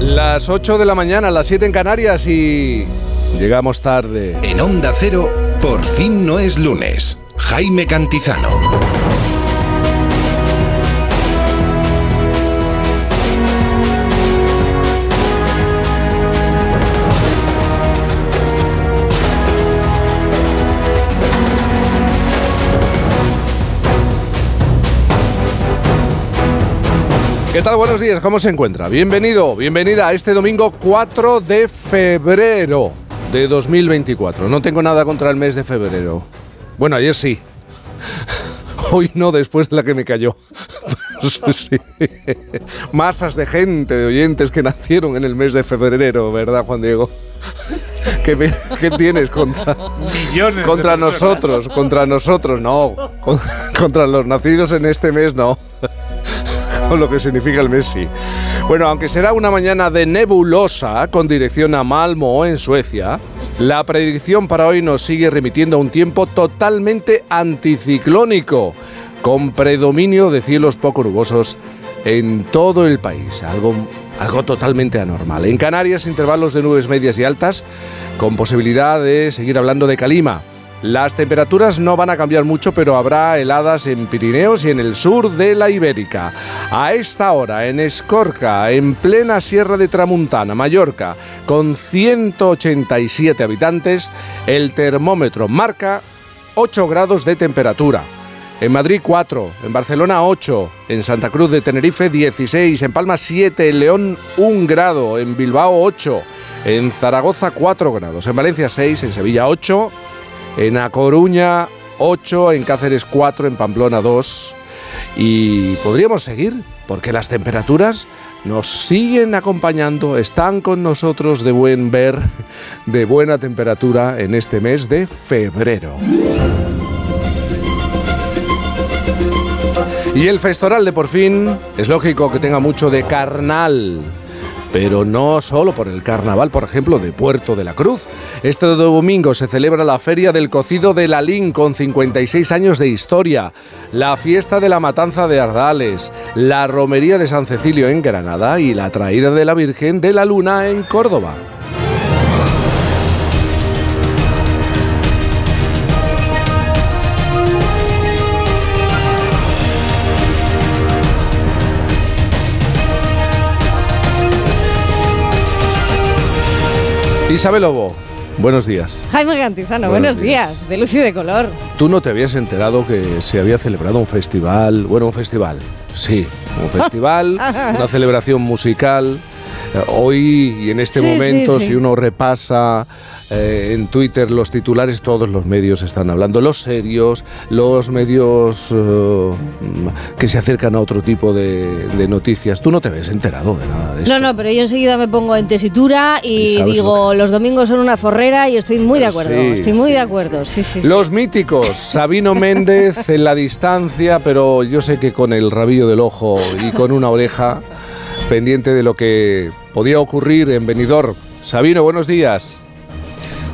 Las 8 de la mañana, las 7 en Canarias y llegamos tarde. En Onda Cero, por fin no es lunes. Jaime Cantizano. ¿Qué tal? Buenos días, ¿cómo se encuentra? Bienvenido, bienvenida a este domingo 4 de febrero de 2024. No tengo nada contra el mes de febrero. Bueno, ayer sí. Hoy no, después de la que me cayó. Sí. Masas de gente, de oyentes que nacieron en el mes de febrero, ¿verdad, Juan Diego? ¿Qué, me- qué tienes contra, Millones. contra nosotros? Contra nosotros, no. Con- contra los nacidos en este mes, no. Lo que significa el mes, sí. Bueno, aunque será una mañana de nebulosa con dirección a Malmo, en Suecia, la predicción para hoy nos sigue remitiendo a un tiempo totalmente anticiclónico, con predominio de cielos poco nubosos en todo el país. Algo, algo totalmente anormal. En Canarias, intervalos de nubes medias y altas, con posibilidad de seguir hablando de calima. Las temperaturas no van a cambiar mucho, pero habrá heladas en Pirineos y en el sur de la Ibérica. A esta hora, en Escorca, en plena Sierra de Tramuntana, Mallorca, con 187 habitantes, el termómetro marca 8 grados de temperatura. En Madrid 4, en Barcelona 8, en Santa Cruz de Tenerife 16, en Palma 7, en León 1 grado, en Bilbao 8, en Zaragoza 4 grados, en Valencia 6, en Sevilla 8, en A Coruña 8, en Cáceres 4, en Pamplona 2. Y podríamos seguir, porque las temperaturas nos siguen acompañando, están con nosotros de buen ver, de buena temperatura en este mes de febrero. Y el festoral de por fin es lógico que tenga mucho de carnal, pero no solo por el carnaval, por ejemplo, de Puerto de la Cruz. Este domingo se celebra la Feria del Cocido de Lalín con 56 años de historia, la fiesta de la Matanza de Ardales, la Romería de San Cecilio en Granada y la traída de la Virgen de la Luna en Córdoba. Isabel Lobo, buenos días. Jaime Cantizano, Buenos buenos, días. días. de luz y de color. ¿Tú no te habías enterado que se había celebrado un festival? Bueno, un festival. Sí, un festival, una celebración musical. Eh, Hoy y en este Sí, sí, momento, sí. si uno repasa eh, en Twitter los titulares, todos los medios están hablando, los serios, los medios eh, mm, que se acercan a otro tipo de, de noticias. Tú no te habías enterado de nada de esto. No, no, pero yo enseguida me pongo en tesitura Y digo, los domingos son una zorrera y estoy muy de acuerdo. Sí, estoy muy sí, de acuerdo. Sí, sí, sí. Los míticos, Sabino Méndez en la distancia, pero yo sé que con el rabillo del ojo y con una oreja pendiente de lo que podía ocurrir en Benidorm. Sabino, buenos días.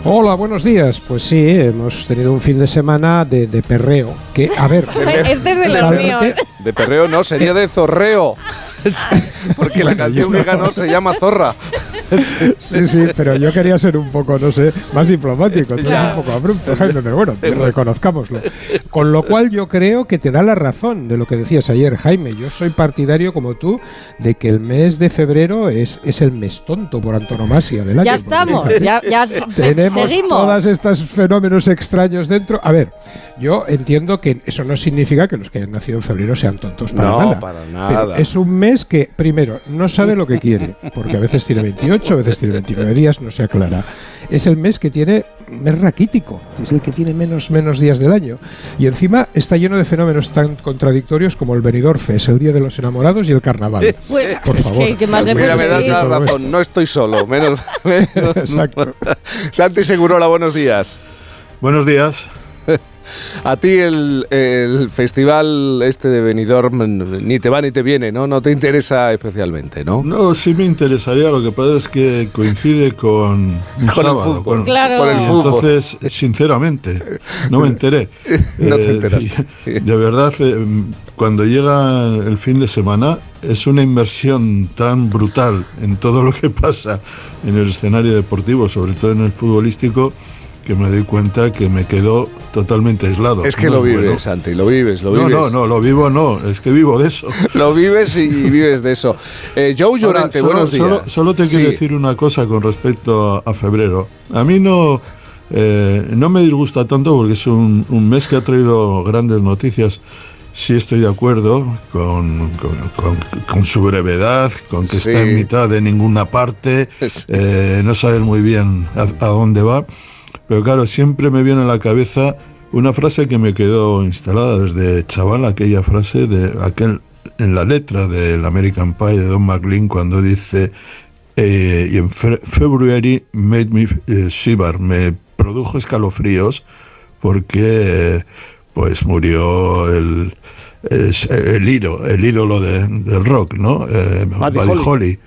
Hola, buenos días. Pues sí, hemos tenido un fin de semana de, de perreo. Que, a ver, Este es de realmente- míos. De perreo no, sería de zorreo. Porque la canción que ganó se llama Zorra. Sí, sí, pero yo quería ser un poco, no sé, más diplomático, tú eres un poco abrupto, Jaime, pero bueno, reconozcámoslo. Con lo cual yo creo que te da la razón de lo que decías ayer, Jaime. Yo soy partidario, como tú, de que el mes de febrero es, es el mes tonto por antonomasia del año. Ya porque, estamos, fíjate, ya, ya Tenemos seguimos. todos estos fenómenos extraños dentro. A ver, yo entiendo que eso no significa que los que hayan nacido en febrero sean tontos para No, nada. para Pero nada. es un mes que, primero, no sabe lo que quiere, porque a veces tiene 28, a veces tiene 29 días, no se aclara. Es el mes que tiene mes raquítico, es el que tiene menos, menos días del año. Y encima está lleno de fenómenos tan contradictorios como el Benidorm Fest, el Día de los Enamorados y el Carnaval. Pues, Por es favor. que, ¿qué más le Mira, me das la razón, no estoy solo. Menos, menos- Exacto. Santi Segurola, buenos días. Buenos días. A ti el, el festival este de Benidorm ni te va ni te viene, ¿no? No te interesa especialmente, ¿no? No, sí me interesaría, lo que pasa es que coincide con un Con el sábado, fútbol. con- Claro. Por el y fútbol. entonces, sinceramente, no me enteré. No te Eh, enteraste. De verdad, eh, cuando llega el fin de semana, es una inversión tan brutal en todo lo que pasa en el escenario deportivo, sobre todo en el futbolístico, que me doy cuenta que me quedo totalmente aislado. Es que No lo vives, bueno. Santi, lo vives, lo No, vives. no, no, lo vivo no, es que vivo de eso. Lo vives y vives de eso. Eh, Joe Ahora, Llorente, solo- buenos días. Solo, solo te quiero decir una cosa con respecto a, a febrero. A mí no, eh, no me disgusta tanto porque es un, un mes que ha traído grandes noticias. Sí estoy de acuerdo con, con- con- con su brevedad, con que Sí. está en mitad de ninguna parte, Sí. eh, no sabes muy bien a, a dónde va. Pero claro, siempre me viene a la cabeza una frase que me quedó instalada desde chaval, aquella frase de aquel en la letra del American Pie de Don McLean cuando dice eh, y en fe- February made me eh, shiver, me produjo escalofríos porque eh, pues murió el el ídolo, el ídolo de- del rock, ¿no? Eh, Buddy Buddy Holly. Holly.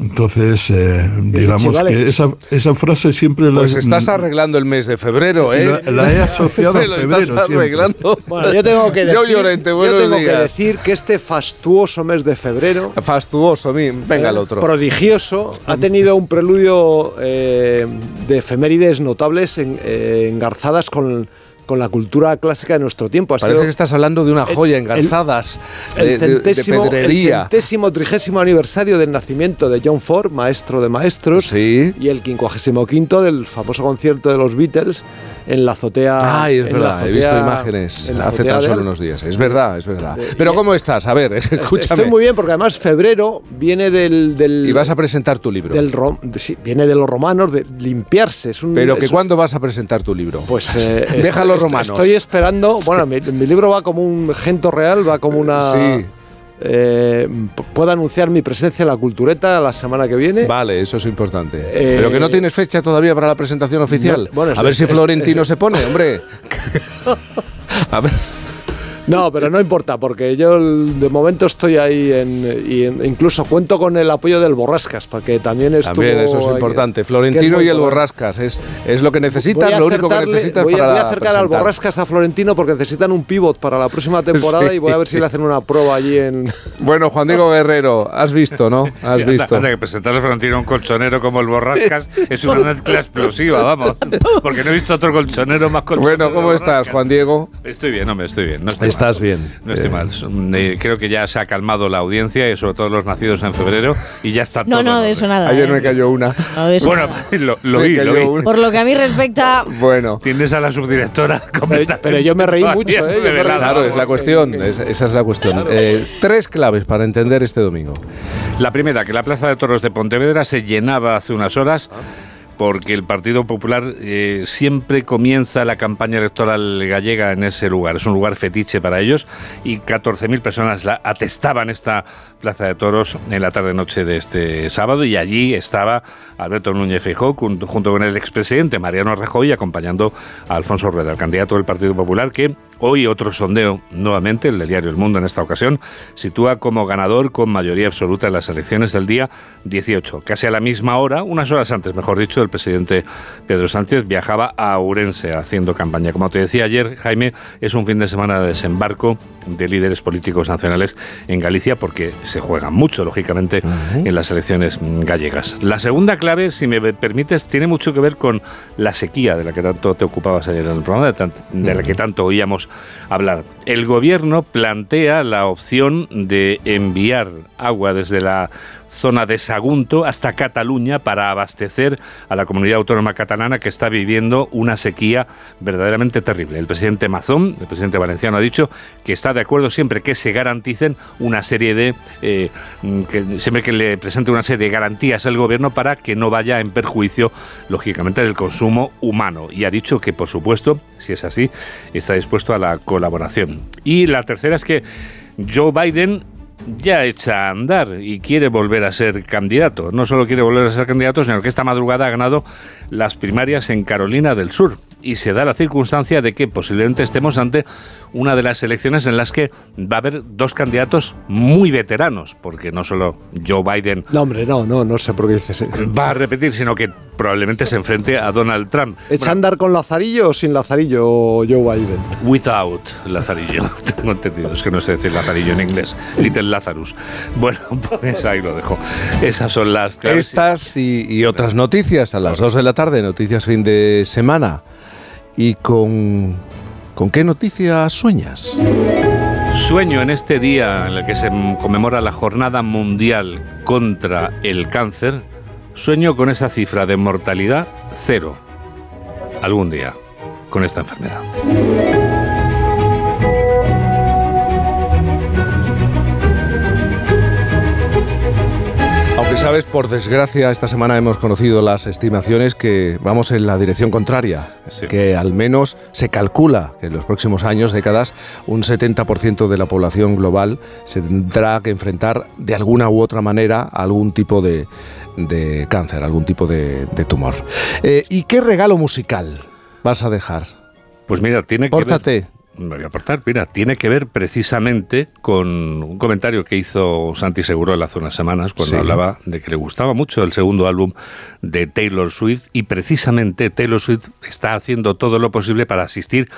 Entonces, eh, digamos que esa, esa frase siempre Pues la, estás arreglando el mes de febrero, ¿eh? la, la he asociado a Me lo febrero. estás arreglando. Bueno, yo tengo que decir, Joe Llorente, yo tengo que días. decir que este fastuoso mes de febrero, Fastuoso, mi. Venga eh, el otro. prodigioso, ha tenido un preludio eh, de efemérides notables en- eh, engarzadas con, con la cultura clásica de nuestro tiempo. Ha Parece sido que estás hablando de una el- joya el- engarzadas el de, de- de centésimo, el pedrería. centésimo trigésimo aniversario del nacimiento de John Ford, maestro de maestros, Sí. y el quincuagésimo quinto del famoso concierto de los Beatles en la azotea. Ay, es verdad, he visto azotea- imágenes hace azotea tan solo unos días. Es verdad, es verdad. de- Pero ¿cómo estás? A ver, escúchame. Estoy muy bien porque además febrero viene del. del Y vas a presentar tu libro. del rom- de- sí, viene de los romanos, de limpiarse. Es un, Pero que es- cuándo vas a presentar tu libro? Pues eh, Deja a los est- romanos. Estoy esperando. Bueno, mi, mi libro va como un gento real, va como una. Sí. eh, puedo anunciar mi presencia en la cultureta la semana que viene. Vale, eso es importante. Eh, Pero que no tienes fecha todavía para la presentación oficial. No, bueno, a ver es- si es- Florentino es- se pone, hombre. a ver. No, pero no importa, porque yo de momento estoy ahí en, y en- incluso cuento con el apoyo del Borrascas, para que también estuvo... También eso es ahí- importante. es Florentino y el. Borrascas es, es lo que necesitas, lo único que necesitas voy a, para voy a acercar al. Borrascas a Florentino porque necesitan un pivot para la próxima temporada Sí. y voy a ver si le hacen una prueba allí en... Bueno, Juan Diego Guerrero, has visto, ¿no? Has Sí, visto. anda que presentarle a Florentino a un colchonero como el Borrascas es una mezcla explosiva, vamos. Porque no he visto otro colchonero más colchonero. Bueno, ¿cómo estás. Juan Diego? Estoy bien, hombre, estoy bien. No estoy Estás bien. No estoy Eh, mal. Eh, creo que ya se ha calmado la audiencia y sobre todo los nacidos en febrero y ya está No, todo no, en de eso nada. Ayer ¿eh? me cayó una. No, de eso Bueno, nada. lo, lo vi, lo vi. una. Por lo que a mí respecta, Bueno. Tienes a la subdirectora completamente pero yo me reí mucho, ¿eh? Me reí Claro, es la cuestión, es- esa es la cuestión. Eh, tres claves para entender este domingo. La primera, que la Plaza de Toros de Pontevedra se llenaba hace unas horas porque el Partido Popular eh, siempre comienza la campaña electoral gallega en ese lugar. Es un lugar fetiche para ellos y 14.000 personas la atestaban esta Plaza de Toros en la tarde-noche de este sábado y allí estaba Alberto Núñez Feijóo junto con el expresidente Mariano Rajoy acompañando a Alfonso Rueda, el candidato del Partido Popular que Hoy otro sondeo, nuevamente el del diario El Mundo en esta ocasión, sitúa como ganador con mayoría absoluta en las elecciones del día 18. Casi a la misma hora, unas horas antes, mejor dicho, el presidente Pedro Sánchez viajaba a Ourense haciendo campaña. Como te decía ayer, Jaime, es un fin de semana de desembarco de líderes políticos nacionales en Galicia porque se juega mucho, lógicamente, en las elecciones gallegas. La segunda clave, si me permites, tiene mucho que ver con la sequía de la que tanto te ocupabas ayer en el programa, de, de la que tanto oíamos hablar. El gobierno plantea la opción de enviar agua desde la zona de Sagunto hasta Cataluña para abastecer a la comunidad autónoma catalana que está viviendo una sequía verdaderamente terrible. El presidente Mazón, el presidente valenciano, ha dicho que está de acuerdo siempre que se garanticen una serie de, eh, mm, que siempre que le presente una serie de garantías al gobierno para que no vaya en perjuicio, lógicamente, del consumo humano. Y ha dicho que, por supuesto, si es así, está dispuesto a la colaboración. Y la tercera es que Joe Biden ya echa a andar y quiere volver a ser candidato. No solo quiere volver a ser candidato, sino que esta madrugada ha ganado las primarias en Carolina del Sur. Y se da la circunstancia de que posiblemente estemos ante una de las elecciones en las que va a haber dos candidatos muy veteranos, porque no solo Joe Biden No, hombre, no, no, no sé por qué dices. eso. va a repetir, sino que probablemente se enfrente a Donald Trump. ¿Es andar con Lazarillo o sin Lazarillo, Joe Biden? Without Lazarillo, tengo entendido, es que no sé decir Lazarillo en inglés, Little Lazarus. Bueno, pues ahí lo dejo. Esas son las claves. Estas y, y otras noticias a las 2 de la tarde, noticias fin de semana. ¿Y con, con qué noticias sueñas? Sueño en este día en el que se conmemora la Jornada Mundial contra el Cáncer, sueño con esa cifra de mortalidad cero. Algún día, con esta enfermedad. Sabes, por desgracia, esta semana hemos conocido las estimaciones que vamos en la dirección contraria, Sí. que al menos se calcula que en los próximos años, décadas, un 70% de la población global se tendrá que enfrentar de alguna u otra manera a algún tipo de, de cáncer, algún tipo de, de tumor. Eh, ¿Y qué regalo musical vas a dejar? Pues mira, tiene que ver- Pórtate. Me voy a aportar, mira, tiene que ver precisamente con un comentario que hizo Santi Segurola hace unas semanas cuando Sí. hablaba de que le gustaba mucho el segundo álbum de Taylor Swift y precisamente Taylor Swift está haciendo todo lo posible para asistir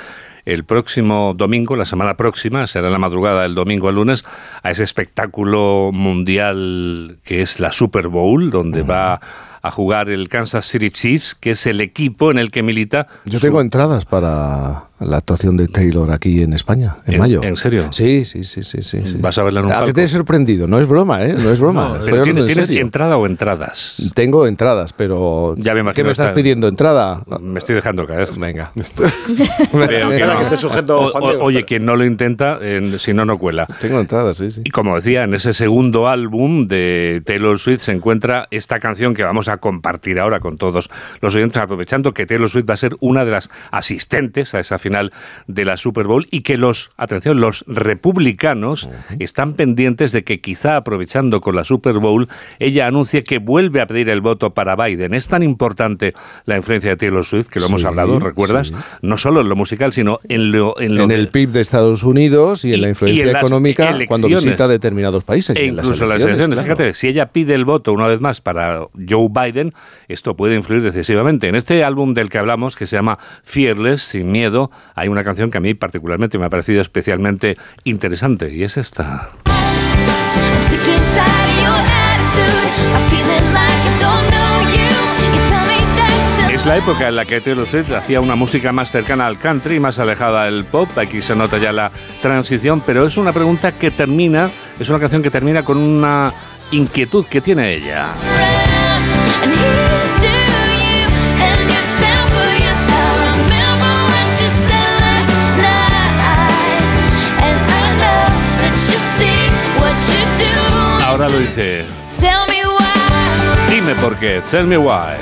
el próximo domingo, la semana próxima, será en la madrugada del domingo al lunes, a ese espectáculo mundial que es la Super Bowl, donde va a jugar el Kansas City Chiefs, que es el equipo en el que milita. Yo tengo entradas para la actuación de Taylor aquí en España, en, ¿En- mayo. en serio? Sí, sí, sí, sí, sí. sí. Vas a verla en un ¿A qué palco? te he sorprendido? No es broma, ¿eh? No es broma. Estoy Pero hablando ¿tiene- en ¿Tienes entrada o entradas? Tengo entradas, pero Ya me imagino ¿qué me estás pidiendo? ¿Entrada? Me estoy dejando caer. Venga. Oye, quien no lo intenta, en- si no, no cuela. Tengo entradas, sí, sí. Y como decía, en ese segundo álbum de Taylor Swift se encuentra esta canción que vamos a compartir ahora con todos los oyentes, aprovechando que Taylor Swift va a ser una de las asistentes a esa final de la Super Bowl y que los, atención, los republicanos están pendientes de que quizá aprovechando con la Super Bowl, ella anuncie que vuelve a pedir el voto para Biden. Es tan importante la influencia de Taylor Swift, que lo hemos hablado, ¿recuerdas? sí. No solo en lo musical, sino en lo... En, lo En de- el PIB de Estados Unidos y, en la influencia en económica cuando visita determinados países. E en las incluso las elecciones. claro. Fíjate, si ella pide el voto una vez más para Joe Biden, esto puede influir decisivamente. En este álbum del que hablamos, que se llama Fearless, Sin Miedo, hay una canción que a mí particularmente me ha parecido especialmente interesante y es esta. Es la época en la que Taylor Swift hacía una música más cercana al country, más alejada del pop. Aquí se nota ya la transición, pero es una pregunta que termina, es una canción que termina con una inquietud que tiene ella. Ahora lo dice. Tell me why. Dime por qué. Tell me why.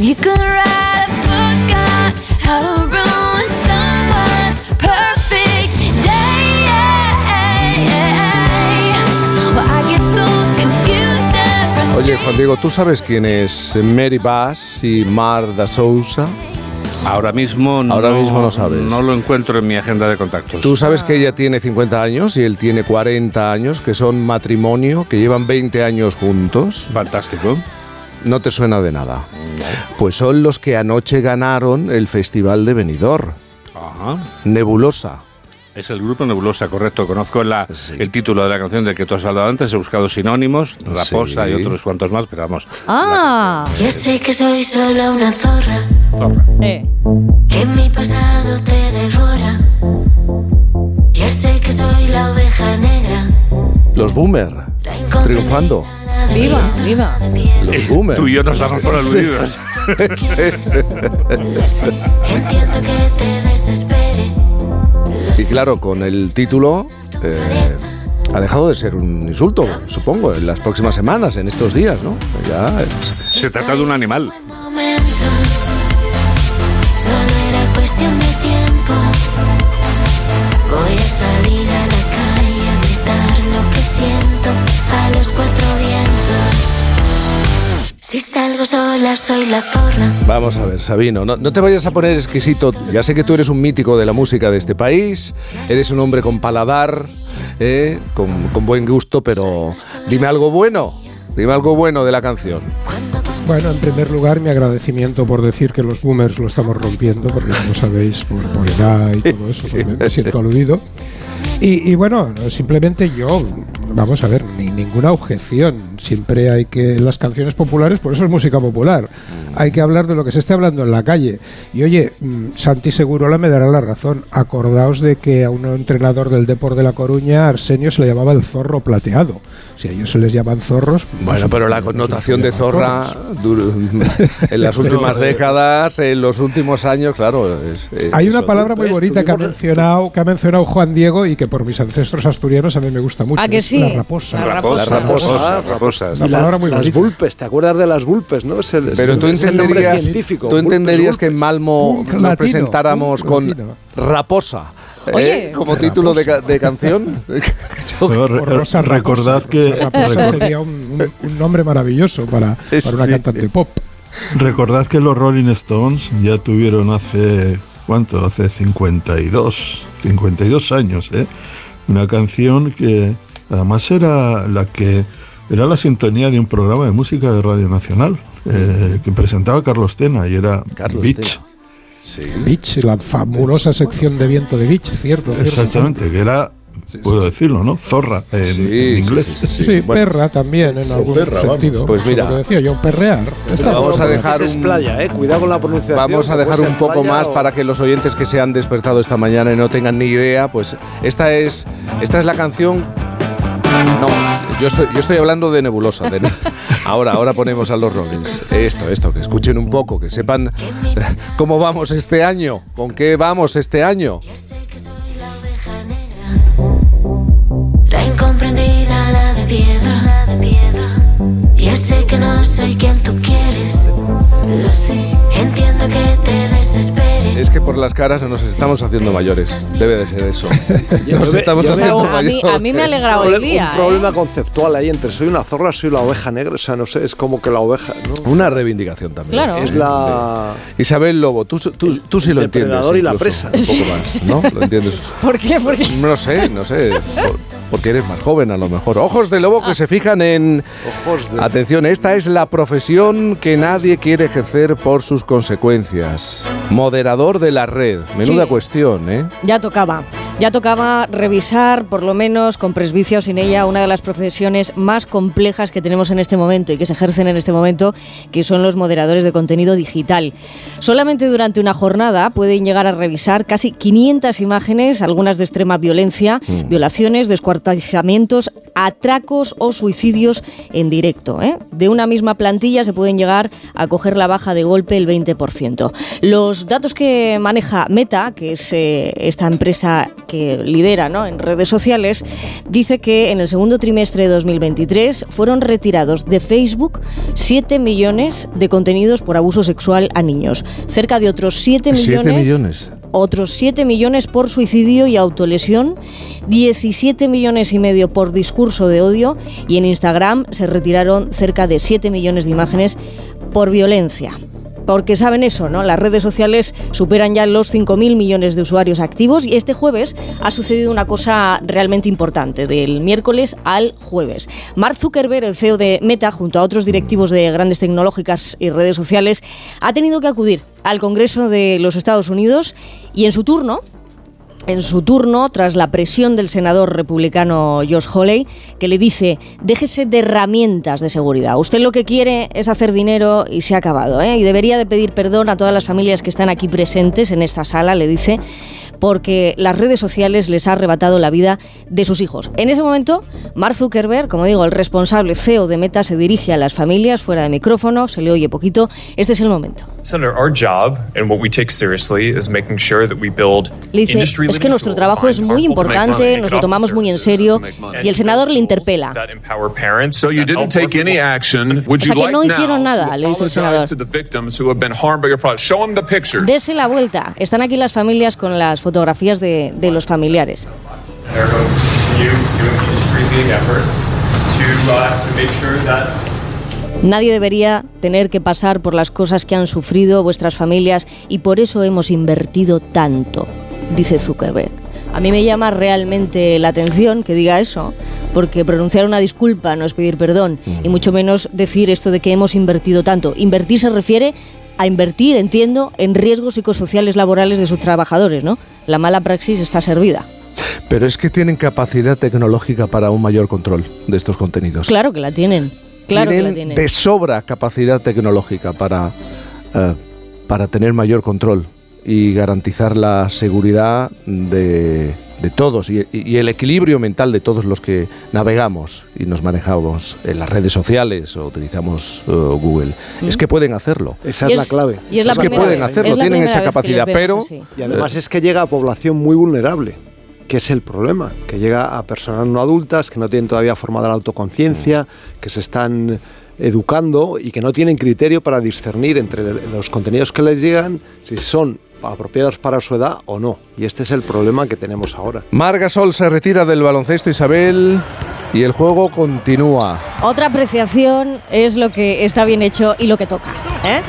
You could write a book on how to ruin someone's perfect day. Well, I get so confused and Oye. Juan Diego, ¿tú sabes quién es Mary Bass y Mar da Sousa? Ahora mismo no, Ahora mismo no sabes. No lo encuentro en mi agenda de contactos. Tú sabes que ella tiene 50 años y él tiene 40 años, que son matrimonio, que llevan 20 años juntos. Fantástico. No te suena de nada. Pues son los que anoche ganaron el Festival de Benidorm, Ajá. Nebulosa. Es el grupo Nebulosa, correcto. Conozco la, Sí. el título de la canción del que tú has hablado antes. He buscado sinónimos, Raposa Sí. y otros cuantos más, pero vamos. Ah, Ya sé que soy solo una zorra, Zorra. eh. que mi pasado te devora. Ya sé que soy la oveja negra, Los Boomer, la triunfando. Viva, viva. Los Boomer. Tú y yo nos damos por aludidos. Entiendo que te. Y claro, con el título eh, ha dejado de ser un insulto, supongo, en las próximas semanas, en estos días, ¿no? Ya es- Se trata de un animal. Buen momento. Solo era cuestión de tiempo. Voy a salir a la calle a gritar lo que siento a los cuatro. Si salgo sola, soy la zorra. Vamos a ver, Sabino, no, no te vayas a poner exquisito. Ya sé que tú eres un mítico de la música de este país, eres un hombre con paladar, ¿eh? con, con buen gusto, pero dime algo bueno, dime algo bueno de la canción. Bueno, en primer lugar, mi agradecimiento por decir que los boomers lo estamos rompiendo, porque como sabéis, por, por edad y todo eso, pues me, me siento aludido. Y, y bueno, simplemente yo, vamos a ver, ni ninguna objeción. Siempre hay que, las canciones populares, por eso es música popular, hay que hablar de lo que se esté hablando en la calle. Y oye, mm, Santi Segurola me dará la razón. Acordaos de que a un entrenador del Depor de La Coruña, Arsenio, se le llamaba el zorro plateado. Si a ellos se les llaman zorros. pues Bueno, pero la connotación de zorra en las últimas décadas, en los últimos años, claro. es- es- Hay una palabra muy bonita que ha mencionado, que ha mencionado Juan Diego y que por mis ancestros asturianos a mí me gusta mucho. ¿A que es sí? La raposa. La Raposa, raposas, raposas. La- palabra muy las bonita. vulpes, ¿te acuerdas de las vulpes, no? Es el, Pero es tú entenderías, científico. tú vulpes, entenderías que en. Malmo nos latino, presentáramos con latino. Raposa. ¿eh? Oye. como título de, ca- de canción. Rosa recordad que sería un, un- un nombre maravilloso para, para una Sí. cantante pop. recordad que los Rolling Stones ya tuvieron hace ¿cuánto? Hace 52, 52 años, ¿eh? Una canción que además era la que era la sintonía de un programa de música de Radio Nacional eh, que presentaba Carlos Tena y era Carlos Beach. Tena. Sí. Beach, la fabulosa sección de viento de Beach, cierto. cierto. Exactamente, que era, puedo decirlo, ¿no? Zorra en, Sí, en sí, inglés. sí, sí, sí. Sí, Bueno, perra también, en algún perra, vamos. sentido. Pues mira. Decía yo, perrear. Está Vamos a dejar Es un- playa, eh. Cuidado con la pronunciación. Vamos a dejar un poco más o- para que los oyentes que se han despertado esta mañana y no tengan ni idea, pues esta es, esta es la canción. No, yo estoy, yo estoy hablando de Nebulosa. de Ne- ahora, ahora ponemos a los Rollins. Esto, esto, que escuchen un poco, que sepan cómo vamos este año, con qué vamos este año. Sé que no soy quien tú quieres. Lo sé, entiendo que te desesperes. Es que por las caras nos estamos haciendo mayores. Debe de ser eso. Nos estamos yo haciendo veo- A mí, mayores. a mí me alegrado el día. Un problema ¿eh? conceptual ahí entre soy una zorra, soy la oveja negra. O sea, no sé, es como que la oveja, ¿no? Una reivindicación también. Claro. Es la. Isabel Lobo, tú, tú, tú sí El lo entiendes. depredador y la presa. Un poco más, ¿no? Lo entiendes. ¿Por qué? Porque No sé, no sé. por- porque eres más joven a lo mejor. Ojos de lobo que se fijan en... Ojos de. Atención, esta es la profesión que nadie quiere ejercer por sus consecuencias. De la red. Menuda Sí. cuestión, ¿eh? Ya tocaba. Ya tocaba revisar, por lo menos con presbicia o sin ella, una de las profesiones más complejas que tenemos en este momento y que se ejercen en este momento, que son los moderadores de contenido digital. Solamente durante una jornada pueden llegar a revisar casi 500 imágenes, algunas de extrema violencia, violaciones, descuartizamientos, atracos o suicidios en directo. ¿eh? De una misma plantilla se pueden llegar a coger la baja de golpe el 20%. Los datos que maneja Meta, que es eh, esta empresa que lidera ¿no? en redes sociales, dice que en el segundo trimestre de 2023 fueron retirados de Facebook 7 millones de contenidos por abuso sexual a niños. Cerca de otros 7 millones, Siete millones. otros 7 millones por suicidio y autolesión, 17 millones y medio por discurso de odio y en Instagram se retiraron cerca de 7 millones de imágenes por violencia. Porque saben eso, ¿no? Las redes sociales superan ya los 5.000 millones de usuarios activos y este jueves ha sucedido una cosa realmente importante, del miércoles al jueves. Mark Zuckerberg, el CEO de Meta, junto a otros directivos de grandes tecnológicas y redes sociales, ha tenido que acudir al Congreso de los Estados Unidos y en su turno, en su turno, tras la presión del senador republicano Josh Hawley, que le dice, déjese de herramientas de seguridad. Usted lo que quiere es hacer dinero y se ha acabado. ¿eh? Y debería de pedir perdón a todas las familias que están aquí presentes en esta sala, le dice, porque las redes sociales les ha arrebatado la vida de sus hijos. En ese momento, Mark Zuckerberg, como digo, el responsable CEO de Meta, se dirige a las familias fuera de micrófono, se le oye poquito. Este es el momento. Senator, our job and what we take seriously is making sure that we build Le dice, industry es que nuestro trabajo es muy importante, nos lo tomamos muy en serio y el senador le interpela. O sea que no hicieron nada, le dice el senador. Dese la vuelta. Están aquí las familias con las fotografías de, de los familiares. Nadie debería tener que pasar por las cosas que han sufrido vuestras familias y por eso hemos invertido tanto, dice Zuckerberg. A mí me llama realmente la atención que diga eso, porque pronunciar una disculpa no es pedir perdón, y mucho menos decir esto de que hemos invertido tanto. Invertir se refiere a invertir, entiendo, en riesgos psicosociales laborales de sus trabajadores, ¿no? La mala praxis está servida. Pero es que tienen capacidad tecnológica para un mayor control de estos contenidos. Claro que la tienen. Claro que la tienen tienen. de sobra capacidad tecnológica para, eh, para tener mayor control y garantizar la seguridad de, de todos y, y el equilibrio mental de todos los que navegamos y nos manejamos en las redes sociales o utilizamos eh, Google. Es que pueden hacerlo. Esa es, la clave. y es la Es que pueden vez- hacerlo, es tienen esa capacidad, vemos pero. Y además es que llega a población muy vulnerable, que es el problema, que llega a personas no adultas que no tienen todavía formada la autoconciencia, que se están educando y que no tienen criterio para discernir entre los contenidos que les llegan si son apropiados para su edad o no. Y este es el problema que tenemos ahora. Marga Sol se retira del baloncesto Isabel y el juego continúa. Otra apreciación es lo que está bien hecho y lo que toca. ¿eh?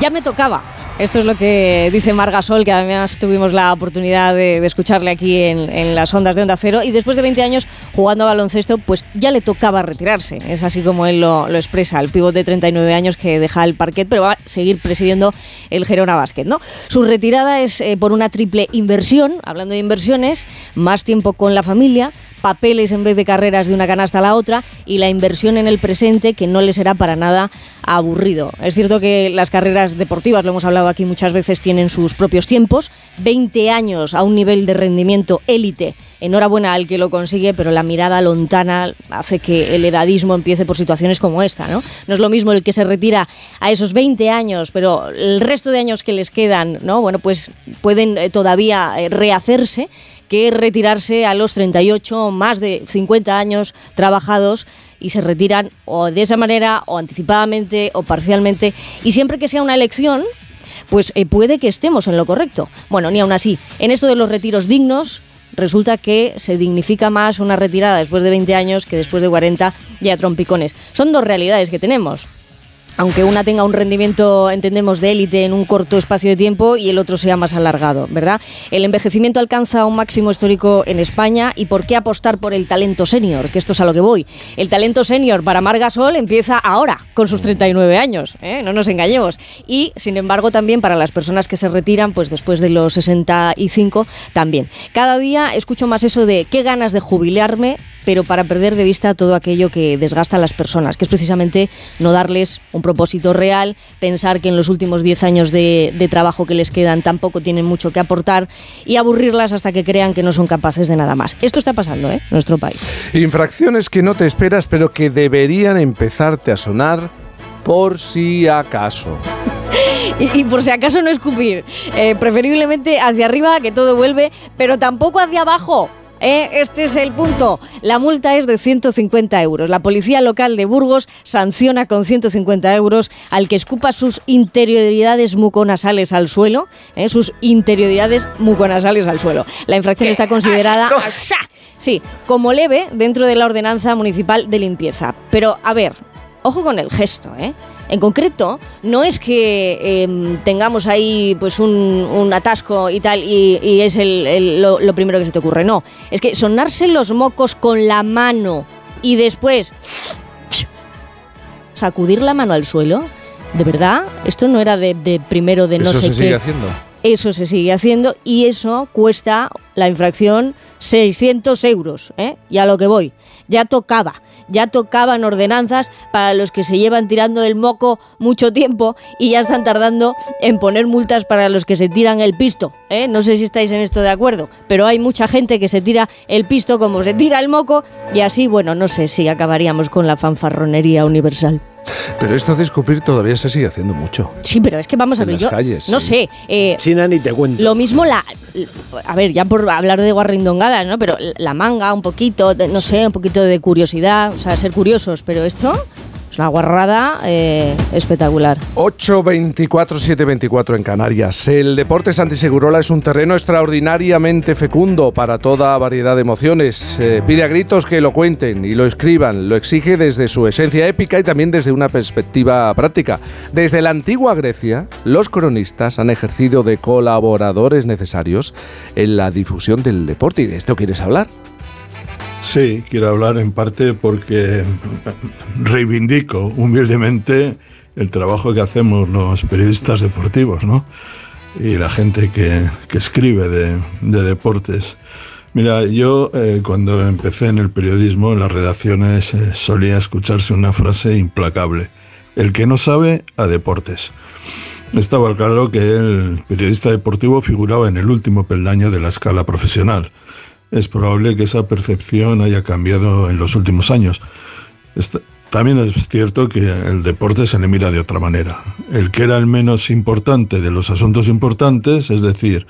Ya me tocaba. Esto es lo que dice Marga Sol, que además tuvimos la oportunidad de, escucharle aquí en, las ondas de Onda Cero. Y después de 20 años jugando a baloncesto, pues ya le tocaba retirarse. Es así como él lo, lo expresa, el pívot de 39 años que deja el parquet, pero va a seguir presidiendo el Gerona Basket. ¿no? Su retirada es eh, por una triple inversión, hablando de inversiones, más tiempo con la familia, papeles en vez de carreras de una canasta a la otra y la inversión en el presente que no le será para nada aburrido. Es cierto que las carreras deportivas, lo hemos hablado aquí muchas veces, tienen sus propios tiempos, 20 años a un nivel de rendimiento élite. Enhorabuena al que lo consigue, pero la mirada lontana hace que el edadismo empiece por situaciones como esta, ¿no? No es lo mismo el que se retira a esos 20 años, pero el resto de años que les quedan, ¿no? Bueno, pues pueden eh, todavía eh, rehacerse que retirarse a los 38, más de 50 años trabajados y se retiran o de esa manera o anticipadamente o parcialmente y siempre que sea una elección pues eh, puede que estemos en lo correcto. Bueno, ni aún así, en esto de los retiros dignos resulta que se dignifica más una retirada después de 20 años que después de 40 ya trompicones. Son dos realidades que tenemos aunque una tenga un rendimiento, entendemos, de élite en un corto espacio de tiempo y el otro sea más alargado, ¿verdad? El envejecimiento alcanza un máximo histórico en España y ¿por qué apostar por el talento senior? Que esto es a lo que voy. El talento senior para Marga Sol empieza ahora, con sus 39 años, ¿eh? no nos engañemos. Y, sin embargo, también para las personas que se retiran, pues después de los 65, también. Cada día escucho más eso de qué ganas de jubilarme, pero para perder de vista todo aquello que desgasta a las personas, que es precisamente no darles un propósito real, pensar que en los últimos 10 años de, de trabajo que les quedan tampoco tienen mucho que aportar y aburrirlas hasta que crean que no son capaces de nada más. Esto está pasando ¿eh? en nuestro país. Infracciones que no te esperas, pero que deberían empezarte a sonar por si acaso. Y, y por si acaso no escupir, eh, preferiblemente hacia arriba, que todo vuelve, pero tampoco hacia abajo. ¿Eh? Este es el punto. La multa es de 150 euros. La policía local de Burgos sanciona con 150 euros al que escupa sus interioridades muconasales al suelo. ¿eh? Sus interioridades muconasales al suelo. La infracción está considerada sí, como leve dentro de la ordenanza municipal de limpieza. Pero, a ver, ojo con el gesto, ¿eh? En concreto, no es que eh, tengamos ahí pues un, un atasco y tal y, y es el- el- lo, lo primero que se te ocurre, no. Es que sonarse los mocos con la mano y después sacudir la mano al suelo, ¿de verdad? Esto no era de, de primero de no Eso sé se qué. sigue haciendo. Eso se sigue haciendo y eso cuesta la infracción 600 euros. ¿eh? Lo que voy, ya tocaba, ya tocaban ordenanzas para los que se llevan tirando el moco mucho tiempo y ya están tardando en poner multas para los que se tiran el pisto. ¿eh? No sé si estáis en esto de acuerdo, pero hay mucha gente que se tira el pisto como se tira el moco y así, bueno, no sé si acabaríamos con la fanfarronería universal. Pero esto de escupir todavía se sigue haciendo mucho. Sí, pero es que vamos a ver, las yo calles, no sí. sé, eh, China ni te cuento. lo mismo la, a ver, ya por hablar de guarrindongadas, ¿no? Pero la manga un poquito, no sé, un poquito de curiosidad, o sea, ser curiosos, pero esto Es una guarrada eh, espectacular. 824 724 en Canarias. El deporte Santisegurola es un terreno extraordinariamente fecundo para toda variedad de emociones. Eh, pide a gritos que lo cuenten y lo escriban. Lo exige desde su esencia épica y también desde una perspectiva práctica. Desde la antigua Grecia, los cronistas han ejercido de colaboradores necesarios en la difusión del deporte. ¿Y de esto quieres hablar? Sí, quiero hablar en parte porque reivindico humildemente el trabajo que hacemos los periodistas deportivos, ¿no? Y la gente que, que escribe de, de deportes. Mira, yo eh, cuando empecé en el periodismo, en las redacciones, eh, solía escucharse una frase implacable. El que no sabe, a deportes. Estaba claro que el periodista deportivo figuraba en el último peldaño de la escala profesional. Es probable que esa percepción haya cambiado en los últimos años. También es cierto que el deporte se le mira de otra manera. El que era el menos importante de los asuntos importantes, es decir,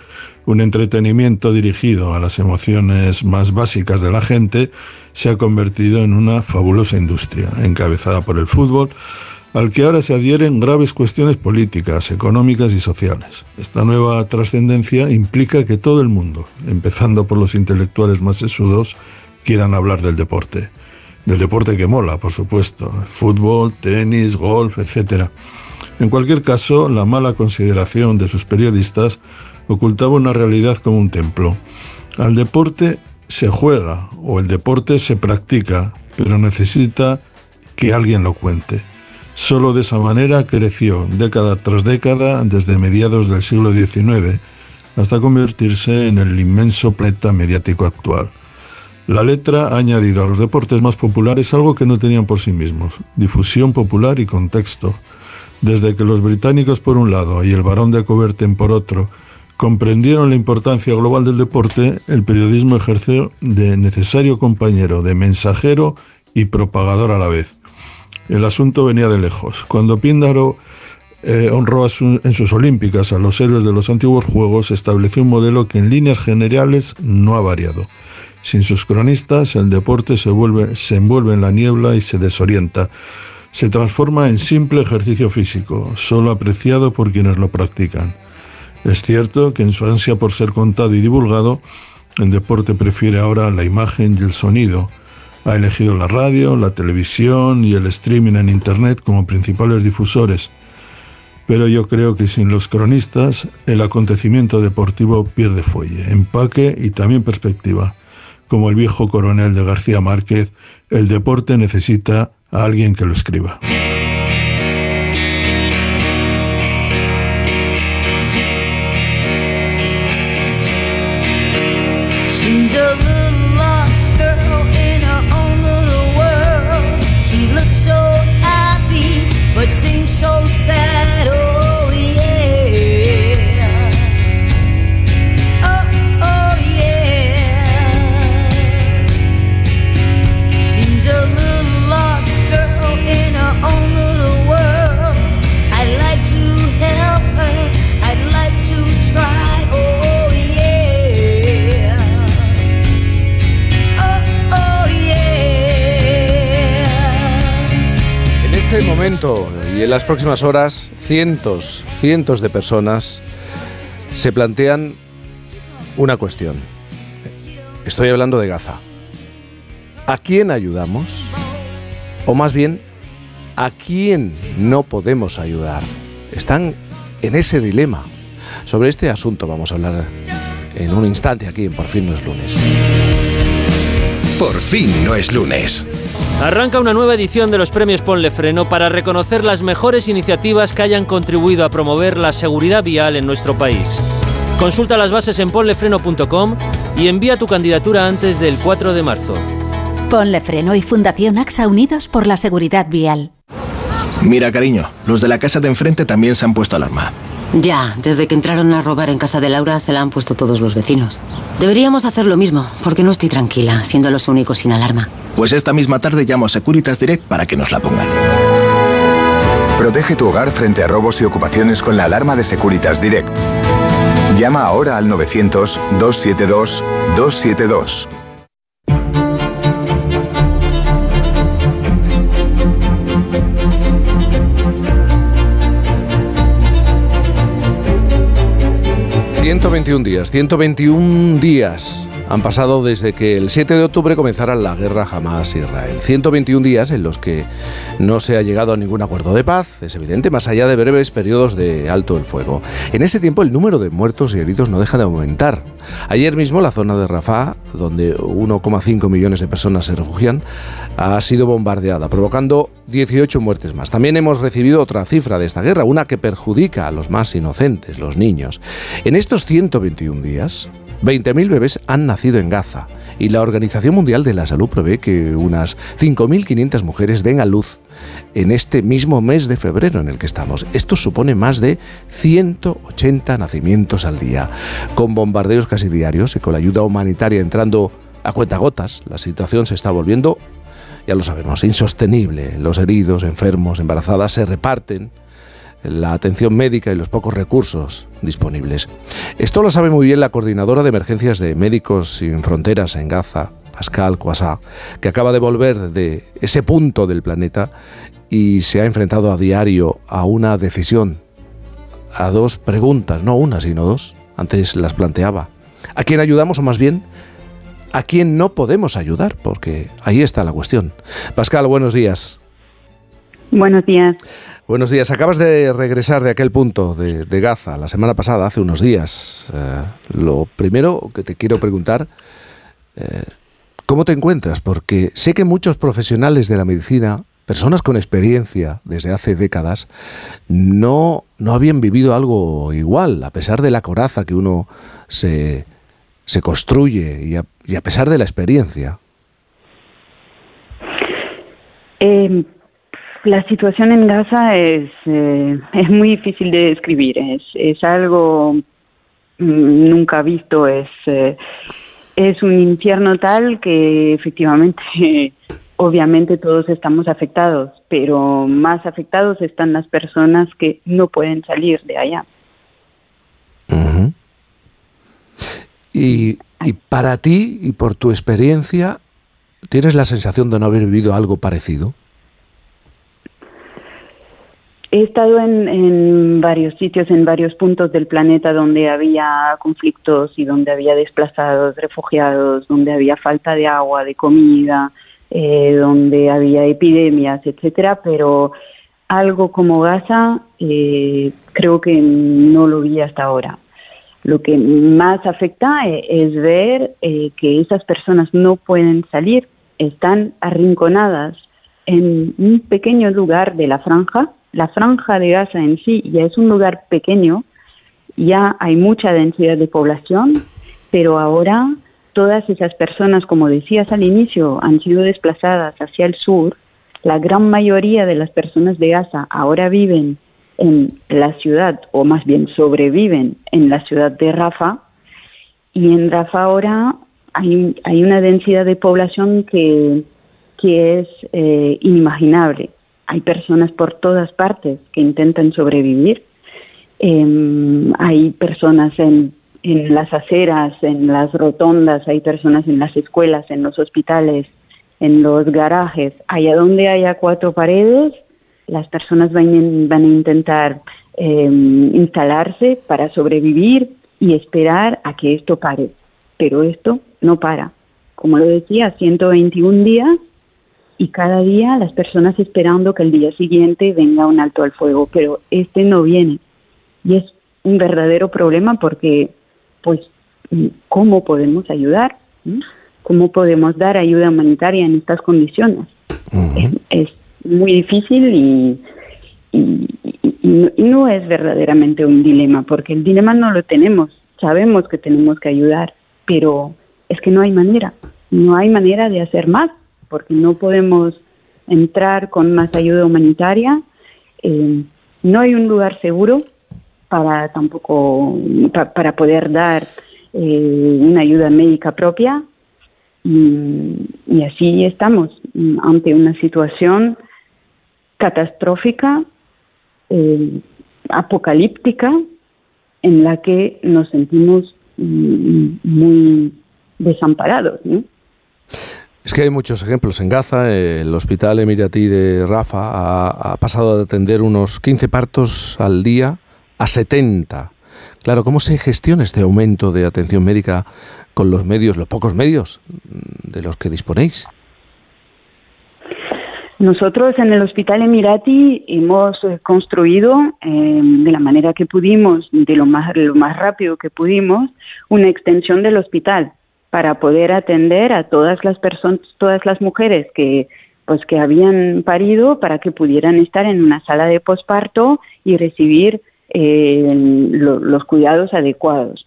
un entretenimiento dirigido a las emociones más básicas de la gente, se ha convertido en una fabulosa industria, encabezada por el fútbol, al que ahora se adhieren graves cuestiones políticas, económicas y sociales. Esta nueva trascendencia implica que todo el mundo, empezando por los intelectuales más sesudos, quieran hablar del deporte. Del deporte que mola, por supuesto. Fútbol, tenis, golf, etc. En cualquier caso, la mala consideración de sus periodistas ocultaba una realidad como un templo. Al deporte se juega o el deporte se practica, pero necesita que alguien lo cuente. Solo de esa manera creció década tras década desde mediados del siglo XIX hasta convertirse en el inmenso planeta mediático actual. La letra ha añadido a los deportes más populares algo que no tenían por sí mismos, difusión popular y contexto. Desde que los británicos por un lado y el barón de Coberten por otro comprendieron la importancia global del deporte, el periodismo ejerció de necesario compañero, de mensajero y propagador a la vez. El asunto venía de lejos. Cuando Píndaro eh, honró en sus Olímpicas a los héroes de los antiguos Juegos, estableció un modelo que en líneas generales no ha variado. Sin sus cronistas, el deporte se, se envuelve en la niebla y se desorienta. Se transforma en simple ejercicio físico, solo apreciado por quienes lo practican. Es cierto que en su ansia por ser contado y divulgado, el deporte prefiere ahora la imagen y el sonido. Ha elegido la radio, la televisión y el streaming en Internet como principales difusores. Pero yo creo que sin los cronistas, el acontecimiento deportivo pierde fuelle, empaque y también perspectiva. Como el viejo coronel de García Márquez, el deporte necesita a alguien que lo escriba. Momento y en las próximas horas, cientos, cientos de personas se plantean una cuestión. Estoy hablando de Gaza. ¿A quién ayudamos? O más bien, ¿a quién no podemos ayudar? Están en ese dilema. Sobre este asunto vamos a hablar en un instante aquí en Por fin no es lunes. Por fin no es lunes. Arranca una nueva edición de los premios Ponle Freno para reconocer las mejores iniciativas que hayan contribuido a promover la seguridad vial en nuestro país. Consulta las bases en ponlefreno.com y envía tu candidatura antes del 4 de marzo. Ponle Freno y Fundación AXA Unidos por la Seguridad Vial. Mira, cariño, los de la casa de enfrente también se han puesto alarma. Ya, desde que entraron a robar en casa de Laura se la han puesto todos los vecinos. Deberíamos hacer lo mismo, porque no estoy tranquila, siendo los únicos sin alarma. Pues esta misma tarde llamo a Securitas Direct para que nos la pongan. Protege tu hogar frente a robos y ocupaciones con la alarma de Securitas Direct. Llama ahora al 900-272-272. ...121 días, 121 días han pasado desde que el 7 de octubre comenzara la guerra Hamas-Israel. 121 días en los que no se ha llegado a ningún acuerdo de paz, es evidente, más allá de breves periodos de alto el fuego. En ese tiempo el número de muertos y heridos no deja de aumentar. Ayer mismo la zona de Rafah, donde 1,5 millones de personas se refugian, ha sido bombardeada, provocando 18 muertes más. También hemos recibido otra cifra de esta guerra, una que perjudica a los más inocentes, los niños. En estos 121 días, 20.000 bebés han nacido en Gaza y la Organización Mundial de la Salud prevé que unas 5.500 mujeres den a luz en este mismo mes de febrero en el que estamos. Esto supone más de 180 nacimientos al día. Con bombardeos casi diarios y con la ayuda humanitaria entrando a cuentagotas, la situación se está volviendo, ya lo sabemos, insostenible. Los heridos, enfermos, embarazadas se reparten la atención médica y los pocos recursos disponibles. Esto lo sabe muy bien la coordinadora de emergencias de Médicos Sin Fronteras en Gaza, Pascal Coissat, que acaba de volver de ese punto del planeta y se ha enfrentado a diario a una decisión, a dos preguntas, no una, sino dos. Antes las planteaba. ¿A quién ayudamos o más bien a quién no podemos ayudar? Porque ahí está la cuestión. Pascal, buenos días. Buenos días. Buenos días. Acabas de regresar de aquel punto de, de Gaza la semana pasada, hace unos días. Eh, lo primero que te quiero preguntar, eh, ¿cómo te encuentras? Porque sé que muchos profesionales de la medicina, personas con experiencia desde hace décadas, no, no habían vivido algo igual, a pesar de la coraza que uno se, se construye y a, y a pesar de la experiencia. Eh, la situación en Gaza es, eh, es muy difícil de describir. Es, es algo mm, nunca visto. Es, eh, es un infierno tal que efectivamente, obviamente todos estamos afectados, pero más afectados están las personas que no pueden salir de allá. Y, y para ti y por tu experiencia, ¿tienes la sensación de no haber vivido algo parecido? He estado en, varios sitios, en varios puntos del planeta donde había conflictos y donde había desplazados, refugiados, donde había falta de agua, de comida, eh, donde había epidemias, etcétera, pero algo como Gaza eh, creo que no lo vi hasta ahora. Lo que más afecta eh, es ver eh, que esas personas no pueden salir, están arrinconadas en un pequeño lugar de la franja. La franja de Gaza en sí ya es un lugar pequeño, ya hay mucha densidad de población, pero ahora todas esas personas, como decías al inicio, han sido desplazadas hacia el sur. La gran mayoría de las personas de Gaza ahora viven en la ciudad, o más bien sobreviven en la ciudad de Rafa, y en Rafa ahora hay, hay una densidad de población que, que es eh, inimaginable. Hay personas por todas partes que intentan sobrevivir. Em, hay personas en, en las aceras, en las rotondas, hay personas en las escuelas, en los hospitales, en los garajes. Allá donde haya cuatro paredes, las personas van, van a intentar eh, instalarse para sobrevivir y esperar a que esto pare. Pero esto no para. Como lo decía, 121 días y cada día las personas esperando que el día siguiente venga un alto al fuego, pero este no viene. Y es un verdadero problema porque, pues, ¿cómo podemos ayudar? ¿Mm? ¿Cómo podemos dar ayuda humanitaria en estas condiciones? es, es muy difícil y, y, y- y no es verdaderamente un dilema, porque el dilema no lo tenemos, sabemos que tenemos que ayudar, pero es que no hay manera, no hay manera de hacer más, porque no podemos entrar con más ayuda humanitaria, eh, no hay un lugar seguro para tampoco pa- para poder dar eh, una ayuda médica propia y, y así estamos mm, ante una situación catastrófica, eh, apocalíptica, en la que nos sentimos mm, muy desamparados. ¿no? Es que hay muchos ejemplos. En Gaza, eh, el hospital emiratí de Rafa ha, pasado de atender unos 15 partos al día a 70, Claro, ¿cómo se gestiona este aumento de atención médica con los medios, los pocos medios mm, de los que disponéis? Nosotros en el Hospital Emirati hemos eh, construido eh, de la manera que pudimos, de lo más, lo más rápido que pudimos, una extensión del hospital para poder atender a todas las personas, todas las mujeres que pues que habían parido para que pudieran estar en una sala de posparto y recibir eh, lo- los cuidados adecuados.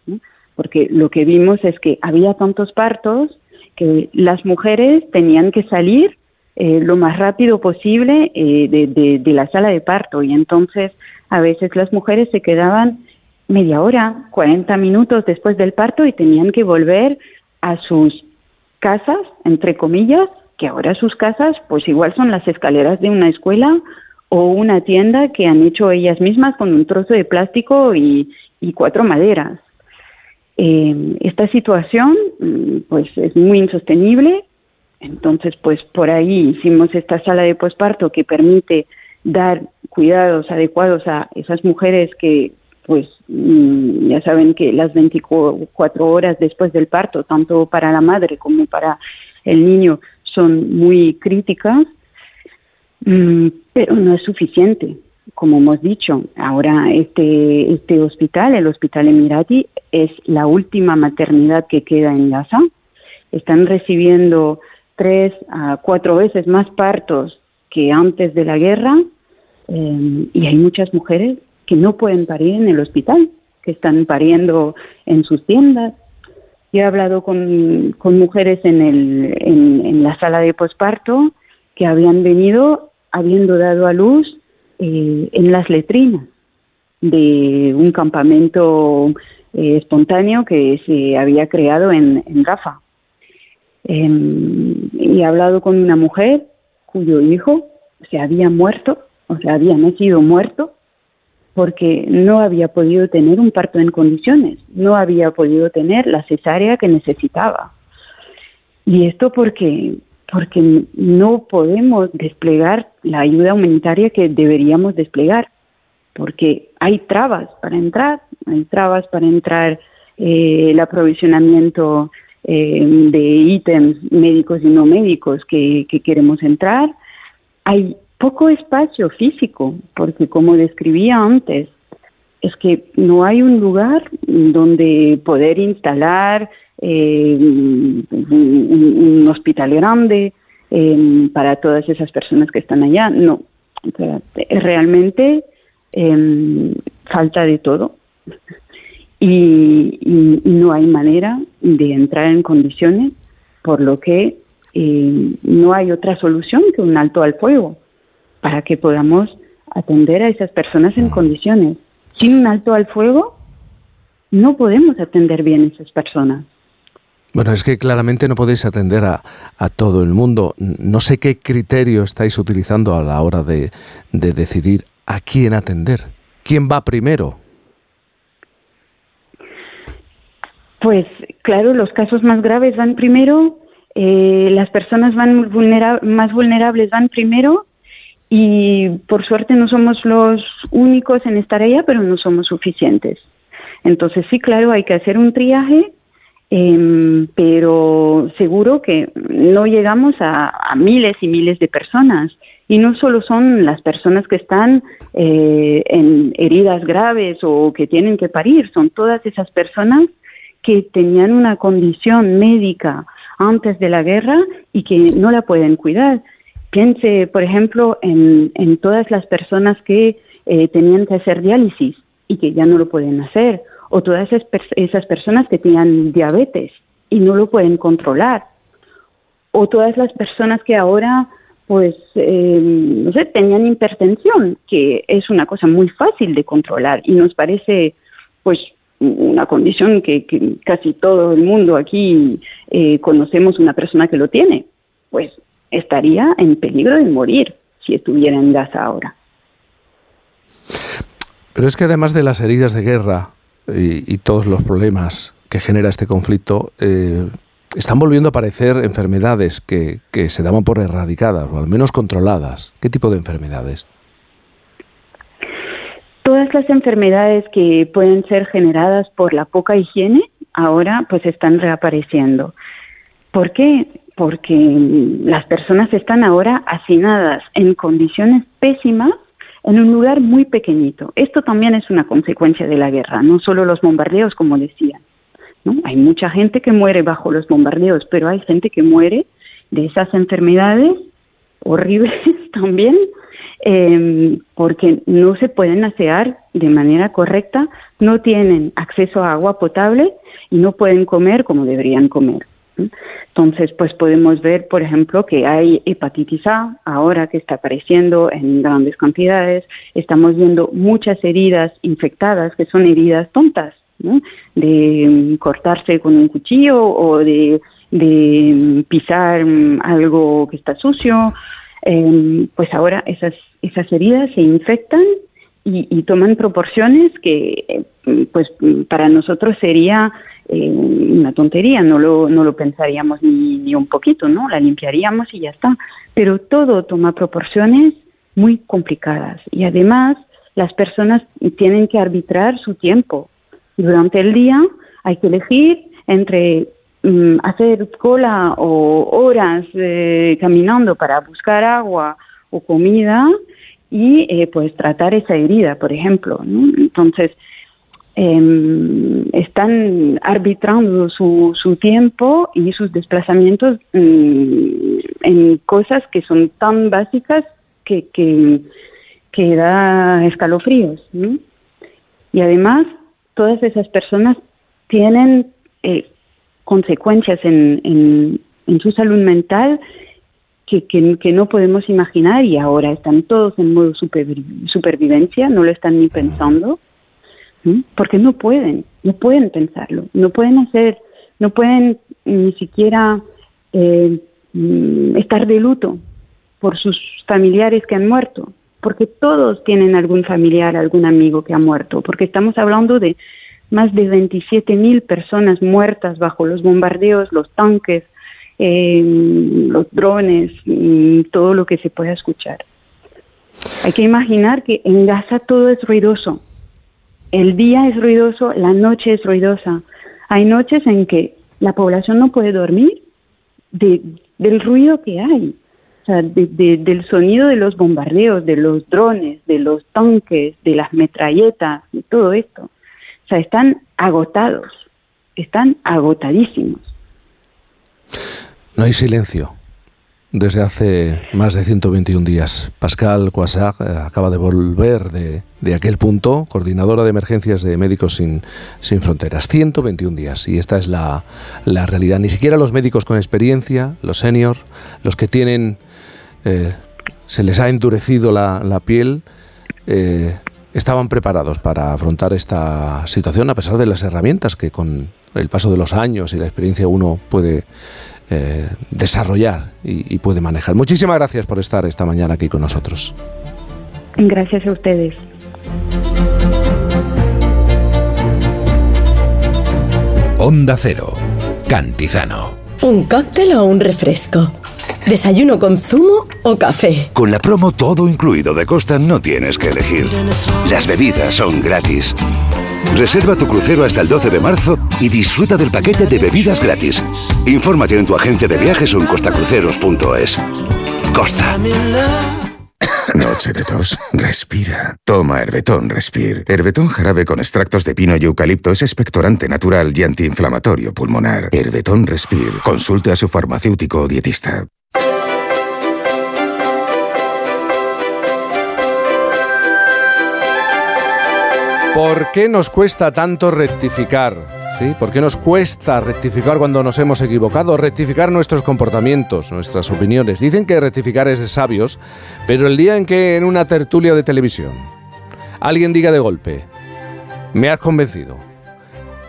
Porque lo que vimos es que había tantos partos que las mujeres tenían que salir eh, lo más rápido posible eh, de la sala de parto y entonces a veces las mujeres se quedaban media hora, 40 minutos después del parto y tenían que volver a sus casas, entre comillas, que ahora sus casas pues igual son las escaleras de una escuela o una tienda que han hecho ellas mismas con un trozo de plástico y, cuatro maderas. Eh, esta situación mm, pues es muy insostenible entonces, pues por ahí hicimos esta sala de posparto que permite dar cuidados adecuados a esas mujeres que, pues, mm, ya saben que las 24 horas después del parto, tanto para la madre como para el niño, son muy críticas, Mm, pero no es suficiente. Como hemos dicho, ahora este, este hospital, el Hospital Emirati, es la última maternidad que queda en Gaza. Están recibiendo tres a cuatro veces más partos que antes de la guerra eh, y hay muchas mujeres que no pueden parir en el hospital, que están pariendo en sus tiendas. Yo he hablado con, con mujeres en, el, en, la sala de posparto que habían venido habiendo dado a luz eh, en las letrinas de un campamento eh, espontáneo que se había creado en, en Rafa. Eh, y he hablado con una mujer cuyo hijo se había muerto, o sea, había nacido muerto, porque no había podido tener un parto en condiciones, no había podido tener la cesárea que necesitaba. Y esto porque porque no podemos desplegar la ayuda humanitaria que deberíamos desplegar, porque hay trabas para entrar, hay trabas para entrar eh, el aprovisionamiento eh, de ítems médicos y no médicos que, que queremos entrar, hay poco espacio físico, porque como describía antes, es que no hay un lugar donde poder instalar eh, un, hospital grande eh, para todas esas personas que están allá. No, realmente eh, falta de todo. Y, y- y no hay manera de entrar en condiciones, por lo que eh, no hay otra solución que un alto al fuego para que podamos atender a esas personas en condiciones. Sin un alto al fuego, no podemos atender bien a esas personas. Bueno, es que claramente no podéis atender a, a todo el mundo. No sé qué criterio estáis utilizando a la hora de, de decidir a quién atender. ¿Quién va primero? Pues claro, los casos más graves van primero, eh, las personas van vulnera- más vulnerables van primero y por suerte no somos los únicos en estar allá, pero no somos suficientes. Entonces sí, claro, hay que hacer un triaje, em, pero seguro que no llegamos a, a miles y miles de personas. Y no solo son las personas que están eh, en heridas graves o que tienen que parir, son todas esas personas que tenían una condición médica antes de la guerra y que no la pueden cuidar. Piense, por ejemplo, en, todas las personas que eh, tenían que hacer diálisis y que ya no lo pueden hacer, o todas esas, esas personas que tenían diabetes y no lo pueden controlar, o todas las personas que ahora, pues, eh, no sé, tenían hipertensión, que es una cosa muy fácil de controlar y nos parece, pues, una condición que, que casi todo el mundo aquí eh, conocemos una persona que lo tiene, pues estaría en peligro de morir si estuviera en Gaza ahora. Pero es que además de las heridas de guerra y, y todos los problemas que genera este conflicto, eh, están volviendo a aparecer enfermedades que, que se daban por erradicadas o al menos controladas. ¿Qué tipo de enfermedades? Todas las enfermedades que pueden ser generadas por la poca higiene ahora pues están reapareciendo. ¿Por qué? Porque las personas están ahora hacinadas en condiciones pésimas en un lugar muy pequeñito. Esto también es una consecuencia de la guerra, no solo los bombardeos, como decía. ¿no? Hay mucha gente que muere bajo los bombardeos, pero hay gente que muere de esas enfermedades horribles también, eh, porque no se pueden asear de manera correcta, no tienen acceso a agua potable y no pueden comer como deberían comer. Entonces, pues podemos ver, por ejemplo, que hay hepatitis A ahora que está apareciendo en grandes cantidades. Estamos viendo muchas heridas infectadas que son heridas tontas, de mm, cortarse con un cuchillo o de, mm, pisar mm, algo que está sucio. Eh, pues ahora esas, esas heridas se infectan y, y toman proporciones que, eh, pues, para nosotros sería eh, una tontería, no lo, no lo pensaríamos ni, ni un poquito, ¿no? La limpiaríamos y ya está. Pero todo toma proporciones muy complicadas y además las personas tienen que arbitrar su tiempo. Durante el día hay que elegir entre mm, hacer cola o horas eh, caminando para buscar agua o comida y eh, pues tratar esa herida, por ejemplo. ¿no? Entonces, eh, están arbitrando su, su tiempo y sus desplazamientos mm, en cosas que son tan básicas que, que, que da escalofríos. ¿no? Y además, todas esas personas tienen eh, consecuencias en, en, en su salud mental que, que, que, no podemos imaginar y ahora están todos en modo super, supervivencia, no lo están ni pensando, porque no pueden, no pueden pensarlo, no pueden hacer, no pueden ni siquiera eh, estar de luto por sus familiares que han muerto, porque todos tienen algún familiar, algún amigo que ha muerto, porque estamos hablando de más de 27 mil personas muertas bajo los bombardeos, los tanques, eh, los drones, y todo lo que se pueda escuchar. Hay que imaginar que en Gaza todo es ruidoso. El día es ruidoso, la noche es ruidosa. Hay noches en que la población no puede dormir de, del ruido que hay, o sea, de, de, del sonido de los bombardeos, de los drones, de los tanques, de las metralletas, de todo esto. O sea, están agotados, están agotadísimos. No hay silencio. Desde hace más de 121 días, Pascal Coissard eh, acaba de volver de, de, aquel punto, coordinadora de emergencias de Médicos Sin, Sin Fronteras. 121 días y esta es la, la realidad. Ni siquiera los médicos con experiencia, los senior, los que tienen, eh, se les ha endurecido la, la piel, eh, estaban preparados para afrontar esta situación a pesar de las herramientas que con el paso de los años y la experiencia uno puede eh, desarrollar y, y, puede manejar. Muchísimas gracias por estar esta mañana aquí con nosotros. Gracias a ustedes. Onda Cero, Cantizano. ¿Un cóctel o un refresco? ¿Desayuno con zumo o café? Con la promo todo incluido de Costa no tienes que elegir. Las bebidas son gratis. Reserva tu crucero hasta el 12 de marzo y disfruta del paquete de bebidas gratis. Infórmate en tu agencia de viajes o en costacruceros.es. Costa. Noche de tos. Respira. Toma Herbetón Respir. Herbetón jarabe con extractos de pino y eucalipto es expectorante natural y antiinflamatorio pulmonar. Herbetón Respir. Consulte a su farmacéutico o dietista. ¿Por qué nos cuesta tanto rectificar? ¿Sí? ¿Por qué nos cuesta rectificar cuando nos hemos equivocado? Rectificar nuestros comportamientos, nuestras opiniones. Dicen que rectificar es de sabios, pero el día en que en una tertulia de televisión alguien diga de golpe, me has convencido,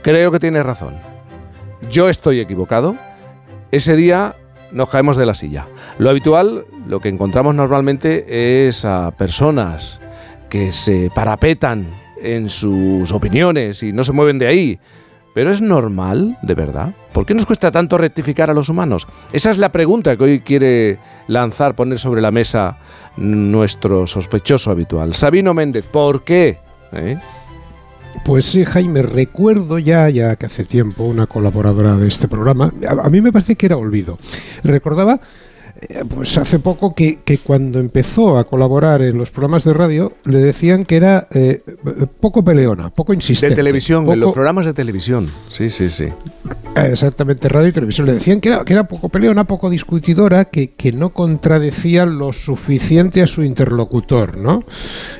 creo que tienes razón, yo estoy equivocado, ese día nos caemos de la silla. Lo habitual, lo que encontramos normalmente es a personas que se parapetan en sus opiniones y no se mueven de ahí. Pero es normal, de verdad. ¿Por qué nos cuesta tanto rectificar a los humanos? Esa es la pregunta que hoy quiere lanzar, poner sobre la mesa nuestro sospechoso habitual. Sabino Méndez, ¿por qué? ¿eh? Pues sí, Jaime, recuerdo ya, ya que hace tiempo, una colaboradora de este programa, a, a mí me parece que era Olvido, recordaba eh, pues hace poco que, que cuando empezó a colaborar en los programas de radio le decían que era eh, poco peleona, poco insistente. De televisión, en los programas de televisión. Sí, sí, sí. Eh, Exactamente, radio y televisión. Le decían que era, que era poco peleona, poco discutidora, que, que no contradecía lo suficiente a su interlocutor, ¿no?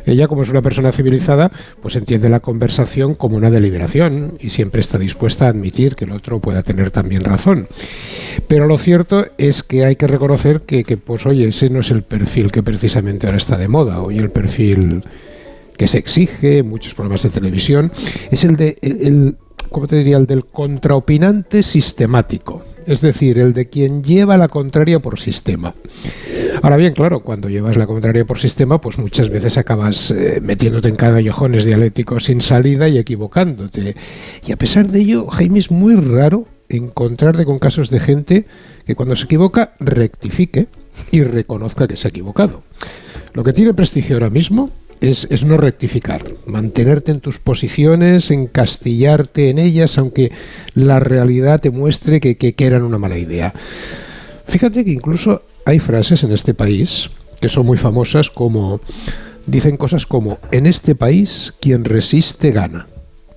Ella, como es una persona civilizada, pues entiende la conversación como una deliberación y siempre está dispuesta a admitir que el otro pueda tener también razón. Pero lo cierto es que hay que reconocer que, que, pues oye, ese no es el perfil que precisamente ahora está de moda. Hoy el perfil que se exige en muchos programas de televisión es el de el, el- ¿cómo te diría? el del contraopinante sistemático. Es decir, el de quien lleva la contraria por sistema. Ahora bien, claro, cuando llevas la contraria por sistema, pues muchas veces acabas eh, metiéndote en callejones dialécticos sin salida y equivocándote. Y a pesar de ello, Jaime, es muy raro encontrarte con casos de gente que cuando se equivoca rectifique y reconozca que se ha equivocado. Lo que tiene prestigio ahora mismo es, es no rectificar, mantenerte en tus posiciones, encastillarte en ellas, aunque la realidad te muestre que, que, eran una mala idea. Fíjate que incluso hay frases en este país que son muy famosas como dicen cosas como en este país quien resiste gana.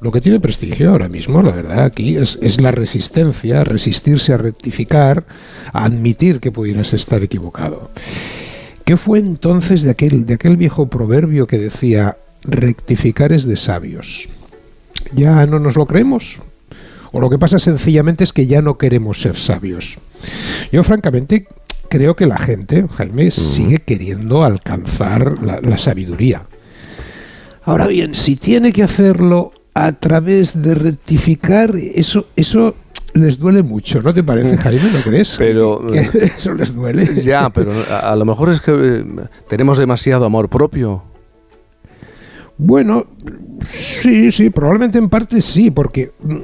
Lo que tiene prestigio ahora mismo, la verdad, aquí es, es la resistencia, resistirse a rectificar, a admitir que pudieras estar equivocado. ¿Qué fue entonces de aquel, de aquel viejo proverbio que decía rectificar es de sabios? ¿Ya no nos lo creemos? O lo que pasa sencillamente es que ya no queremos ser sabios. Yo francamente creo que la gente, Jaime, sigue queriendo alcanzar la, la sabiduría. Ahora bien, si tiene que hacerlo a través de rectificar, eso, eso les duele mucho, ¿no te parece, Jaime? ¿No crees? Pero Que eso les duele. Ya, pero a, a lo mejor es que eh, tenemos demasiado amor propio. Bueno, sí, sí, probablemente en parte sí, porque mm,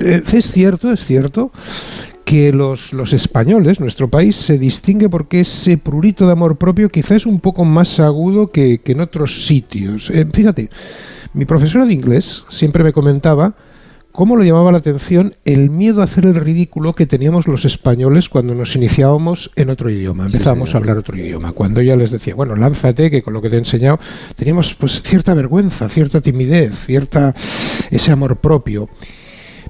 eh, es cierto, es cierto que los, los españoles, nuestro país, se distingue porque ese prurito de amor propio quizás es un poco más agudo que, que en otros sitios. Eh, fíjate, mi profesora de inglés siempre me comentaba cómo le llamaba la atención el miedo a hacer el ridículo que teníamos los españoles cuando nos iniciábamos en otro idioma, empezábamos a hablar otro idioma. Cuando ella les decía, bueno, lánzate, que con lo que te he enseñado, teníamos pues cierta vergüenza, cierta timidez, cierta ese amor propio.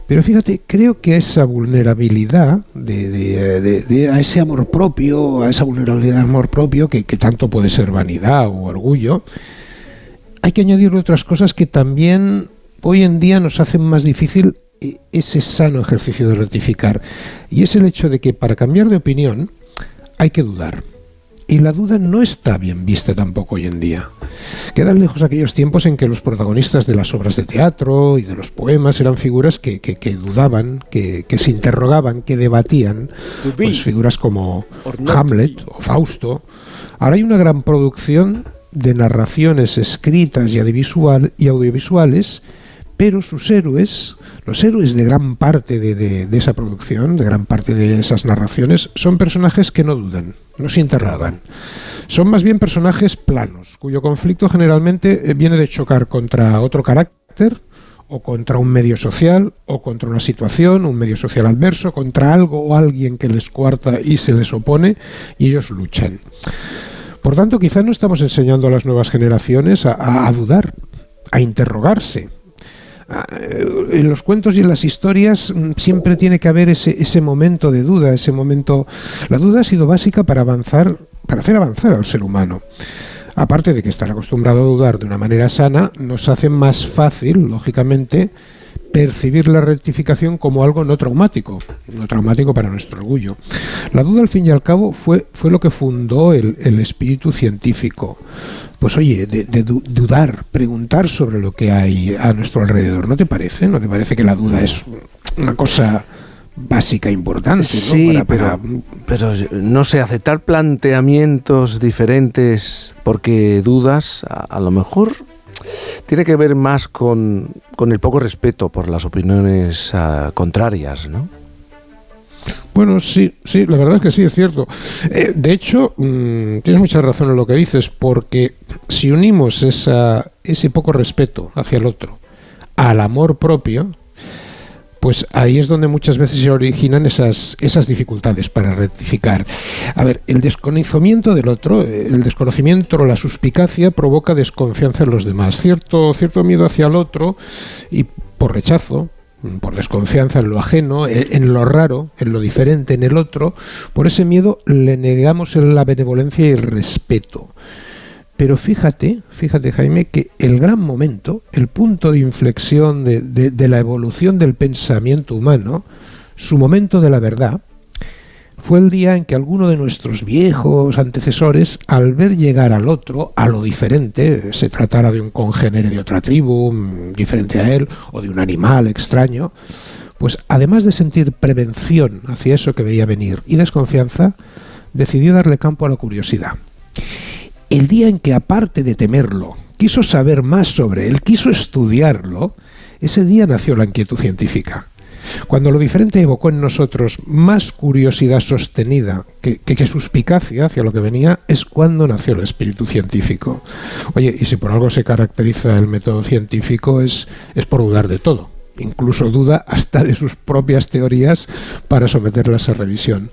Pero fíjate, creo que esa vulnerabilidad de, de- de- de- a ese amor propio, a esa vulnerabilidad de amor propio, que, que tanto puede ser vanidad o orgullo, hay que añadirle otras cosas que también hoy en día nos hacen más difícil eh, ese sano ejercicio de rectificar. Y es el hecho de que para cambiar de opinión hay que dudar. Y la duda no está bien vista tampoco hoy en día. Quedan lejos aquellos tiempos en que los protagonistas de las obras de teatro y de los poemas eran figuras que, que- que dudaban, que, que se interrogaban, que debatían. Pues figuras como Hamlet o Fausto. Ahora hay una gran producción de narraciones escritas y audiovisual- y audiovisuales, pero sus héroes, los héroes de gran parte de, de- de esa producción, de gran parte de esas narraciones, son personajes que no dudan, no se interrogan. Son más bien personajes planos, cuyo conflicto generalmente eh, viene de chocar contra otro carácter, o contra un medio social, o contra una situación, un medio social adverso, contra algo o alguien que les cuarta y se les opone, y ellos luchan. Por tanto, quizás no estamos enseñando a las nuevas generaciones a, a- a dudar, a interrogarse. Eh, En los cuentos y en las historias mm, siempre tiene que haber ese, ese momento de duda, ese momento. La duda ha sido básica para avanzar, para hacer avanzar al ser humano. Aparte de que estar acostumbrado a dudar de una manera sana, nos hace más fácil, lógicamente, percibir la rectificación como algo no traumático, no traumático para nuestro orgullo. La duda, al fin y al cabo, fue, fue lo que fundó el, el espíritu científico. Pues oye, de, de du- dudar, preguntar sobre lo que hay a nuestro alrededor, ¿no te parece? ¿No te parece que la duda es una cosa básica, importante? ¿no? Sí, Para- para- pero, pero no sé, aceptar planteamientos diferentes porque dudas, a, a lo mejor tiene que ver más con, con el poco respeto por las opiniones ah, contrarias, ¿no? Bueno, sí, sí, la verdad es que sí, es cierto. Eh, de hecho, mm, tienes mucha razón en lo que dices, porque si unimos esa, ese poco respeto hacia el otro al amor propio, pues ahí es donde muchas veces se originan esas, esas dificultades para rectificar. A ver, el desconocimiento del otro, eh, el desconocimiento o la suspicacia provoca desconfianza en los demás, cierto, cierto miedo hacia el otro y por rechazo, por desconfianza en lo ajeno, en en lo raro, en lo diferente, en el otro, por ese miedo le negamos la benevolencia y el respeto. Pero fíjate, fíjate Jaime, que el gran momento, el punto de inflexión de, de- de la evolución del pensamiento humano, su momento de la verdad, fue el día en que alguno de nuestros viejos antecesores, al ver llegar al otro, a lo diferente, se tratara de un congénere de otra tribu, mm, diferente a él, o de un animal extraño, pues además de sentir prevención hacia eso que veía venir y desconfianza, decidió darle campo a la curiosidad. El día en que, aparte de temerlo, quiso saber más sobre él, quiso estudiarlo, ese día nació la inquietud científica. Cuando lo diferente evocó en nosotros más curiosidad sostenida que, suspicacia hacia lo que venía, es cuando nació el espíritu científico. Oye, y si por algo se caracteriza el método científico es, es por dudar de todo. Incluso duda hasta de sus propias teorías para someterlas a revisión.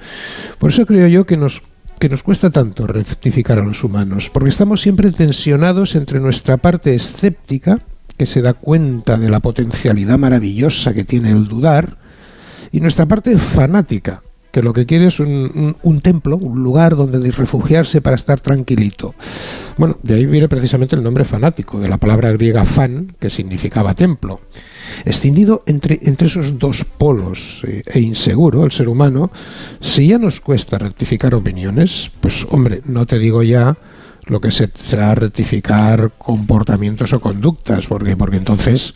Por eso creo yo que nos que nos cuesta tanto rectificar a los humanos, porque estamos siempre tensionados entre nuestra parte escéptica, que se da cuenta de la potencialidad maravillosa que tiene el dudar, y nuestra parte fanática, que lo que quiere es un, templo, un lugar donde refugiarse para estar tranquilito. Bueno, de ahí viene precisamente el nombre fanático, de la palabra griega fan, que significaba templo. Escindido entre, entre esos dos polos eh, e inseguro, el ser humano, si ya nos cuesta rectificar opiniones, pues hombre, no te digo ya lo que se- será rectificar comportamientos o conductas, porque, porque entonces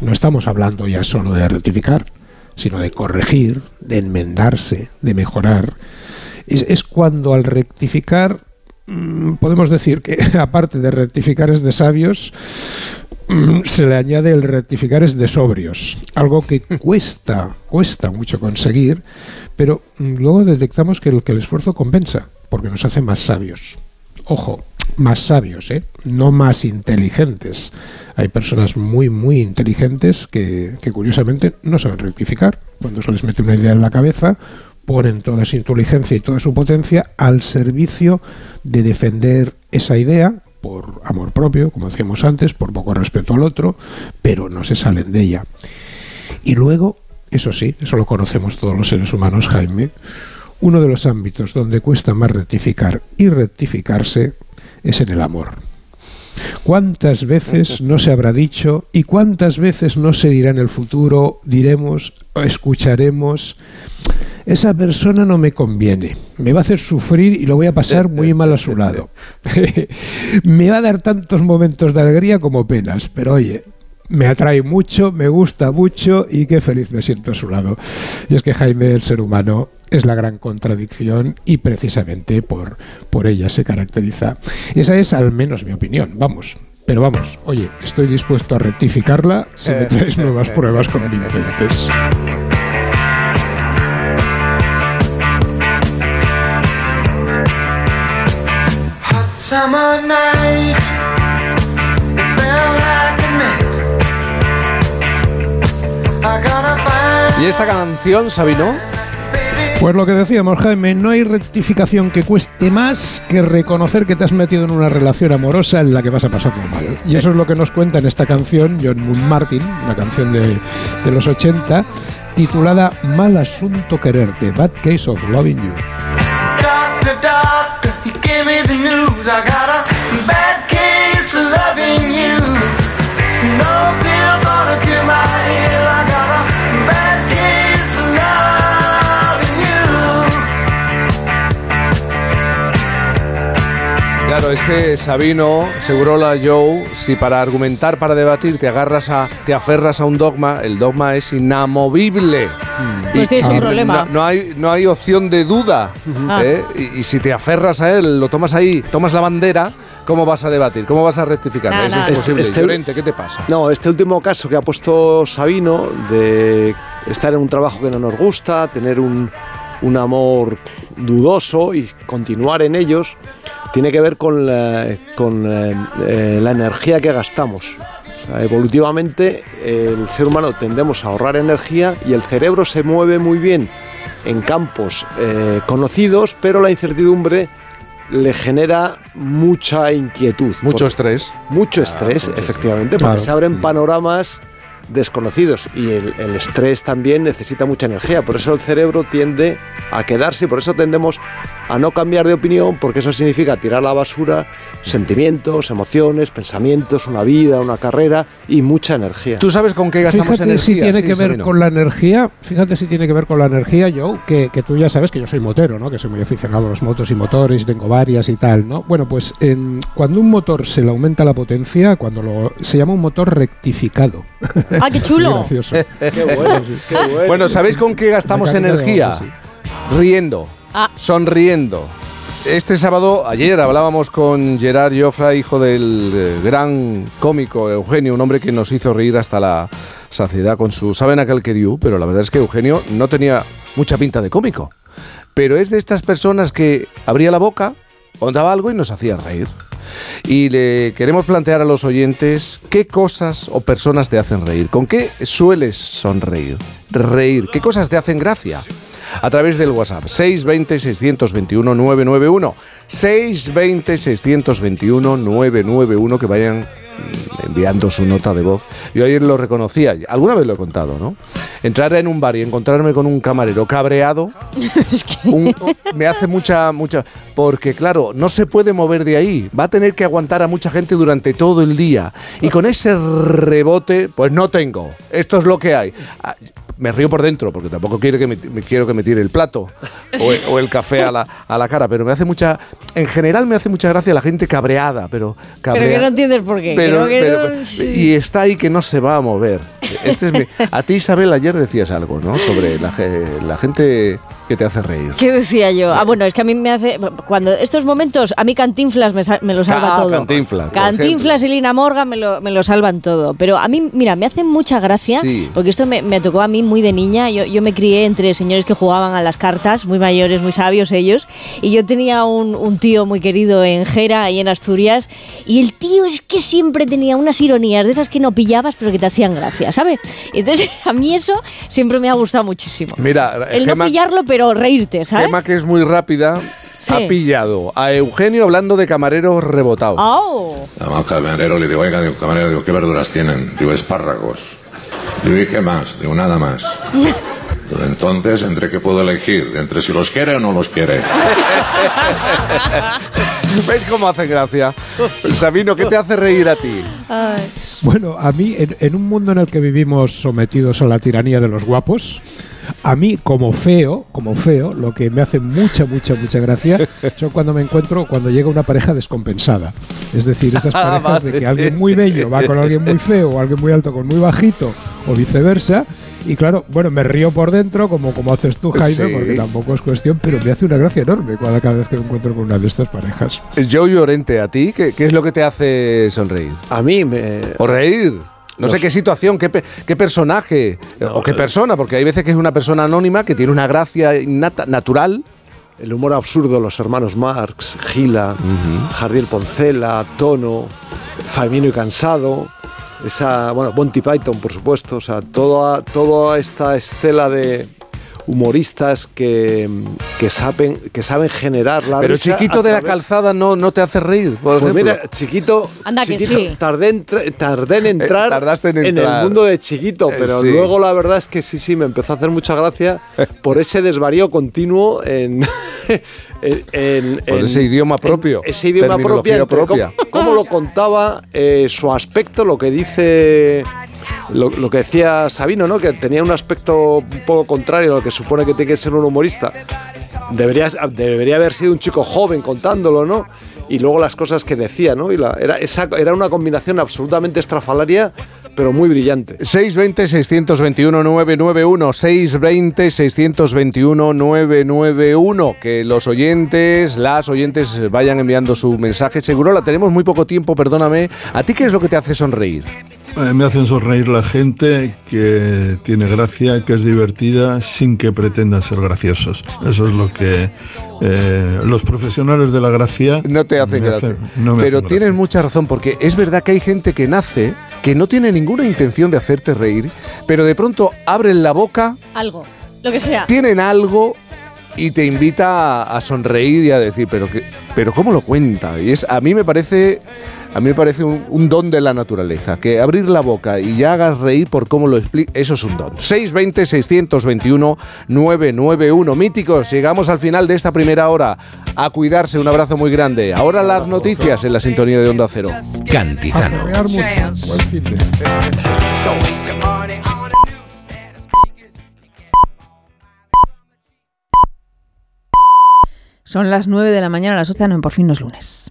no estamos hablando ya solo de rectificar, sino de corregir, de enmendarse, de mejorar. Es, cuando al rectificar mm, podemos decir que aparte de rectificar es de sabios, mm, se le añade el rectificar es de sobrios, algo que cuesta, cuesta mucho conseguir, pero mm, luego detectamos que el, que el esfuerzo compensa, porque nos hace más sabios. Ojo, más sabios, ¿eh? no más inteligentes. Hay personas muy, muy inteligentes que, que curiosamente no saben rectificar. Cuando se les mete una idea en la cabeza, ponen toda su inteligencia y toda su potencia al servicio de defender esa idea por amor propio, como decíamos antes, por poco respeto al otro, pero no se salen de ella. Y luego, eso sí, eso lo conocemos todos los seres humanos, Jaime, uno de los ámbitos donde cuesta más rectificar y rectificarse es en el amor. ¿Cuántas veces no se habrá dicho y cuántas veces no se dirá en el futuro, diremos o escucharemos, esa persona no me conviene, me va a hacer sufrir y lo voy a pasar muy mal a su lado. me va a dar tantos momentos de alegría como penas, pero oye, me atrae mucho, me gusta mucho y qué feliz me siento a su lado. Y es que Jaime, el ser humano, es la gran contradicción y precisamente por, por ella se caracteriza. Esa es al menos mi opinión, vamos. Pero vamos, oye, estoy dispuesto a rectificarla si me traes nuevas pruebas convincentes. Hot summer night. It felt like a net. I gotta find ¿Y esta canción, Sabino? Pues lo que decíamos, Jaime, no hay rectificación que cueste más que reconocer que te has metido en una relación amorosa en la que vas a pasar muy mal. Y eso es lo que nos cuenta en esta canción John Moon Martin, una canción de, de los 80, titulada Mal asunto quererte, Bad Case of Loving you Claro, es que Sabino, Segurola, Joe, si para argumentar, para debatir, te agarras a, te aferras a un dogma, el dogma es inamovible. Pues tienes un no- problema. No, no hay, no hay opción de duda. Ah. ¿eh? Y, y si te aferras a él, lo tomas ahí, tomas la bandera, ¿cómo vas a debatir? ¿Cómo vas a rectificar? Eso es posible. Este- Llorente, ¿qué te pasa? No, este último caso que ha puesto Sabino de estar en un trabajo que no nos gusta, tener un, un amor dudoso y continuar en ellos, tiene que ver con la, con, eh, eh, la energía que gastamos. O sea, evolutivamente el ser humano tendemos a ahorrar energía y el cerebro se mueve muy bien en campos eh, conocidos, pero la incertidumbre le genera mucha inquietud. Mucho estrés. Mucho estrés, efectivamente, porque se abren panoramas desconocidos y el, el estrés también necesita mucha energía. Por eso el cerebro tiende a quedarse por eso tendemos a no cambiar de opinión, porque eso significa tirar a la basura sentimientos, emociones, pensamientos, una vida, una carrera y mucha energía. ¿Tú sabes con qué gastamos Fíjate energía? si tiene Sí, que ver Sabino. con la energía, fíjate si tiene que ver con la energía, Joe, que, que tú ya sabes que yo soy motero, ¿no? Que soy muy aficionado a los motos y motores, tengo varias y tal, ¿no? Bueno, pues en- cuando un motor se le aumenta la potencia, cuando lo, se llama un motor rectificado. ¡Ah, qué chulo! gracioso. Qué bueno, qué bueno. Bueno, ¿sabéis con qué gastamos energía? Riendo, Ah. sonriendo. Este sábado, ayer, hablábamos con Gerard Joffre, hijo del eh, gran cómico Eugenio, un hombre que nos hizo reír hasta la saciedad con su Saben aquel que dio, pero la verdad es que Eugenio no tenía mucha pinta de cómico. Pero es de estas personas que abría la boca, contaba algo y nos hacía reír. Y le queremos plantear a los oyentes qué cosas o personas te hacen reír, con qué sueles sonreír, reír, qué cosas te hacen gracia. A través del WhatsApp 620-621-991. 620-621-991 que vayan mm, enviando su nota de voz. Yo ayer lo reconocía, alguna vez lo he contado, ¿no? Entrar en un bar y encontrarme con un camarero cabreado un- me hace mucha, mucha. Porque, claro, no se puede mover de ahí. Va a tener que aguantar a mucha gente durante todo el día. Y con ese rebote, pues no tengo. Esto es lo que hay. Me río por dentro, porque tampoco quiero que me, me quiero que me tire el plato o el, o el café a la, a la cara. Pero me hace mucha. En general, me hace mucha gracia la gente cabreada, pero. Pero que no entiendes por qué. pero- no- y está ahí que no se va a mover. Este es mi- a ti, Isabel, ayer decías algo, ¿no? Sobre la, la gente que te hace reír. ¿Qué decía yo? Ah, bueno, es que a mí me hace. Cuando estos momentos, a mí Cantinflas me, me lo salva Ah, todo. Cantinflas, Cantinflas y Lina Morgan me lo, me lo salvan todo. Pero a mí, mira, me hace mucha gracia, Sí. porque esto me, me tocó a mí muy de niña. Yo, yo me crié entre señores que jugaban a las cartas, muy mayores, muy sabios ellos. Y yo tenía un, un tío muy querido en Gera y en Asturias. Y el tío es que siempre tenía unas ironías de esas que no pillabas, pero que te hacían gracia, ¿sabes? Entonces, a mí eso siempre me ha gustado muchísimo. Mira, El no pillarlo, pero reírte, ¿sabes? Gema, que es muy rápida, Sí. ha pillado a Eugenio hablando de camareros rebotados. ¡Oh! Al camarero, le digo, oiga, digo, camarero, digo, ¿qué verduras tienen? Digo, espárragos. Digo, ¿y qué más? Digo, nada más. Entonces, ¿entre qué puedo elegir? ¿Entre si los quiere o no los quiere? ¿Veis cómo hace gracia? Sabino, ¿qué te hace reír a ti? Bueno, a mí, en, en un mundo en el que vivimos sometidos a la tiranía de los guapos, a mí como feo, como feo, lo que me hace mucha, mucha, mucha gracia son cuando me encuentro, cuando llega una pareja descompensada. Es decir, esas parejas de que alguien muy bello va con alguien muy feo o alguien muy alto con muy bajito o viceversa. Y claro, bueno, me río por dentro, como, como haces tú, Jaime, Sí. porque tampoco es cuestión, pero me hace una gracia enorme cada, cada vez que me encuentro con una de estas parejas. Joe Llorente, ¿a ti qué, qué es lo que te hace sonreír? A mí me... ¿O reír? No sé qué situación, qué, pe- qué personaje o qué persona, porque hay veces que es una persona anónima que tiene una gracia innata, natural. El humor absurdo, los hermanos Marx, Gila, Jardiel Poncela, Tono, Famino y Cansado, esa, bueno, Monty Python, por supuesto, o sea, toda, toda esta estela de humoristas que, que saben, que saben generar la Pero risa chiquito de la calzada no, no te hace reír, por Pues ejemplo. mira, chiquito, Anda que chiquito, sí. tardé, en tardé en entrar, Eh, tardaste en el mundo de chiquito, Eh, pero sí. luego la verdad es que sí, sí, me empezó a hacer mucha gracia por ese desvarío continuo en... en- en- Por en- ese idioma propio, en- ese idioma propia, propia. Cómo, cómo lo contaba, eh, su aspecto, lo que dice... Lo, lo que decía Sabino, ¿no? Que tenía un aspecto un poco contrario a lo que supone que tiene que ser un humorista. Debería, debería haber sido un chico joven contándolo, ¿no? Y luego las cosas que decía, ¿no? Y la- era, esa- era una combinación absolutamente estrafalaria, pero muy brillante. 620-621-991, 620-621-991. Que los oyentes, las oyentes vayan enviando su mensaje. Seguro la tenemos muy poco tiempo, perdóname. ¿A ti qué es lo que te hace sonreír? Me hacen sonreír la gente que tiene gracia, que es divertida, sin que pretendan ser graciosos. Eso es lo que eh, los profesionales de la gracia no te hacen gracia. no me Pero hacen tienes mucha razón, porque es verdad que hay gente que nace, que no tiene ninguna intención de hacerte reír, pero de pronto abren la boca, Algo, lo que sea. tienen algo y te invita a, a sonreír y a decir, pero que, pero cómo lo cuenta. Y es a mí me parece, a mí me parece un, un don de la naturaleza, que abrir la boca y ya hagas reír por cómo lo explica, eso es un don. 620 621 991 míticos. Llegamos al final de esta primera hora. A cuidarse, un abrazo muy grande. Ahora las noticias en la sintonía de Onda Cero. Cantizano. Son las 9 de la mañana, las 11 no, por fin no es lunes.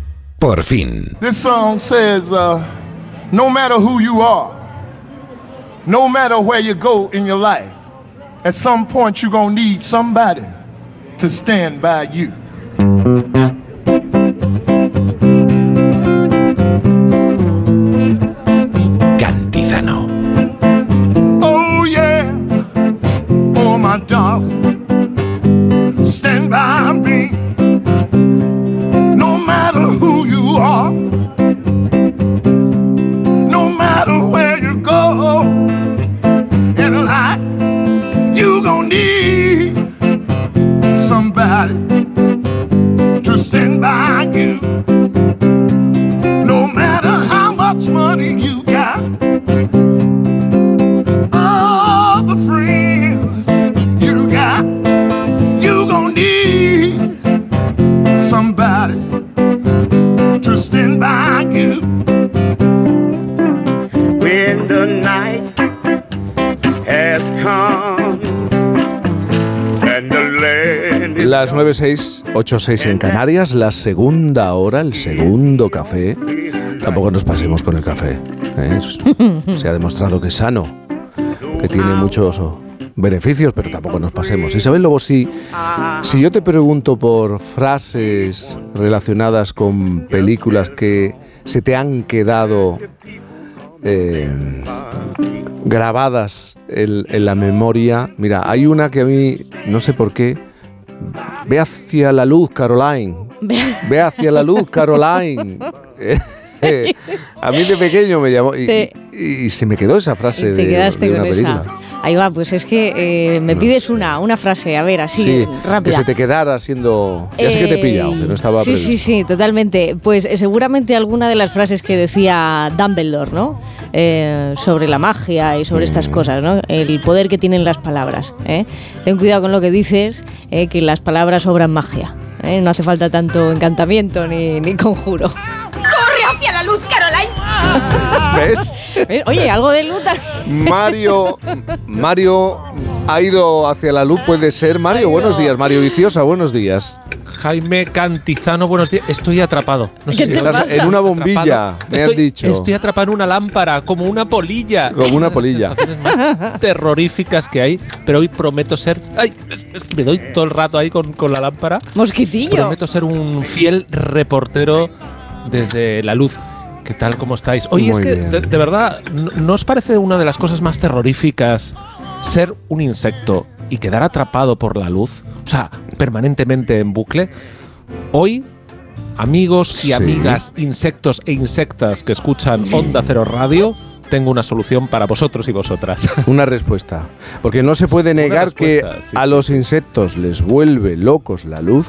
Por fin. This song says, uh, no matter who you are, no matter where you go in your life, at some point you're going to need somebody to stand by you. 9.6, 8.6 en Canarias, la segunda hora, el segundo café. Tampoco nos pasemos con el café. ¿eh? Se ha demostrado que es sano, que tiene ah. muchos beneficios, pero tampoco nos pasemos. Isabel, luego si, ah. si yo te pregunto por frases relacionadas con películas que se te han quedado eh, grabadas en, en la memoria, mira, hay una que a mí, no sé por qué, ve hacia la luz, Caroline. Ve hacia la luz, Caroline. Eh, a mí de pequeño me llamó y, y- y se me quedó esa frase Te de, quedaste de con esa. Ahí va, pues es que eh, me pides una, una frase, a ver, así, Sí, rápida. que se te quedara siendo... Ya sé que te he pillado, que no estaba Sí, sí, previsto. sí, totalmente. Pues eh, seguramente alguna de las frases que decía Dumbledore, ¿no? Eh, sobre la magia y sobre estas Mm. cosas, ¿no? El poder que tienen las palabras. ¿eh? Ten cuidado con lo que dices, eh, que las palabras obran magia. ¿eh? No hace falta tanto encantamiento ni, ni conjuro. ¿Ves? ¿Ves? Oye, algo de luz. Mario, Mario ha ido hacia la luz, puede ser. Mario, buenos días. Mario Viciosa, buenos días. Jaime Cantizano, buenos días. Estoy atrapado. No ¿Qué te estás pasa? En una bombilla, atrapado. me han Estoy- dicho. Estoy atrapado en una lámpara, como una polilla. Como una polilla. más terroríficas que hay, pero hoy prometo ser. ¡Ay! es- es que Me doy todo el rato ahí con, con la lámpara. Mosquitillo. Prometo ser un fiel reportero desde la luz. ¿Qué tal? ¿Cómo estáis? Oye, es Muy que, bien. de, de verdad, ¿no ¿no os parece una de las cosas más terroríficas ser un insecto y quedar atrapado por la luz? O sea, permanentemente en bucle. Hoy, amigos y Sí. amigas, insectos e insectas que escuchan Onda Cero Radio, tengo una solución para vosotros y vosotras. Una respuesta. Porque no se puede negar que sí, a los insectos les vuelve locos la luz,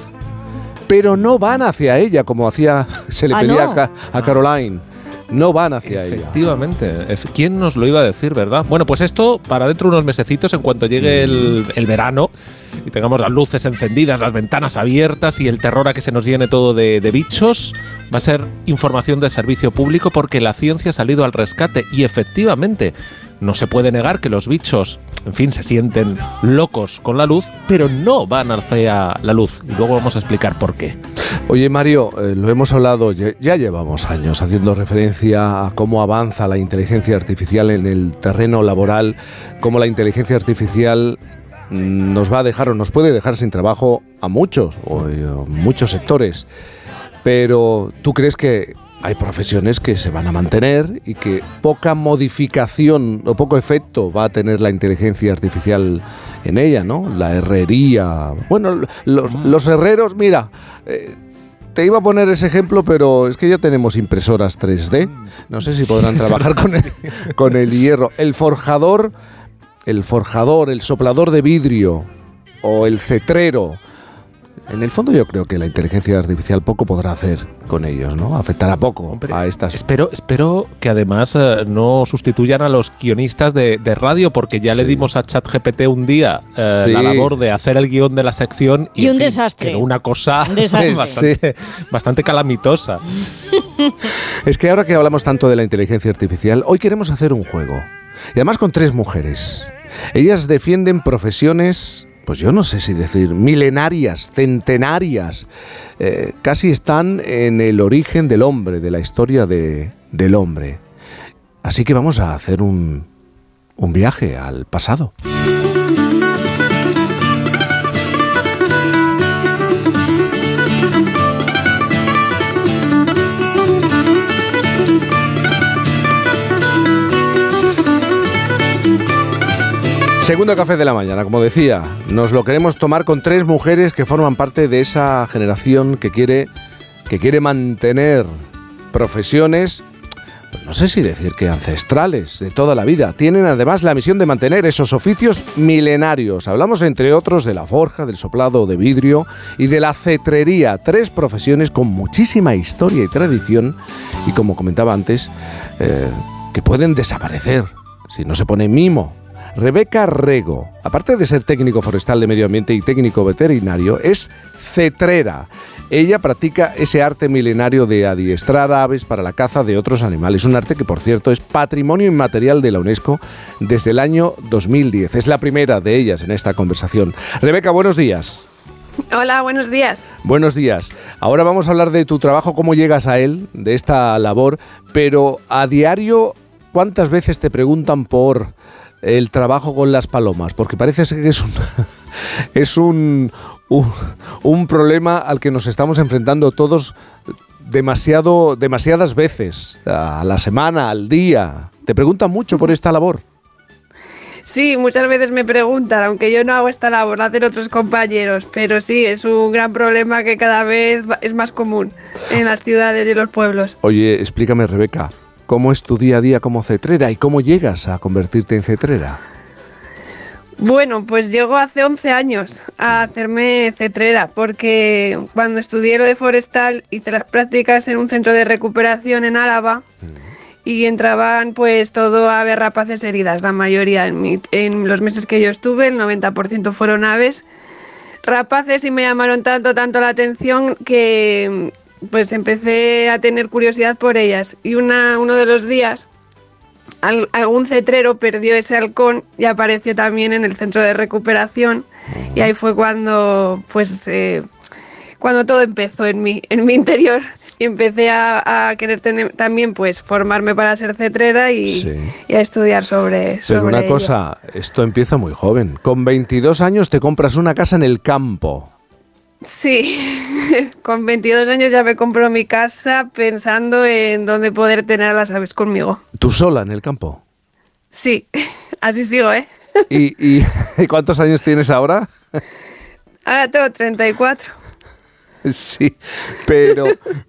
pero no van hacia ella como hacía, se le Ah, pedía no. a, Ca- a Caroline. No van hacia ella. Efectivamente. Ef- ¿Quién nos lo iba a decir, verdad? Bueno, pues esto para dentro de unos mesecitos, en cuanto llegue el, el verano y tengamos las luces encendidas, las ventanas abiertas y el terror a que se nos llene todo de, de bichos, va a ser información de servicio público porque la ciencia ha salido al rescate y efectivamente no se puede negar que los bichos, en fin, se sienten locos con la luz, pero no van hacia la luz. Y luego vamos a explicar por qué. Oye Mario, eh, lo hemos hablado, ya, llevamos años haciendo referencia a cómo avanza la inteligencia artificial en el terreno laboral, cómo la inteligencia artificial nos va a dejar o nos puede dejar sin trabajo a muchos o eh, muchos sectores. Pero ¿tú crees que hay profesiones que se van a mantener y que poca modificación o poco efecto va a tener la inteligencia artificial en ella, ¿no? La herrería. Bueno, los, los herreros, mira, eh, te iba a poner ese ejemplo, pero es que ya tenemos impresoras 3D. No sé si podrán trabajar con el, con el hierro. El forjador, el forjador, el soplador de vidrio o el cetrero. En el fondo yo creo que la inteligencia artificial poco podrá hacer con ellos, ¿no? Afectará poco a estas... Espero, espero que además eh, no sustituyan a los guionistas de, de radio, porque ya le dimos a ChatGPT un día eh, Sí, la labor de hacer el guion de la sección Y en un fin, desastre. quedó una cosa Un desastre. bastante, bastante calamitosa. Es que ahora que hablamos tanto de la inteligencia artificial, hoy queremos hacer un juego. Y además con tres mujeres. Ellas defienden profesiones, pues yo no sé si decir, milenarias, centenarias. Eh, casi están en el origen del hombre, de la historia de- del hombre. Así que vamos a hacer un, un viaje al pasado. Segundo café de la mañana, como decía, nos lo queremos tomar con tres mujeres que forman parte de esa generación que quiere, que quiere mantener profesiones, pues no sé si decir que ancestrales, de toda la vida. Tienen además la misión de mantener esos oficios milenarios. Hablamos entre otros de la forja, del soplado de vidrio y de la cetrería, tres profesiones con muchísima historia y tradición y como comentaba antes, eh, que pueden desaparecer si no se pone mimo. Rebeca Rego, aparte de ser técnico forestal de medio ambiente y técnico veterinario, es cetrera. Ella practica ese arte milenario de adiestrar aves para la caza de otros animales, un arte que por cierto es patrimonio inmaterial de la UNESCO desde el año 2010. Es la primera de ellas en esta conversación. Rebeca, buenos días. Hola, buenos días. Buenos días. Ahora vamos a hablar de tu trabajo, cómo llegas a él, de esta labor, pero a diario, ¿cuántas veces te preguntan por el trabajo con las palomas? Porque parece que es un, es un, un, un problema al que nos estamos enfrentando todos demasiado, demasiadas veces, a la semana, al día. ¿Te preguntan mucho por esta labor? Sí, muchas veces me preguntan, aunque yo no hago esta labor, la hacen otros compañeros, pero sí, es un gran problema que cada vez es más común en las ciudades y los pueblos. Oye, explícame, Rebeca, ¿cómo es tu día a día como cetrera y cómo llegas a convertirte en cetrera? Bueno, pues llego hace 11 años a hacerme cetrera, porque cuando estudié lo de forestal hice las prácticas en un centro de recuperación en Álava y entraban pues todo aves rapaces heridas, la mayoría. En, mi- en los meses que yo estuve, el 90% fueron aves rapaces y me llamaron tanto, tanto la atención que pues empecé a tener curiosidad por ellas. Y una, uno de los días al- algún cetrero perdió ese halcón y apareció también en el centro de recuperación y ahí fue cuando pues eh, cuando todo empezó en mí en mi interior y empecé a, a querer tener, también pues formarme para ser cetrera y, Sí. y a estudiar sobre, Pero sobre una ello. cosa, esto empieza muy joven. Con 22 años te compras una casa en el campo. Sí, con 22 años ya me compró mi casa pensando en dónde poder tener a las aves conmigo. Tú sola en el campo. Sí, así sigo, ¿eh? ¿Y, y- ¿y cuántos años tienes ahora? Ahora tengo 34. Sí, pero,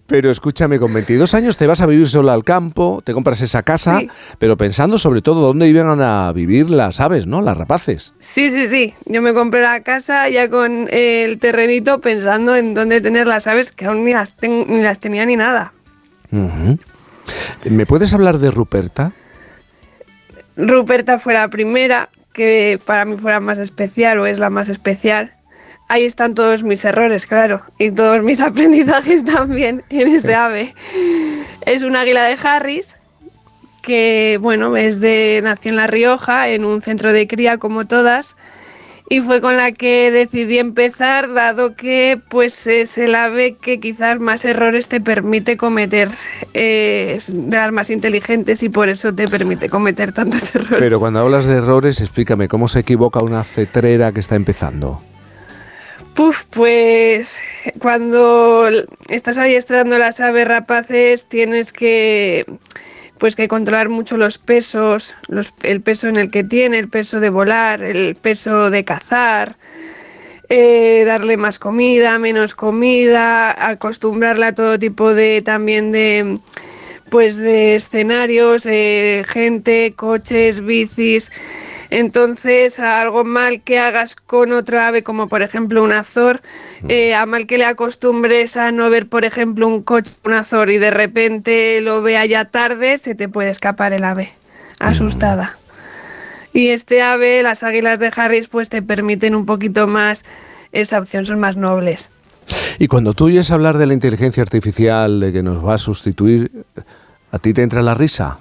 pero escúchame, con 22 años te vas a vivir sola al campo, te compras esa casa, Sí. pero pensando sobre todo dónde iban a vivir las aves, ¿no? Las rapaces. Sí, sí, sí. Yo me compré la casa ya con el terrenito pensando en dónde tener las aves que aún ni las, ten- ni las tenía ni nada. ¿Me puedes hablar de Ruperta? Ruperta fue la primera, que para mí fue la más especial o es la más especial. Ahí están todos mis errores, claro, y todos mis aprendizajes también en ese ave. Es un águila de Harris que, bueno, es de, nació en La Rioja, en un centro de cría como todas, y fue con la que decidí empezar, dado que pues es el ave que quizás más errores te permite cometer, eh, es de las más inteligentes y por eso te permite cometer tantos errores. Pero cuando hablas de errores, explícame, ¿cómo se equivoca una cetrera que está empezando? Puf, pues cuando estás adiestrando las aves rapaces tienes que pues que controlar mucho los pesos, el peso en el que tiene, el peso de volar, el peso de cazar, eh, darle más comida, menos comida, acostumbrarla a todo tipo de también de pues de escenarios, eh, gente, coches, bicis. Entonces, a algo mal que hagas con otro ave, como por ejemplo un azor, eh, a mal que le acostumbres a no ver, por ejemplo, un coche, un azor, y de repente lo vea ya tarde, se te puede escapar el ave, asustada. Y este ave, las águilas de Harris, pues te permiten un poquito más esa opción, son más nobles. Y cuando tú oyes hablar de la inteligencia artificial, de que nos va a sustituir, ¿a ti te entra la risa?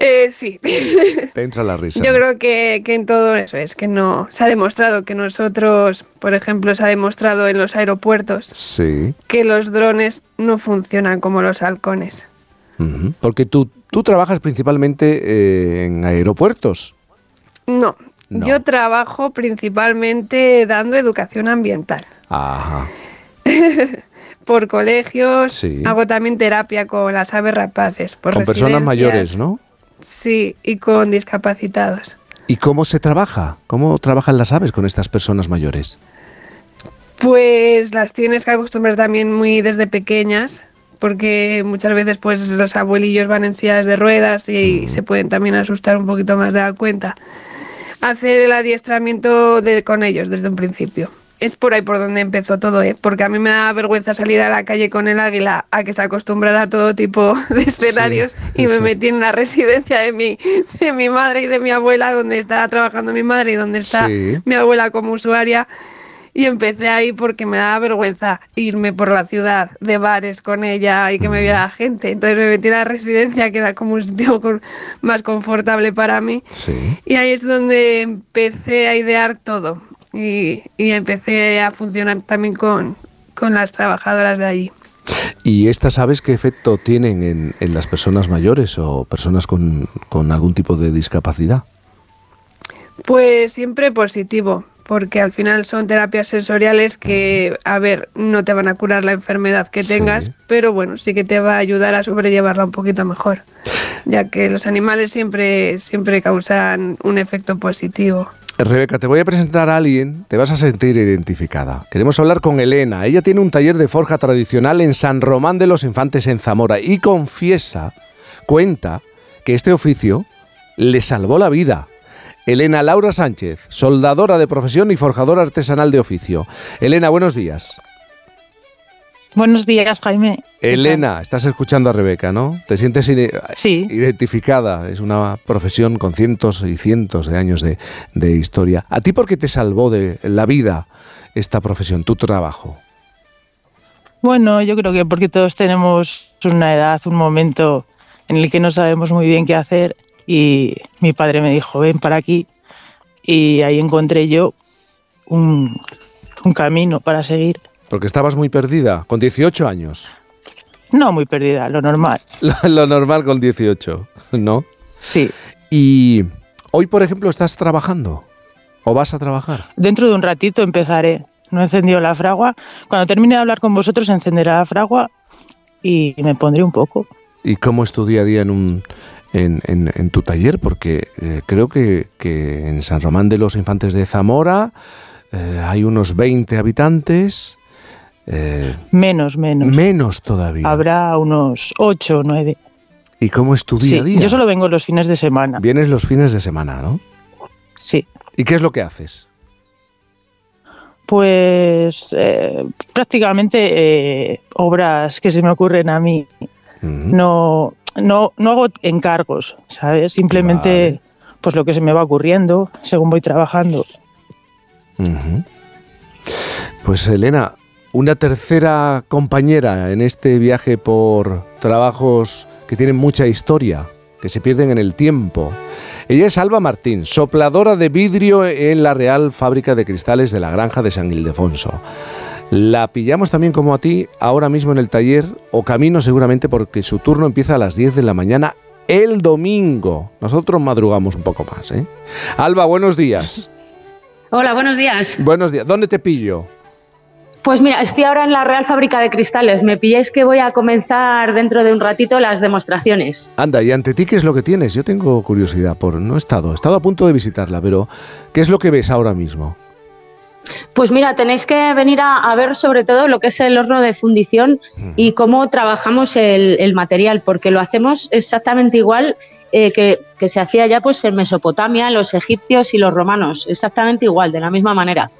Eh, sí. Te entra la risa. Yo creo que, que en todo eso es que no. Se ha demostrado que nosotros, por ejemplo, se ha demostrado en los aeropuertos Sí. que los drones no funcionan como los halcones. Porque tú, tú trabajas principalmente eh, en aeropuertos. No, No. yo trabajo principalmente dando educación ambiental. Ajá. Por colegios, Sí. hago también terapia con las aves rapaces. Por Con personas mayores, ¿no? Sí, y con discapacitados. ¿Y cómo se trabaja? ¿Cómo trabajan las aves con estas personas mayores? Pues las tienes que acostumbrar también muy desde pequeñas, porque muchas veces pues los abuelillos van en sillas de ruedas y se pueden también asustar un poquito más de la cuenta. Hacer el adiestramiento de, con ellos desde un principio. Es por ahí por donde empezó todo, ¿eh? porque a mí me da vergüenza salir a la calle con el águila a que se acostumbrara a todo tipo de escenarios y me metí en la residencia de mi, de mi madre y de mi abuela, donde está trabajando mi madre y donde está Sí. mi abuela como usuaria. Y empecé ahí porque me daba vergüenza irme por la ciudad de bares con ella y que me viera la gente. Entonces me metí en la residencia, que era como un sitio con- más confortable para mí. Y ahí es donde empecé a idear todo. Y, y empecé a funcionar también con, con las trabajadoras de allí. ¿Y estas aves qué efecto tienen en, en las personas mayores o personas con, con algún tipo de discapacidad? Pues siempre positivo, porque al final son terapias sensoriales que, a ver, no te van a curar la enfermedad que tengas, pero bueno, sí que te va a ayudar a sobrellevarla un poquito mejor, ya que los animales siempre, siempre causan un efecto positivo. Rebeca, te voy a presentar a alguien, te vas a sentir identificada. Queremos hablar con Elena. Ella tiene un taller de forja tradicional en San Román de los Infantes en Zamora y confiesa, cuenta, que este oficio le salvó la vida. Elena Laura Sánchez, soldadora de profesión y forjadora artesanal de oficio. Elena, buenos días. Buenos días, Jaime. Elena, estás escuchando a Rebeca, ¿no? ¿Te sientes ide- identificada? Es una profesión con cientos y cientos de años de, de historia. ¿A ti por qué te salvó de la vida esta profesión, tu trabajo? Bueno, yo creo que porque todos tenemos una edad, un momento en el que no sabemos muy bien qué hacer y mi padre me dijo, ven para aquí y ahí encontré yo un, un camino para seguir. Porque estabas muy perdida, con 18 años. No muy perdida, lo normal. Lo, lo normal con 18, ¿no? Sí. Y hoy, por ejemplo, estás trabajando o vas a trabajar. Dentro de un ratito empezaré. No he encendido la fragua. Cuando termine de hablar con vosotros encenderá la fragua y me pondré un poco. ¿Y cómo es tu día a día en, un, en, en- en tu taller? Porque eh, creo que, que en San Román de los Infantes de Zamora eh, hay unos 20 habitantes. Eh, Menos, menos. menos todavía. Habrá unos ocho o nueve. ¿Y cómo es tu día Sí, a día? yo solo vengo los fines de semana. Vienes los fines de semana, ¿no? Sí. ¿Y qué es lo que haces? Pues eh, prácticamente eh, obras que se me ocurren a mí. No, no, no hago encargos, ¿sabes? Simplemente pues lo que se me va ocurriendo según voy trabajando. Pues Elena, una tercera compañera en este viaje por trabajos que tienen mucha historia, que se pierden en el tiempo. Ella es Alba Martín, sopladora de vidrio en la Real Fábrica de Cristales de la Granja de San Ildefonso. La pillamos también como a ti ahora mismo en el taller o camino seguramente porque su turno empieza a las 10 de la mañana el domingo. Nosotros madrugamos un poco más. ¿eh? Alba, buenos días. Hola, buenos días. Buenos días. ¿Dónde te pillo? Pues mira, estoy ahora en la Real Fábrica de Cristales. Me pilláis que voy a comenzar dentro de un ratito las demostraciones. Anda, y ante ti, ¿qué es lo que tienes? Yo tengo curiosidad por... No he estado, he estado a punto de visitarla, pero ¿qué es lo que ves ahora mismo? Pues mira, tenéis que venir a, a ver sobre todo lo que es el horno de fundición y cómo trabajamos el, el material, porque lo hacemos exactamente igual eh, que, que se hacía ya pues en Mesopotamia, los egipcios y los romanos, exactamente igual, de la misma manera.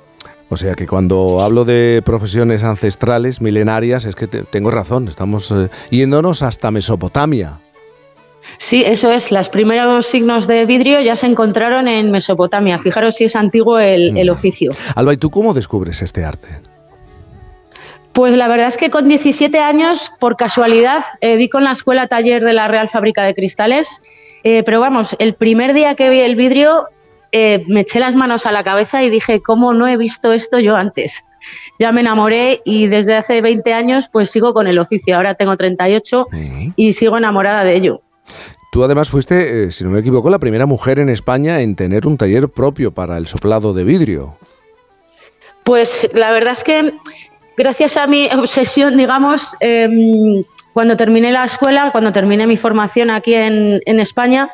O sea que cuando hablo de profesiones ancestrales, milenarias, es que te- tengo razón, estamos eh, yéndonos hasta Mesopotamia. Sí, eso es. Los primeros signos de vidrio ya se encontraron en Mesopotamia. Fijaros si es antiguo el, el oficio. Alba, ¿y tú cómo descubres este arte? Pues la verdad es que con 17 años, por casualidad, eh, di con la escuela taller de la Real Fábrica de Cristales. Eh, pero vamos, el primer día que vi el vidrio, eh, me eché las manos a la cabeza y dije, ¿cómo no he visto esto yo antes? Ya me enamoré y desde hace 20 años pues sigo con el oficio. Ahora tengo 38 y sigo enamorada de ello. Tú además fuiste, eh, si no me equivoco, la primera mujer en España en tener un taller propio para el soplado de vidrio. Pues la verdad es que gracias a mi obsesión, digamos, em, cuando terminé la escuela, cuando terminé mi formación aquí en, en España,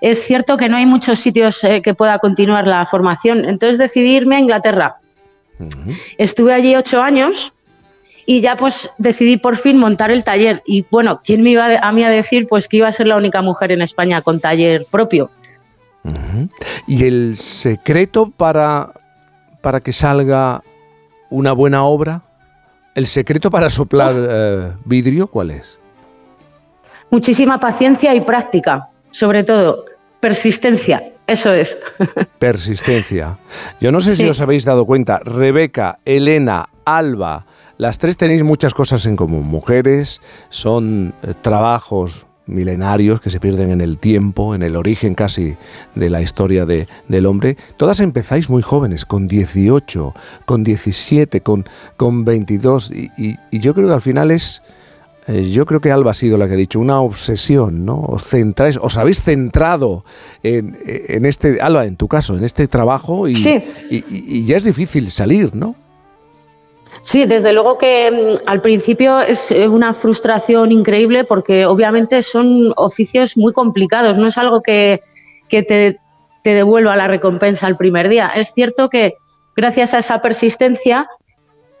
es cierto que no hay muchos sitios eh, que pueda continuar la formación. Entonces decidí irme a Inglaterra. Estuve allí ocho años y ya pues decidí por fin montar el taller. Y bueno, ¿quién me iba a mí a decir pues que iba a ser la única mujer en España con taller propio? ¿Y el secreto para, para que salga una buena obra? ¿El secreto para soplar eh, vidrio cuál es? Muchísima paciencia y práctica, sobre todo persistencia, eso es. Persistencia. Yo no sé si os habéis dado cuenta, Rebeca, Elena, Alba, las tres tenéis muchas cosas en común. Mujeres, son eh, trabajos milenarios que se pierden en el tiempo, en el origen casi de la historia de- del hombre. Todas empezáis muy jóvenes, con 18, con 17, con, con 22. Y, y- y yo creo que al final es... eh, Yo creo que Alba ha sido la que ha dicho, una obsesión, ¿no? Os centráis, os habéis centrado en, en este, Alba, en tu caso, en este trabajo y, Sí. y, y- y ya es difícil salir, ¿no? Sí, desde luego que mm, al principio es eh, una frustración increíble porque obviamente son oficios muy complicados, no es algo que, que te, te devuelva la recompensa al primer día. Es cierto que gracias a esa persistencia,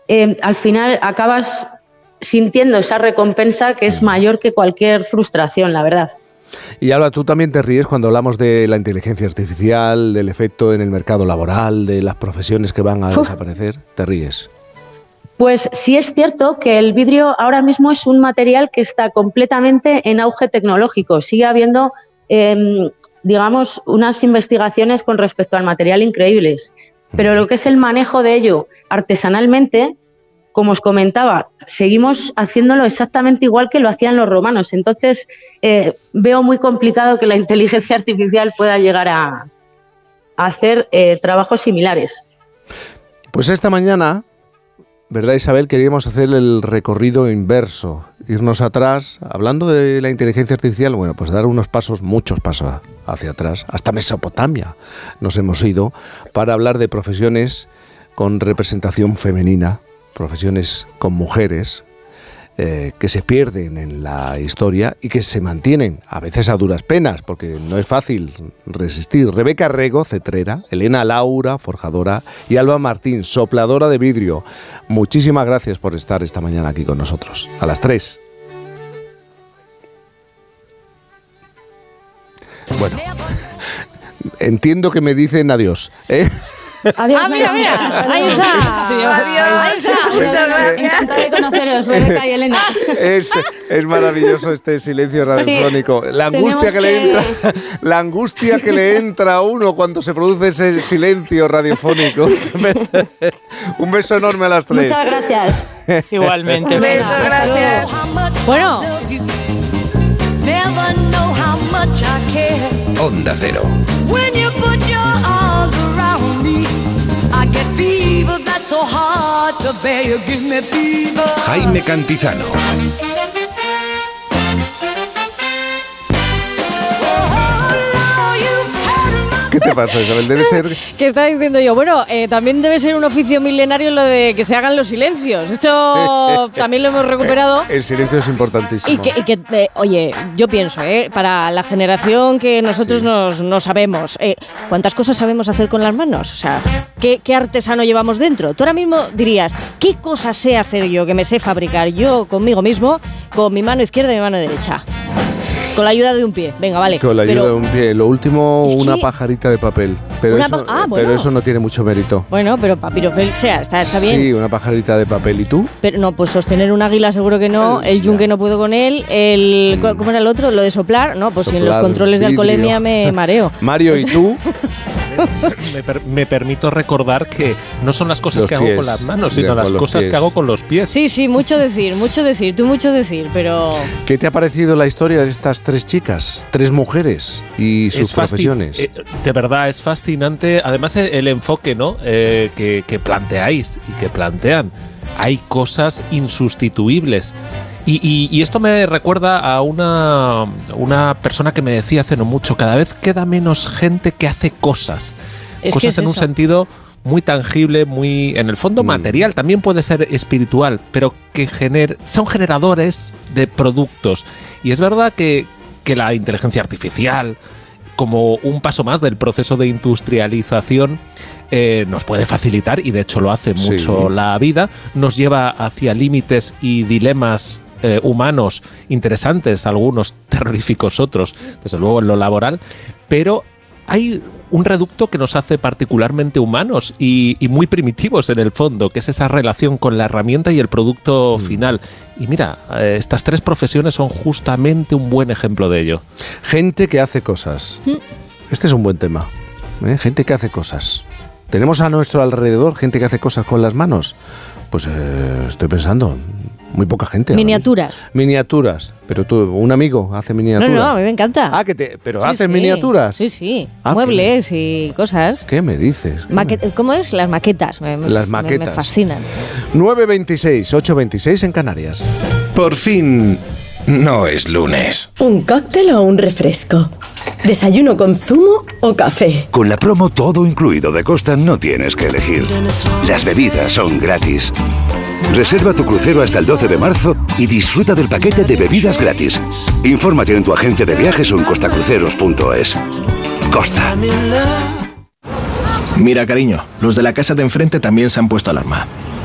eh, al final acabas sintiendo esa recompensa que es mayor que cualquier frustración, la verdad. Y Alba, tú también te ríes cuando hablamos de la inteligencia artificial, del efecto en el mercado laboral, de las profesiones que van a Uf. desaparecer. Te ríes. Pues sí es cierto que el vidrio ahora mismo es un material que está completamente en auge tecnológico. Sigue habiendo, em, digamos, unas investigaciones con respecto al material increíbles. Pero lo que es el manejo de ello artesanalmente, como os comentaba, seguimos haciéndolo exactamente igual que lo hacían los romanos. Entonces, eh, veo muy complicado que la inteligencia artificial pueda llegar a, hacer eh, trabajos similares. Pues esta mañana, ¿verdad Isabel? Queríamos hacer el recorrido inverso, irnos atrás, hablando de la inteligencia artificial, bueno, pues dar unos pasos, muchos pasos hacia atrás, hasta Mesopotamia nos hemos ido, para hablar de profesiones con representación femenina, profesiones con mujeres, eh, que se pierden en la historia y que se mantienen, a veces a duras penas, porque no es fácil resistir. Rebeca Rego, cetrera, Elena Laura, forjadora, y Alba Martín, sopladora de vidrio. Muchísimas gracias por estar esta mañana aquí con nosotros. A las 3. Bueno, entiendo que me dicen adiós. ¿eh? Adiós, ah, mira, mira, ahí está. Ahí está. Muchas gracias. Encantada de conoceros, Rebeca y Elena. Es, es maravilloso este silencio radiofónico. La angustia que, le entra, la angustia que le entra a uno cuando se produce ese silencio radiofónico. Un beso enorme a las tres. Muchas gracias. Igualmente. Un beso, gracias. Bueno, Never know how much I care. Onda Cero. Jaime Cantizano. ¿Qué te pasa, Isabel? Debe ser. ¿qué está diciendo yo? Bueno, eh, también debe ser un oficio milenario lo de que se hagan los silencios. Esto también lo hemos recuperado. El silencio es importantísimo. Y que, y que, eh, oye, yo pienso, eh, para la generación que nosotros nos, no sabemos, eh, ¿cuántas cosas sabemos hacer con las manos? O sea, ¿qué, ¿qué artesano llevamos dentro? Tú ahora mismo dirías, ¿qué cosas sé hacer yo, que me sé fabricar yo conmigo mismo, con mi mano izquierda y mi mano derecha? Con la ayuda de un pie. Venga, vale. Con la ayuda Pero- de un pie. Lo último, una pajarita de papel. Pero, Una eso, pa- ah, pero eso no tiene mucho mérito. Bueno, pero papirofel, sea, está, está bien. Sí, una pajarita de papel. ¿Y tú? Pero no, pues sostener un águila seguro que no, el yunque no puedo con él, el Mm. ¿cu- ¿cómo era el otro? Lo de soplar, no, pues si en los Soplar, controles de alcoholemia me mareo. Mario, ¿y tú? Me, per- me permito recordar que no son las cosas Los que hago con las manos, sino las cosas pies. que hago con los pies. Sí, sí, mucho decir, mucho decir, tú mucho decir, pero ¿Qué te ha parecido la historia de estas tres chicas, tres mujeres y sus Es profesiones? eh, de verdad, es fascinante. Además, el, el enfoque ¿no? Eh, que, que planteáis y que plantean. Hay cosas insustituibles. Y, y- y esto me recuerda a una, una persona que me decía hace no mucho, cada vez queda menos gente que hace cosas. Es cosas es en un sentido muy tangible, muy en el fondo material, también puede ser espiritual, pero que gener, son generadores de productos. Y es verdad que, que la inteligencia artificial, como un paso más del proceso de industrialización, eh, nos puede facilitar, y de hecho lo hace Sí. mucho la vida, nos lleva hacia límites y dilemas eh, humanos interesantes, algunos terroríficos, otros, desde luego en lo laboral, pero hay un reducto que nos hace particularmente humanos y, y muy primitivos en el fondo, que es esa relación con la herramienta y el producto Mm. final. Y mira, eh, estas tres profesiones son justamente un buen ejemplo de ello. Gente que hace cosas. Este es un buen tema. ¿eh? Gente que hace cosas. ¿Tenemos a nuestro alrededor gente que hace cosas con las manos? Pues eh, estoy pensando, muy poca gente. miniaturas. Miniaturas. Pero tú, un amigo hace No, miniaturas. no, a mí me encanta. Ah, que te, pero Sí, haces sí. miniaturas. Sí, sí, Ah, muebles y cosas. ¿Qué me dices? Maquet- ¿Cómo es? Las maquetas. Me- me- Las me- maquetas. Me, fascinan. 9.26, 8.26 en Canarias. Por fin, no es lunes. ¿Un cóctel o un refresco? ¿Desayuno con zumo o café? Con la promo todo incluido de Costa no tienes que elegir. Las bebidas son gratis. Reserva tu crucero hasta el 12 de marzo y disfruta del paquete de bebidas gratis. Infórmate en tu agencia de viajes o en costacruceros.es. Costa. Mira, cariño, los de la casa de enfrente también se han puesto alarma.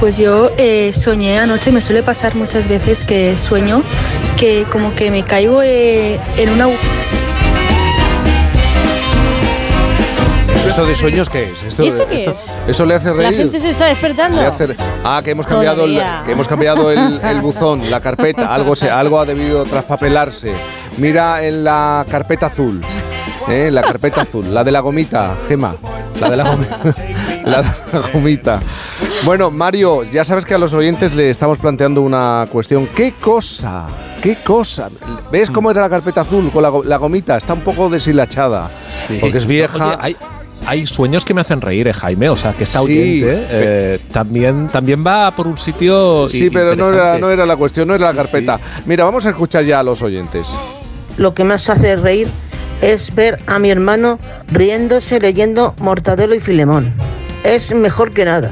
Pues yo eh, soñé anoche, me suele pasar muchas veces que sueño que como que me caigo eh, en una... ¿Esto de sueños qué es? ¿Y esto qué es? Eso le hace La reír. gente se está despertando. Le hace- Ah, que hemos cambiado, el, que hemos cambiado el, el buzón, la carpeta. Algo, se, algo ha debido traspapelarse. Mira en la carpeta azul. ¿Eh? La carpeta azul. La de la gomita, Gema. La de la gomita. La de la gomita. Bueno, Mario, ya sabes que a los oyentes le estamos planteando una cuestión. ¿Qué cosa? ¿Qué cosa? ¿Ves cómo era la carpeta azul con la, go- la gomita? Está un poco deshilachada. Porque es vieja. Oye, hay, hay sueños que me hacen reír, eh, Jaime. O sea, que está Sí. oyente. eh, también, también va por un sitio. Sí, pero no era, no era la cuestión, no era la carpeta. Mira, vamos a escuchar ya a los oyentes. Lo que más hace reír es ver a mi hermano riéndose leyendo Mortadelo y Filemón. Es mejor que nada.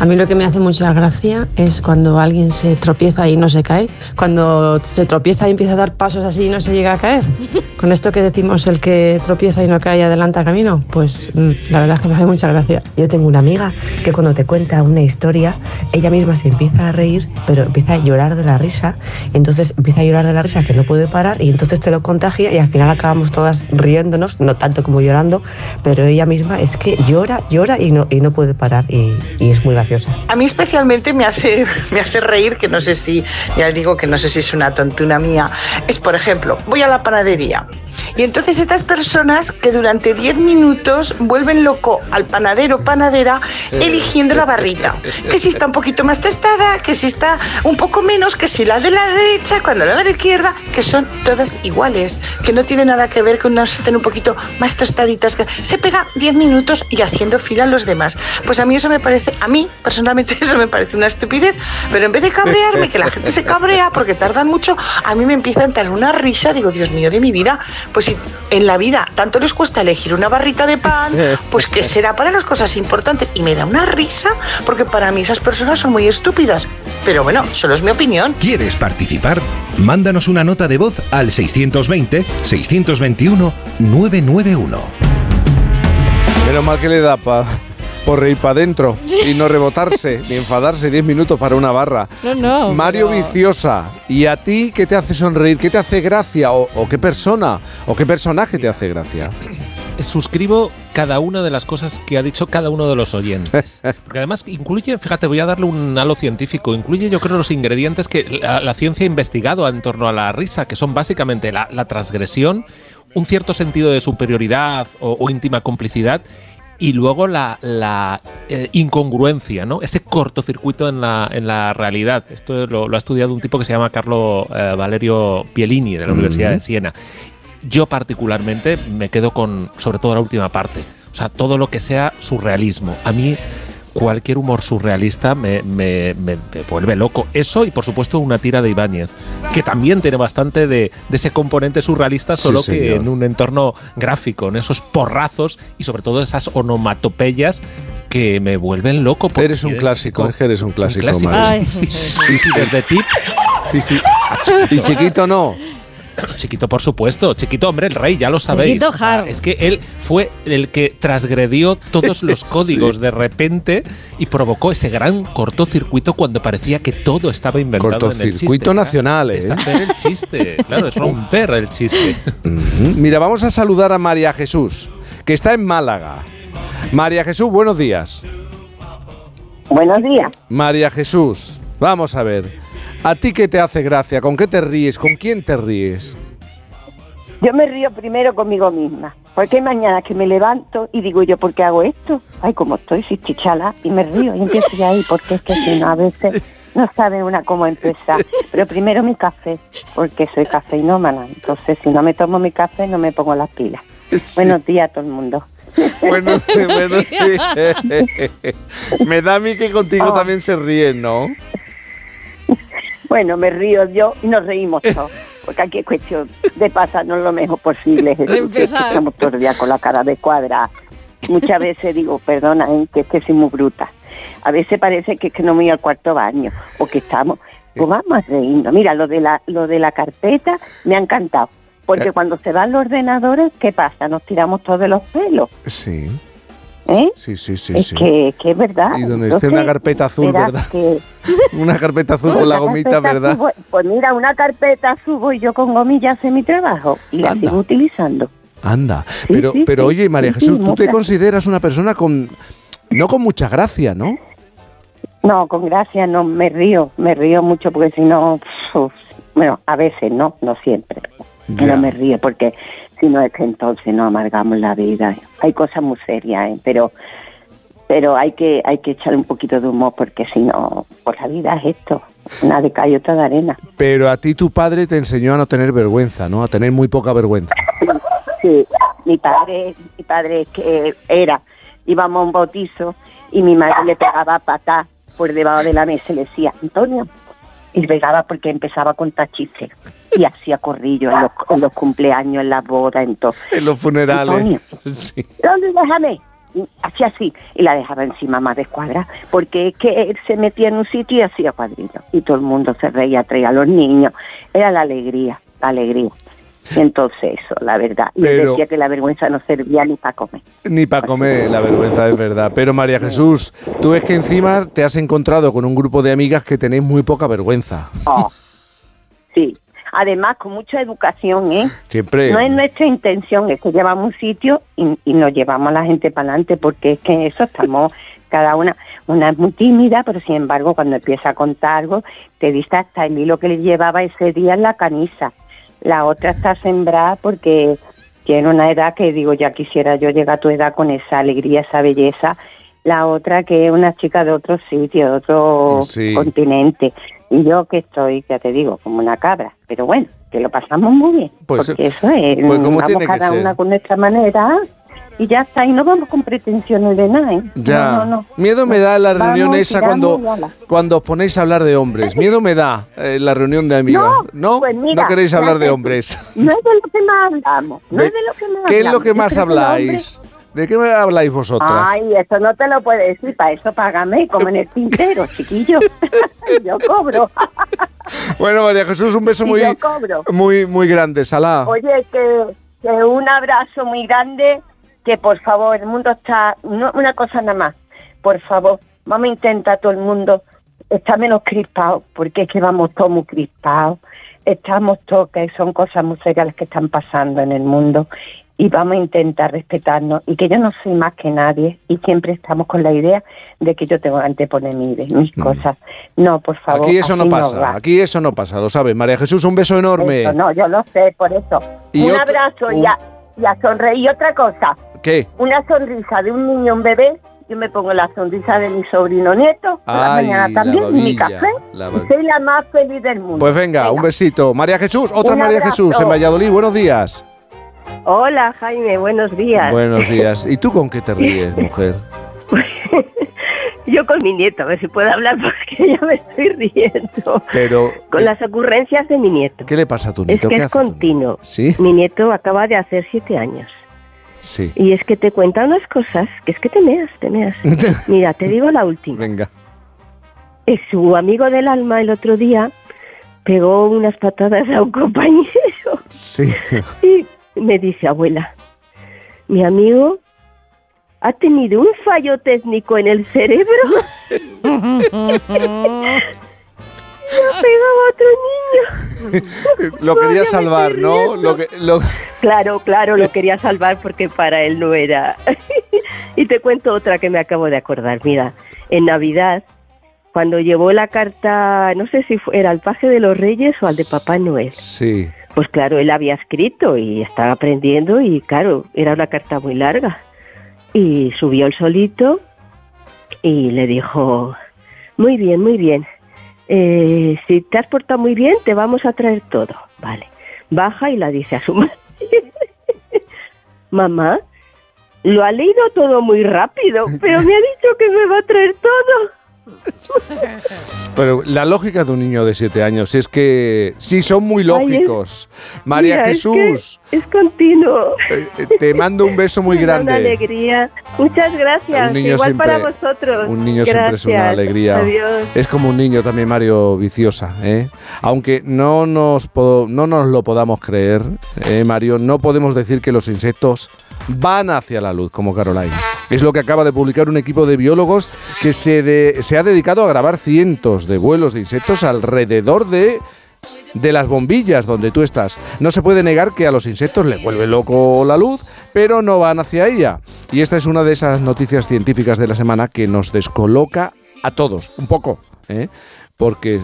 A mí lo que me hace mucha gracia es cuando alguien se tropieza y no se cae, cuando se tropieza y empieza a dar pasos así y no se llega a caer. Con esto que decimos el que tropieza y no cae adelanta camino, pues mm, la verdad es que me hace mucha gracia. Yo tengo una amiga que cuando te cuenta una historia, ella misma se empieza a reír, pero empieza a llorar de la risa. Y entonces empieza a llorar de la risa que no puede parar y entonces te lo contagia y al final acabamos todas riéndonos, no tanto como llorando, pero ella misma es que llora, llora y no, y no puede parar y, y es muy graciosa. A mí especialmente me hace, me hace reír, que no sé si, ya digo que no sé si es una tontuna mía, es por ejemplo, voy a la panadería y entonces estas personas que durante 10 minutos vuelven loco al panadero panadera eligiendo la barrita. Que si está un poquito más tostada, que si está un poco menos, que si la de la derecha, cuando la de la izquierda, que son todas iguales, que no tiene nada que ver con unas estén un poquito más tostaditas. que Se pega 10 minutos y haciendo fila a los demás. Pues a mí eso me parece, a mí personalmente eso me parece una estupidez, pero en vez de cabrearme, que la gente se cabrea porque tardan mucho, a mí me empieza a entrar una risa, digo, Dios mío de mi vida, pues si en la vida tanto les cuesta elegir una barrita de pan, pues que será para las cosas importantes. Y me da una risa porque para mí esas personas son muy estúpidas. Pero bueno, solo es mi opinión. ¿Quieres participar? Mándanos una nota de voz al 620-621-991. Menos mal que le da pa, por reír para adentro y no rebotarse ni enfadarse 10 minutos para una barra. No, no. Mario pero- Viciosa, ¿y a ti qué te hace sonreír? ¿Qué te hace gracia? ¿O, o qué persona? ¿O qué personaje te hace gracia? Suscribo cada una de las cosas que ha dicho cada uno de los oyentes. Porque además incluye, fíjate, voy a darle un halo científico, incluye yo creo los ingredientes que la, la ciencia ha investigado en torno a la risa, que son básicamente la, la transgresión, un cierto sentido de superioridad o, o íntima complicidad y luego la, la, eh, incongruencia, ¿no? Ese cortocircuito en la, en la realidad. Esto lo, lo ha estudiado un tipo que se llama Carlo eh, Valerio Pielini de la Universidad de. Siena. Yo particularmente me quedo con, sobre todo la última parte. O sea, todo lo que sea surrealismo. A mí cualquier humor surrealista me, me- me- me vuelve loco. Eso y por supuesto una tira de Ibáñez, que también tiene bastante de, de ese componente surrealista, Sí, solo que en un entorno gráfico, en esos porrazos y sobre todo esas onomatopeyas que me vuelven loco. porque Eres un clásico, es que eres un clásico, clásico. Mario. Ay, sí, sí, sí, desde tip. Sí, sí. Y chiquito no. Chiquito, por supuesto. Chiquito, hombre, el rey, ya lo sabéis. Chiquito Haro. es que él fue el que transgredió todos los códigos de repente y provocó ese gran cortocircuito cuando parecía que todo estaba inventado en el chiste. Cortocircuito nacional, ¿eh? Es hacer el chiste, claro, es romper el chiste. Mira, vamos a saludar a María Jesús, que está en Málaga. María Jesús, buenos días. Buenos días. María Jesús, vamos a ver. ¿A ti qué te hace gracia? ¿Con qué te ríes? ¿Con quién te ríes? Yo me río primero conmigo misma, porque hay mañanas que me levanto y digo yo, ¿por qué hago esto? Ay, como estoy, si estoy chala, y me río y empiezo ya ahí, porque es que si no, a veces no sabe una cómo empezar. Pero primero mi café, porque soy cafeinómana, entonces si no me tomo mi café no me pongo las pilas. Buenos días a todo el mundo. Bueno, bueno, sí. Me da a mí que contigo Oh. también se ríen, ¿no? Bueno, me río yo y nos reímos todos. Porque aquí es cuestión de pasarnos lo mejor posible. Jesús, que empezar. Estamos todo el día con la cara de cuadra. Muchas veces digo, perdona, ¿eh? que es que soy muy bruta. A veces parece que es que no me voy al cuarto baño o que estamos. Pues vamos a reírnos. Mira, lo de la, lo de la carpeta me ha encantado. Porque cuando se van los ordenadores, ¿qué pasa? Nos tiramos todos de los pelos. Sí. ¿Eh? Sí, sí, sí, es sí. Que, que es verdad. Y donde esté una carpeta azul, ¿verdad? que- Una carpeta azul con la gomita, ¿verdad? subo- pues mira, una carpeta subo y yo con gomilla hace mi trabajo y la sigo utilizando. Anda. Pero, sí, pero oye, María Jesús, tú te consideras una persona con. No con mucha gracia, ¿no? No, con gracia no, me río, me río mucho porque si no, bueno, a veces no, no siempre. Ya. Pero me río porque si no es que entonces no amargamos la vida. Hay cosas muy serias, ¿eh? pero pero hay que hay que echar un poquito de humor porque si no, pues la vida es esto, una de cal y otra de arena. Pero a ti tu padre te enseñó a no tener vergüenza, ¿no? A tener muy poca vergüenza. Sí, mi padre, mi padre que era, íbamos a un bautizo y mi madre le pegaba patas por debajo de la mesa y le decía, Antonio, y pegaba porque empezaba a contar chistes. Y hacía corrillo en los, en los cumpleaños, en las bodas, en todo. En los funerales. Antonio, Sí. ¿Dónde déjame? Hacía así y la dejaba encima más de escuadra porque es que él se metía en un sitio y hacía cuadrillos y todo el mundo se reía, traía a los niños, era la alegría, la alegría. Entonces eso, la verdad. Y él Pero- decía que la vergüenza no servía ni para comer. Ni para comer, la vergüenza es verdad. Pero María Jesús, tú es que encima te has encontrado con un grupo de amigas que tenéis muy poca vergüenza. Oh, sí. Además, con mucha educación, ¿eh? Siempre. No es nuestra intención, es que llevamos un sitio y, y nos llevamos a la gente para adelante, porque es que en eso estamos cada una. Una es muy tímida, pero sin embargo, cuando empieza a contar algo, te dice hasta el hilo que le llevaba ese día en la camisa. La otra está sembrada porque tiene una edad que digo, ya quisiera yo llegar a tu edad con esa alegría, esa belleza. La otra que es una chica de otro sitio, de otro Sí. continente. Y yo que estoy, ya te digo, como una cabra. Pero bueno, que lo pasamos muy bien. Pues, porque eso es, pues como vamos cada ser. una con nuestra manera y ya está. Y no vamos con pretensiones de nada, ¿eh? Ya. No, no, no. Miedo me da la Vamos, reunión esa cuando, cuando os ponéis a hablar de hombres. Miedo me da eh, la reunión de amigas. ¿No? pues mira, no queréis hablar de hombres. No es de lo que más hablamos. No De- es de lo que más ¿Qué es lo hablamos. que más habláis? ¿De qué me habláis vosotras? Ay, eso no te lo puedo decir, para eso págame, como en el tintero, chiquillo. yo cobro. Bueno, María Jesús, un beso muy, yo cobro. muy, muy grande. Salá. Oye, que, que un abrazo muy grande, que por favor, el mundo está, no- una cosa nada más, por favor, vamos a intentar todo el mundo, está menos crispado, porque es que vamos todos muy crispados, estamos todos, que son cosas muy serias las que están pasando en el mundo, y vamos a intentar respetarnos, y que yo no soy más que nadie, y siempre estamos con la idea de que yo tengo que anteponer mi- mis cosas. No, por favor. Aquí eso no pasa, aquí eso no pasa, lo sabes. María Jesús, un beso enorme. Eso, no, yo lo sé, por eso. Y un otro- abrazo y, un- a, y a sonreír. Y otra cosa, ¿Qué? una sonrisa de un niño, un bebé, yo me pongo la sonrisa de mi sobrino nieto, por la mañana la también, y mi café, la y soy la más feliz del mundo. Pues venga, un besito. María Jesús, otra Un María abrazo. Jesús en Valladolid. Buenos días. Hola Jaime, buenos días. Buenos días. ¿Y tú con qué te ríes, mujer? Yo con mi nieto, a ver si puedo hablar porque ya me estoy riendo. Pero, Con las ocurrencias de mi nieto. ¿qué le pasa a tu Es nieto? que ¿Qué es hace tu- continuo. ¿Sí? Mi nieto acaba de hacer siete años. Sí. Y es que te cuenta unas cosas que es que te meas, te meas. Mira, te digo la última. Venga. Eh, Su amigo del alma el otro día pegó unas patadas a un compañero Sí. y me dice, abuela, mi amigo ha tenido un fallo técnico en el cerebro. y ha pegado a otro niño. lo quería salvar, ¿no? Lo que, lo- Claro, claro, lo quería salvar porque para él no era. y te cuento otra que me acabo de acordar. Mira, en Navidad, cuando llevó la carta, no sé si fue- era al paje de los Reyes o al de Papá Noel. Sí. Pues claro, él había escrito y estaba aprendiendo y claro, era una carta muy larga. Y subió el solito y le dijo, muy bien, muy bien, eh, si te has portado muy bien, te vamos a traer todo. Vale, baja y la dice a su madre. Mamá, lo ha leído todo muy rápido, pero me ha dicho que me va a traer todo. Pero la lógica de un niño de siete años es que sí son muy Ay, es- lógicos. María Mira, Jesús, Es, continuo. eh, te mando un beso muy da Una grande. alegría. Muchas gracias. Un niño Igual para vosotros. Un niño siempre es una alegría. Adiós. Es como un niño también, Mario Viciosa. ¿eh? Aunque no nos, no nos lo podamos creer, ¿eh, Mario, no podemos decir que los insectos van hacia la luz, como Caroline. Es lo que acaba de publicar un equipo de biólogos que se, de- se ha dedicado a grabar cientos de vuelos de insectos alrededor de de las bombillas donde tú estás. No se puede negar que a los insectos les vuelve loco la luz, pero no van hacia ella. Y esta es una de esas noticias científicas de la semana que nos descoloca a todos, un poco, ¿eh? porque,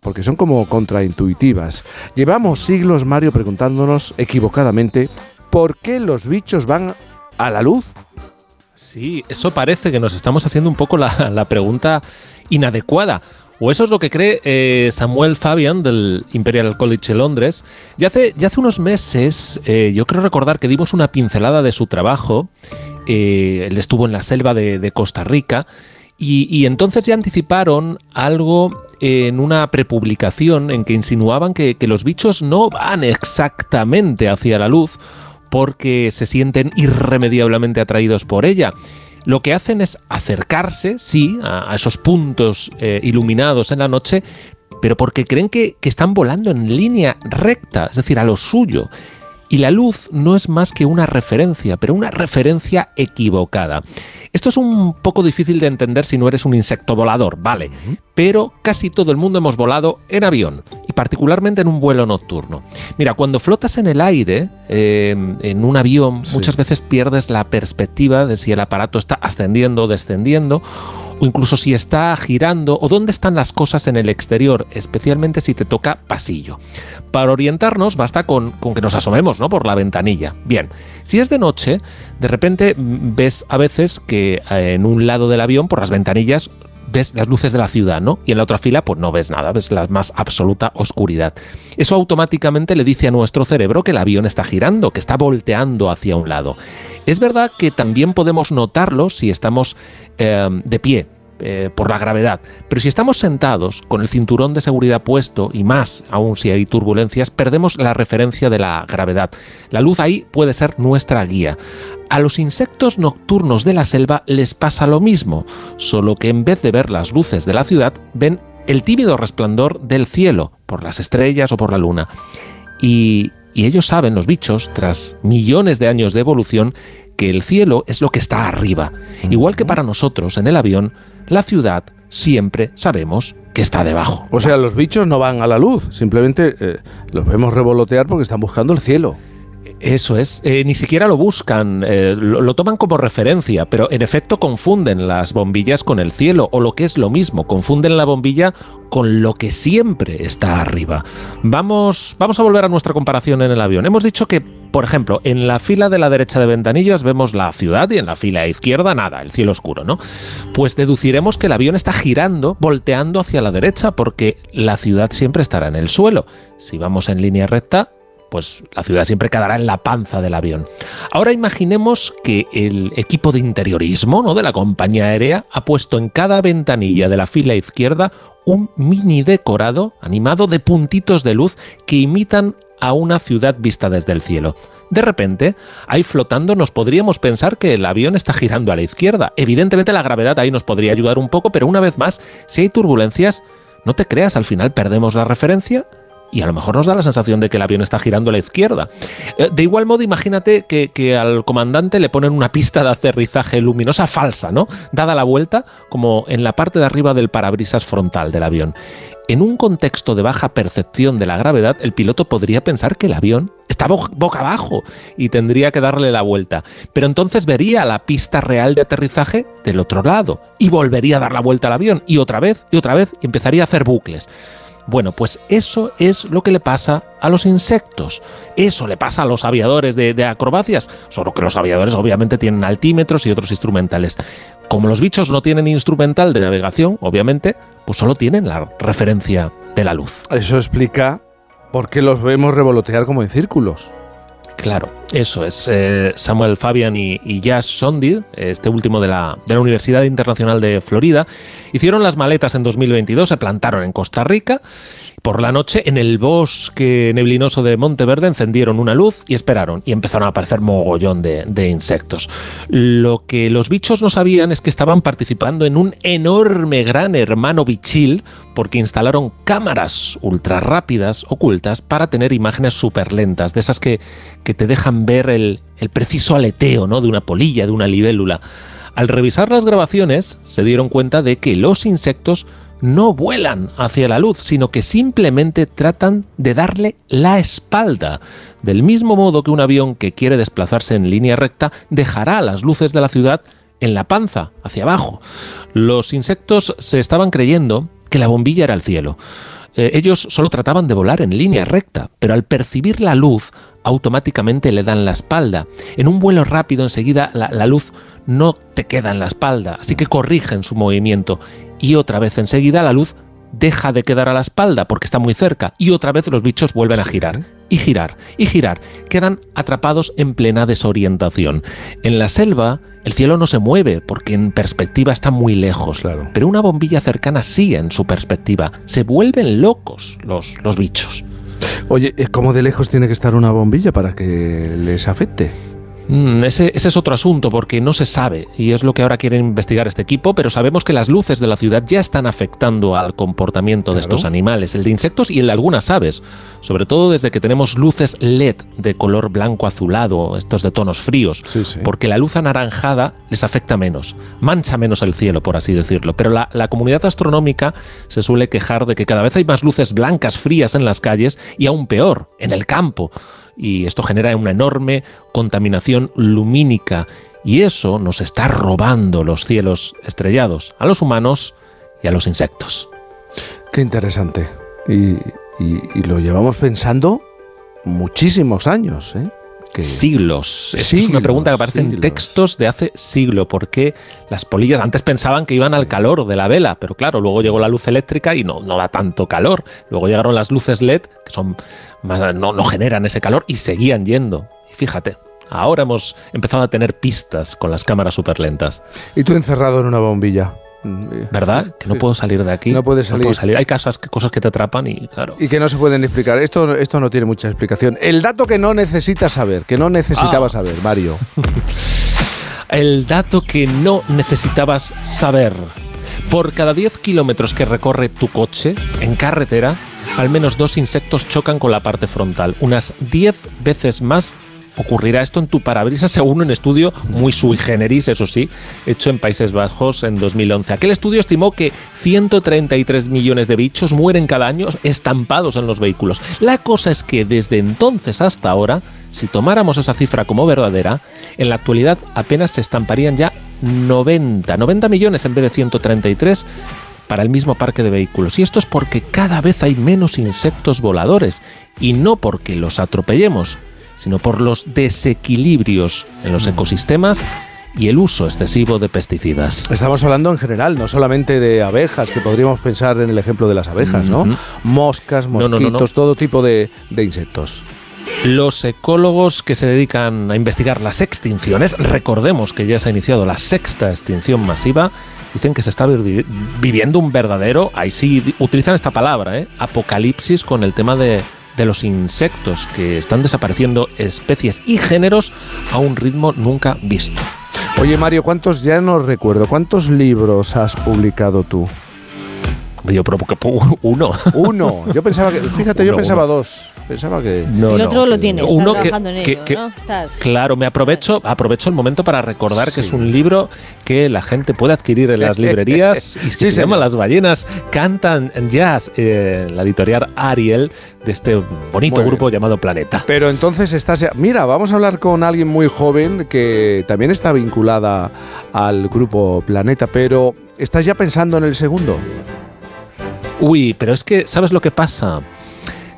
porque son como contraintuitivas. Llevamos siglos, Mario, preguntándonos equivocadamente por qué los bichos van a la luz. Sí, eso parece que nos estamos haciendo un poco la, la pregunta inadecuada. O eso es lo que cree eh, Samuel Fabian del Imperial College de Londres. Ya hace, hace unos meses, eh, yo creo recordar que dimos una pincelada de su trabajo. Eh, él estuvo en la selva de, Costa Rica. Y, entonces ya anticiparon algo en una prepublicación en que insinuaban que los bichos no van exactamente hacia la luz porque se sienten irremediablemente atraídos por ella. Lo que hacen es acercarse, sí, a, esos puntos eh, iluminados en la noche, pero porque creen que, que están volando en línea recta, es decir, a lo suyo. Y la luz no es más que una referencia, pero una referencia equivocada. Esto es un poco difícil de entender si no eres un insecto volador, vale, pero casi todo el mundo hemos volado en avión y particularmente en un vuelo nocturno. Mira, cuando flotas en el aire, eh, en un avión, muchas veces pierdes la perspectiva de si el aparato está ascendiendo o descendiendo o incluso si está girando o dónde están las cosas en el exterior, especialmente si te toca pasillo. Para orientarnos basta con, con que nos asomemos ¿no? por la ventanilla. Bien, si es de noche, de repente mm, ves a veces que eh, en un lado del avión, por las ventanillas, ves las luces de la ciudad, ¿no? Y en la otra fila, pues no ves nada, ves la más absoluta oscuridad. Eso automáticamente le dice a nuestro cerebro que el avión está girando, que está volteando hacia un lado. Es verdad que también podemos notarlo si estamos eh, de pie. Eh, por la gravedad. Pero si estamos sentados con el cinturón de seguridad puesto y más aún si hay turbulencias, perdemos la referencia de la gravedad. La luz ahí puede ser nuestra guía. A los insectos nocturnos de la selva les pasa lo mismo, solo que en vez de ver las luces de la ciudad, ven el tímido resplandor del cielo, por las estrellas o por la luna. Y, y ellos saben, los bichos, tras millones de años de evolución, que el cielo es lo que está arriba. Igual que para nosotros en el avión, la ciudad siempre sabemos que está debajo. O sea, los bichos no van a la luz, simplemente eh, los vemos revolotear porque están buscando el cielo. Eso es, eh, ni siquiera lo buscan, eh, lo, lo toman como referencia, pero en efecto confunden las bombillas con el cielo, o lo que es lo mismo, confunden la bombilla con lo que siempre está arriba. Vamos, vamos a volver a nuestra comparación en el avión. Hemos dicho que, por ejemplo, en la fila de la derecha de ventanillas vemos la ciudad y en la fila izquierda nada, el cielo oscuro, ¿no? Pues deduciremos que el avión está girando, volteando hacia la derecha, porque la ciudad siempre estará en el suelo. Si vamos en línea recta, pues la ciudad siempre quedará en la panza del avión. Ahora imaginemos que el equipo de interiorismo ¿no? de la compañía aérea ha puesto en cada ventanilla de la fila izquierda un mini decorado animado de puntitos de luz que imitan a una ciudad vista desde el cielo. De repente, ahí flotando nos podríamos pensar que el avión está girando a la izquierda. Evidentemente la gravedad ahí nos podría ayudar un poco, pero una vez más, si hay turbulencias, no te creas, al final perdemos la referencia y a lo mejor nos da la sensación de que el avión está girando a la izquierda. Eh, De igual modo, imagínate que, que al comandante le ponen una pista de aterrizaje luminosa falsa, ¿no? Dada la vuelta, como en la parte de arriba del parabrisas frontal del avión. En un contexto de baja percepción de la gravedad, el piloto podría pensar que el avión está bo- boca abajo y tendría que darle la vuelta. Pero entonces vería la pista real de aterrizaje del otro lado y volvería a dar la vuelta al avión y otra vez y otra vez y empezaría a hacer bucles. Bueno, pues eso es lo que le pasa a los insectos. Eso le pasa a los aviadores de, de acrobacias. Solo que los aviadores obviamente tienen altímetros y otros instrumentales. Como los bichos no tienen instrumental de navegación, obviamente, pues solo tienen la referencia de la luz. Eso explica por qué los vemos revolotear como en círculos. Claro, eso es. eh, Samuel Fabian y, y Josh Sondi, este último de la, Universidad Internacional de Florida, hicieron las maletas en 2022, se plantaron en Costa Rica. Por la noche, en el bosque neblinoso de Monteverde, encendieron una luz y esperaron. Y empezaron a aparecer mogollón de insectos. Lo que los bichos no sabían es que estaban participando en un enorme gran hermano bichil, porque instalaron cámaras ultra rápidas ocultas para tener imágenes súper lentas, de esas que, que te dejan ver el, el preciso aleteo ¿no? de una polilla, de una libélula. Al revisar las grabaciones, se dieron cuenta de que los insectos no vuelan hacia la luz, sino que simplemente tratan de darle la espalda. Del mismo modo que un avión que quiere desplazarse en línea recta dejará las luces de la ciudad en la panza, hacia abajo. Los insectos se estaban creyendo que la bombilla era el cielo. Eh, ellos solo trataban de volar en línea recta, pero al percibir la luz automáticamente le dan la espalda. En un vuelo rápido enseguida la, la luz no te queda en la espalda, así que corrigen su movimiento y otra vez enseguida la luz deja de quedar a la espalda porque está muy cerca y otra vez los bichos vuelven a girar y girar y girar. Quedan atrapados en plena desorientación. En la selva El cielo no se mueve porque en perspectiva está muy lejos. Pero una bombilla cercana sí en su perspectiva. Se vuelven locos los, los bichos. Oye, eh, ¿cómo de lejos tiene que estar una bombilla para que les afecte? Mm, ese, ese es otro asunto porque no se sabe y es lo que ahora quiere investigar este equipo, pero sabemos que las luces de la ciudad ya están afectando al comportamiento de estos animales, el de insectos y el de algunas aves, sobre todo desde que tenemos luces LED de color blanco azulado, estos de tonos fríos, porque la luz anaranjada les afecta menos, mancha menos el cielo, por así decirlo, pero la, la comunidad astronómica se suele quejar de que cada vez hay más luces blancas frías en las calles y aún peor, en el campo y esto genera una enorme contaminación lumínica y eso nos está robando los cielos estrellados a los humanos y a los insectos. Qué interesante. Y, lo llevamos pensando muchísimos años, ¿eh? Siglos. Esto es una pregunta que aparece en textos de hace siglo. ¿Por qué las polillas antes pensaban que iban al calor de la vela? Pero claro, luego llegó la luz eléctrica y no, no da tanto calor. Luego llegaron las luces LED, que son más- no, no generan ese calor y seguían yendo. Y fíjate, ahora hemos empezado a tener pistas con las cámaras súper lentas. Y tú encerrado en una bombilla. ¿Verdad? que no puedo salir de aquí. No puedes puedo salir. Hay cosas, cosas que te atrapan y claro. Y que no se pueden explicar. Esto, esto no tiene mucha explicación. El dato que no necesitas saber, que no necesitabas Ah. saber, Mario. El dato que no necesitabas saber. Por cada 10 kilómetros que recorre tu coche en carretera, al menos dos insectos chocan con la parte frontal. Unas 10 veces más ocurrirá esto en tu parabrisas según un estudio muy sui generis, eso sí, hecho en Países Bajos en 2011. Aquel estudio estimó que 133 millones de bichos mueren cada año estampados en los vehículos. La cosa es que desde entonces hasta ahora, si tomáramos esa cifra como verdadera, en la actualidad apenas se estamparían ya 90, 90 millones en vez de 133 para el mismo parque de vehículos. Y esto es porque cada vez hay menos insectos voladores y no porque los atropellemos, sino por los desequilibrios en los ecosistemas y el uso excesivo de pesticidas. Estamos hablando en general, no solamente de abejas, que podríamos pensar en el ejemplo de las abejas, ¿no? Moscas, no, mosquitos, no, no. todo tipo de, de insectos. Los ecólogos que se dedican a investigar las extinciones, recordemos que ya se ha iniciado la sexta extinción masiva, dicen que se está vi- viviendo un verdadero, ahí sí utilizan esta palabra, ¿eh? apocalipsis con el tema de, de los insectos, que están desapareciendo especies y géneros a un ritmo nunca visto. Oye, Mario, ¿cuántos, ya no recuerdo, cuántos libros has publicado tú? Yo creo que uno. Uno. Yo pensaba que, fíjate, yo pensaba uno. dos. Pensaba que. No, el no. otro lo tienes, Uno estás que- trabajando en que- ello, que- ¿no? Estás... Claro, me aprovecho, aprovecho el momento para recordar que es un libro que la gente puede adquirir en las librerías y Sí, se señor. llama Las ballenas cantan jazz, eh, la editorial Ariel de este bonito Muy bien. grupo llamado Planeta. Pero entonces estás. ya- Mira, vamos a hablar con alguien muy joven que también está vinculada al grupo Planeta, pero ¿estás ya pensando en el segundo? Uy, pero es que, ¿sabes lo que pasa?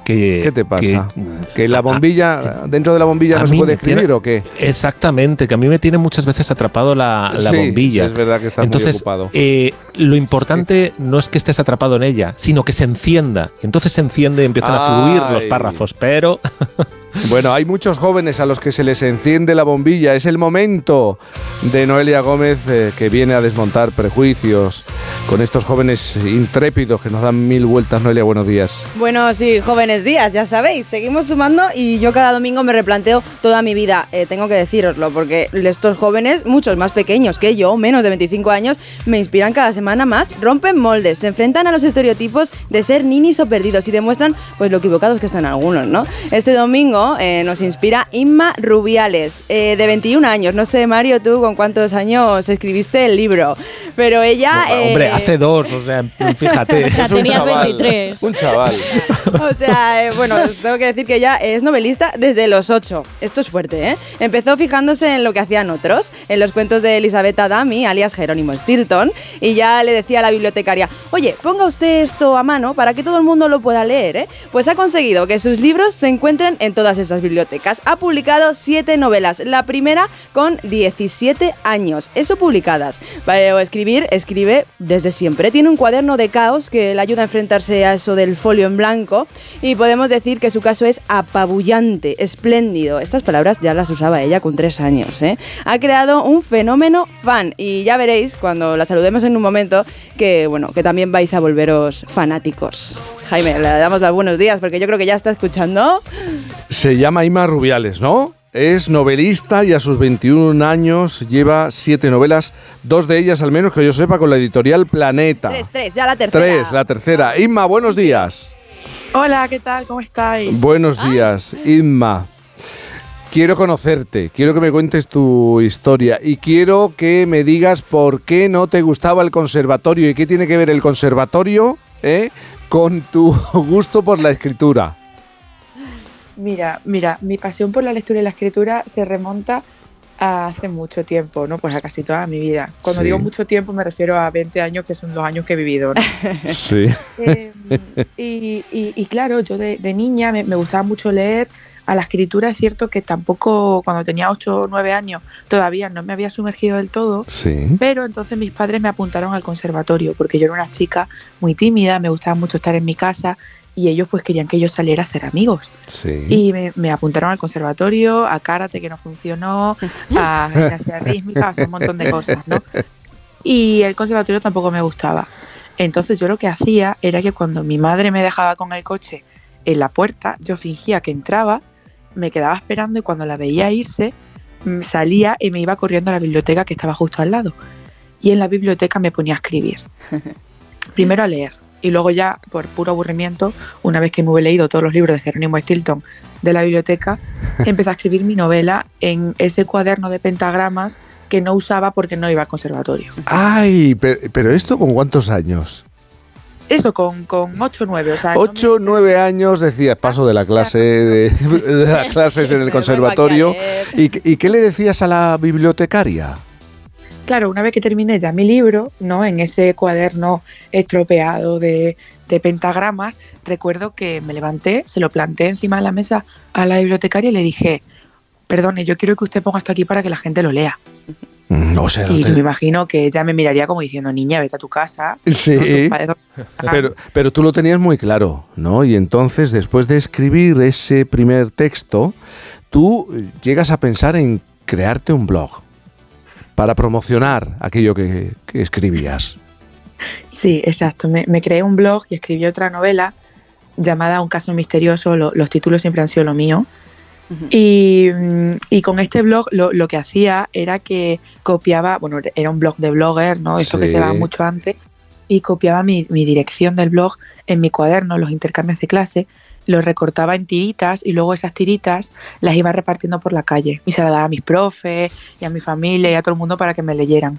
Que, ¿Qué te pasa? que- ¿Que la bombilla, dentro de la bombilla no se puede tiene- escribir o qué? Exactamente, que a mí me tiene muchas veces atrapado la, la Sí, bombilla. sí, es verdad que estás muy Entonces, ocupado. eh, lo importante no es que estés atrapado en ella, sino que se encienda. Entonces se enciende y empiezan a fluir los párrafos, pero Bueno, hay muchos jóvenes a los que se les enciende la bombilla. Es el momento de Noelia Gómez eh, que viene a desmontar prejuicios con estos jóvenes intrépidos que nos dan mil vueltas. Noelia, buenos días. Bueno, sí, jóvenes días, ya sabéis, seguimos sumando y yo cada domingo me replanteo toda mi vida, eh, tengo que decíroslo, porque estos jóvenes, muchos más pequeños que yo, menos de 25 años, me inspiran cada semana más, rompen moldes, se enfrentan a los estereotipos de ser ninis o perdidos y demuestran pues lo equivocados que están algunos, ¿no? Este domingo eh, nos inspira Inma Rubiales, eh, de 21 años, no sé Mario, tú con cuántos años escribiste el libro, pero ella... eh, hombre, hace dos, o sea, fíjate. O sea, Es un tenías chaval, 23. Un chaval. O sea, eh, bueno, os tengo que decir que ella es novelista desde los 8. Esto es fuerte, ¿eh? Empezó fijándose en lo que hacían otros, en los cuentos de Elizabeth Adami, alias Jerónimo Stilton, y ya le decía a la bibliotecaria, oye, ponga usted esto a mano para que todo el mundo lo pueda leer, ¿eh? Pues ha conseguido que sus libros se encuentren en todas esas bibliotecas. Ha publicado siete novelas, la primera con 17 años, eso publicadas. Pero escribir escribe desde siempre. Tiene un cuaderno de caos que le ayuda a enfrentarse a eso del folio en blanco y podemos decir que su caso es apabullante, espléndido. Estas palabras ya las usaba ella con tres años. ¿eh? Ha creado un fenómeno fan y ya veréis cuando la saludemos en un momento que, bueno, que también vais a volveros fanáticos. Jaime, le damos los buenos días porque yo creo que ya está escuchando. Se llama Ima Rubiales, ¿no? Es novelista y a sus 21 años lleva siete novelas, dos de ellas al menos que yo sepa con la editorial Planeta. Tres, tres, ya la tercera. Tres, la tercera. Inma, buenos días. Hola, ¿qué tal? ¿Cómo estáis? Buenos días, Inma. Quiero conocerte, quiero que me cuentes tu historia y quiero que me digas por qué no te gustaba el conservatorio y qué tiene que ver el conservatorio eh, con tu gusto por la escritura. Mira, mira, mi pasión por la lectura y la escritura se remonta a hace mucho tiempo, ¿no? Pues a casi toda mi vida. Cuando Sí. digo mucho tiempo me refiero a 20 años, que son los años que he vivido, ¿no? Sí. Eh, y, y- y claro, yo de, de niña me, me gustaba mucho leer. A la escritura es cierto que tampoco, cuando tenía 8 o 9 años, todavía no me había sumergido del todo. Sí. Pero entonces mis padres me apuntaron al conservatorio, porque yo era una chica muy tímida, me gustaba mucho estar en mi casa y ellos pues querían que yo saliera a hacer amigos. Sí. Y me, me apuntaron al conservatorio, a karate que no funcionó, a gimnasia rítmica, a hacer un montón de cosas, ¿no? Y el conservatorio tampoco me gustaba. Entonces yo lo que hacía era que cuando mi madre me dejaba con el coche en la puerta, yo fingía que entraba, me quedaba esperando y cuando la veía irse, mm, salía y me iba corriendo a la biblioteca que estaba justo al lado. Y en la biblioteca me ponía a escribir. Primero a leer y luego ya, por puro aburrimiento, una vez que me hubiera leído todos los libros de Jerónimo Stilton de la biblioteca, empecé a escribir mi novela en ese cuaderno de pentagramas que no usaba porque no iba al conservatorio. Ay, pe- pero, esto con cuántos años? Eso con, con 8 o 9. O sea, no Ocho, nueve años decías, paso de la clase de, de las clases en el conservatorio. ¿Y, ¿Y qué le decías a la bibliotecaria? Claro, una vez que terminé ya mi libro, ¿no? En ese cuaderno estropeado de, de pentagramas, recuerdo que me levanté, se lo planté encima de la mesa a la bibliotecaria y le dije, perdone, yo quiero que usted ponga esto aquí para que la gente lo lea. Mm, no Y te- me imagino que ella me miraría como diciendo, niña, vete a tu casa. Sí, pero, pero tú lo tenías muy claro, ¿no? Y entonces, después de escribir ese primer texto, tú llegas a pensar en crearte un blog para promocionar aquello que, que escribías. Sí, exacto. Me, me creé un blog y escribí otra novela llamada Un caso misterioso. Lo- los títulos siempre han sido lo mío. Y, mm, y con este blog lo, lo que hacía era que copiaba, bueno, era un blog de blogger, ¿no? Eso que se daba mucho antes. Y copiaba mi, mi dirección del blog en mi cuaderno, los intercambios de clase, los recortaba en tiritas y luego esas tiritas las iba repartiendo por la calle. Y se las daba a mis profes y a mi familia y a todo el mundo para que me leyeran.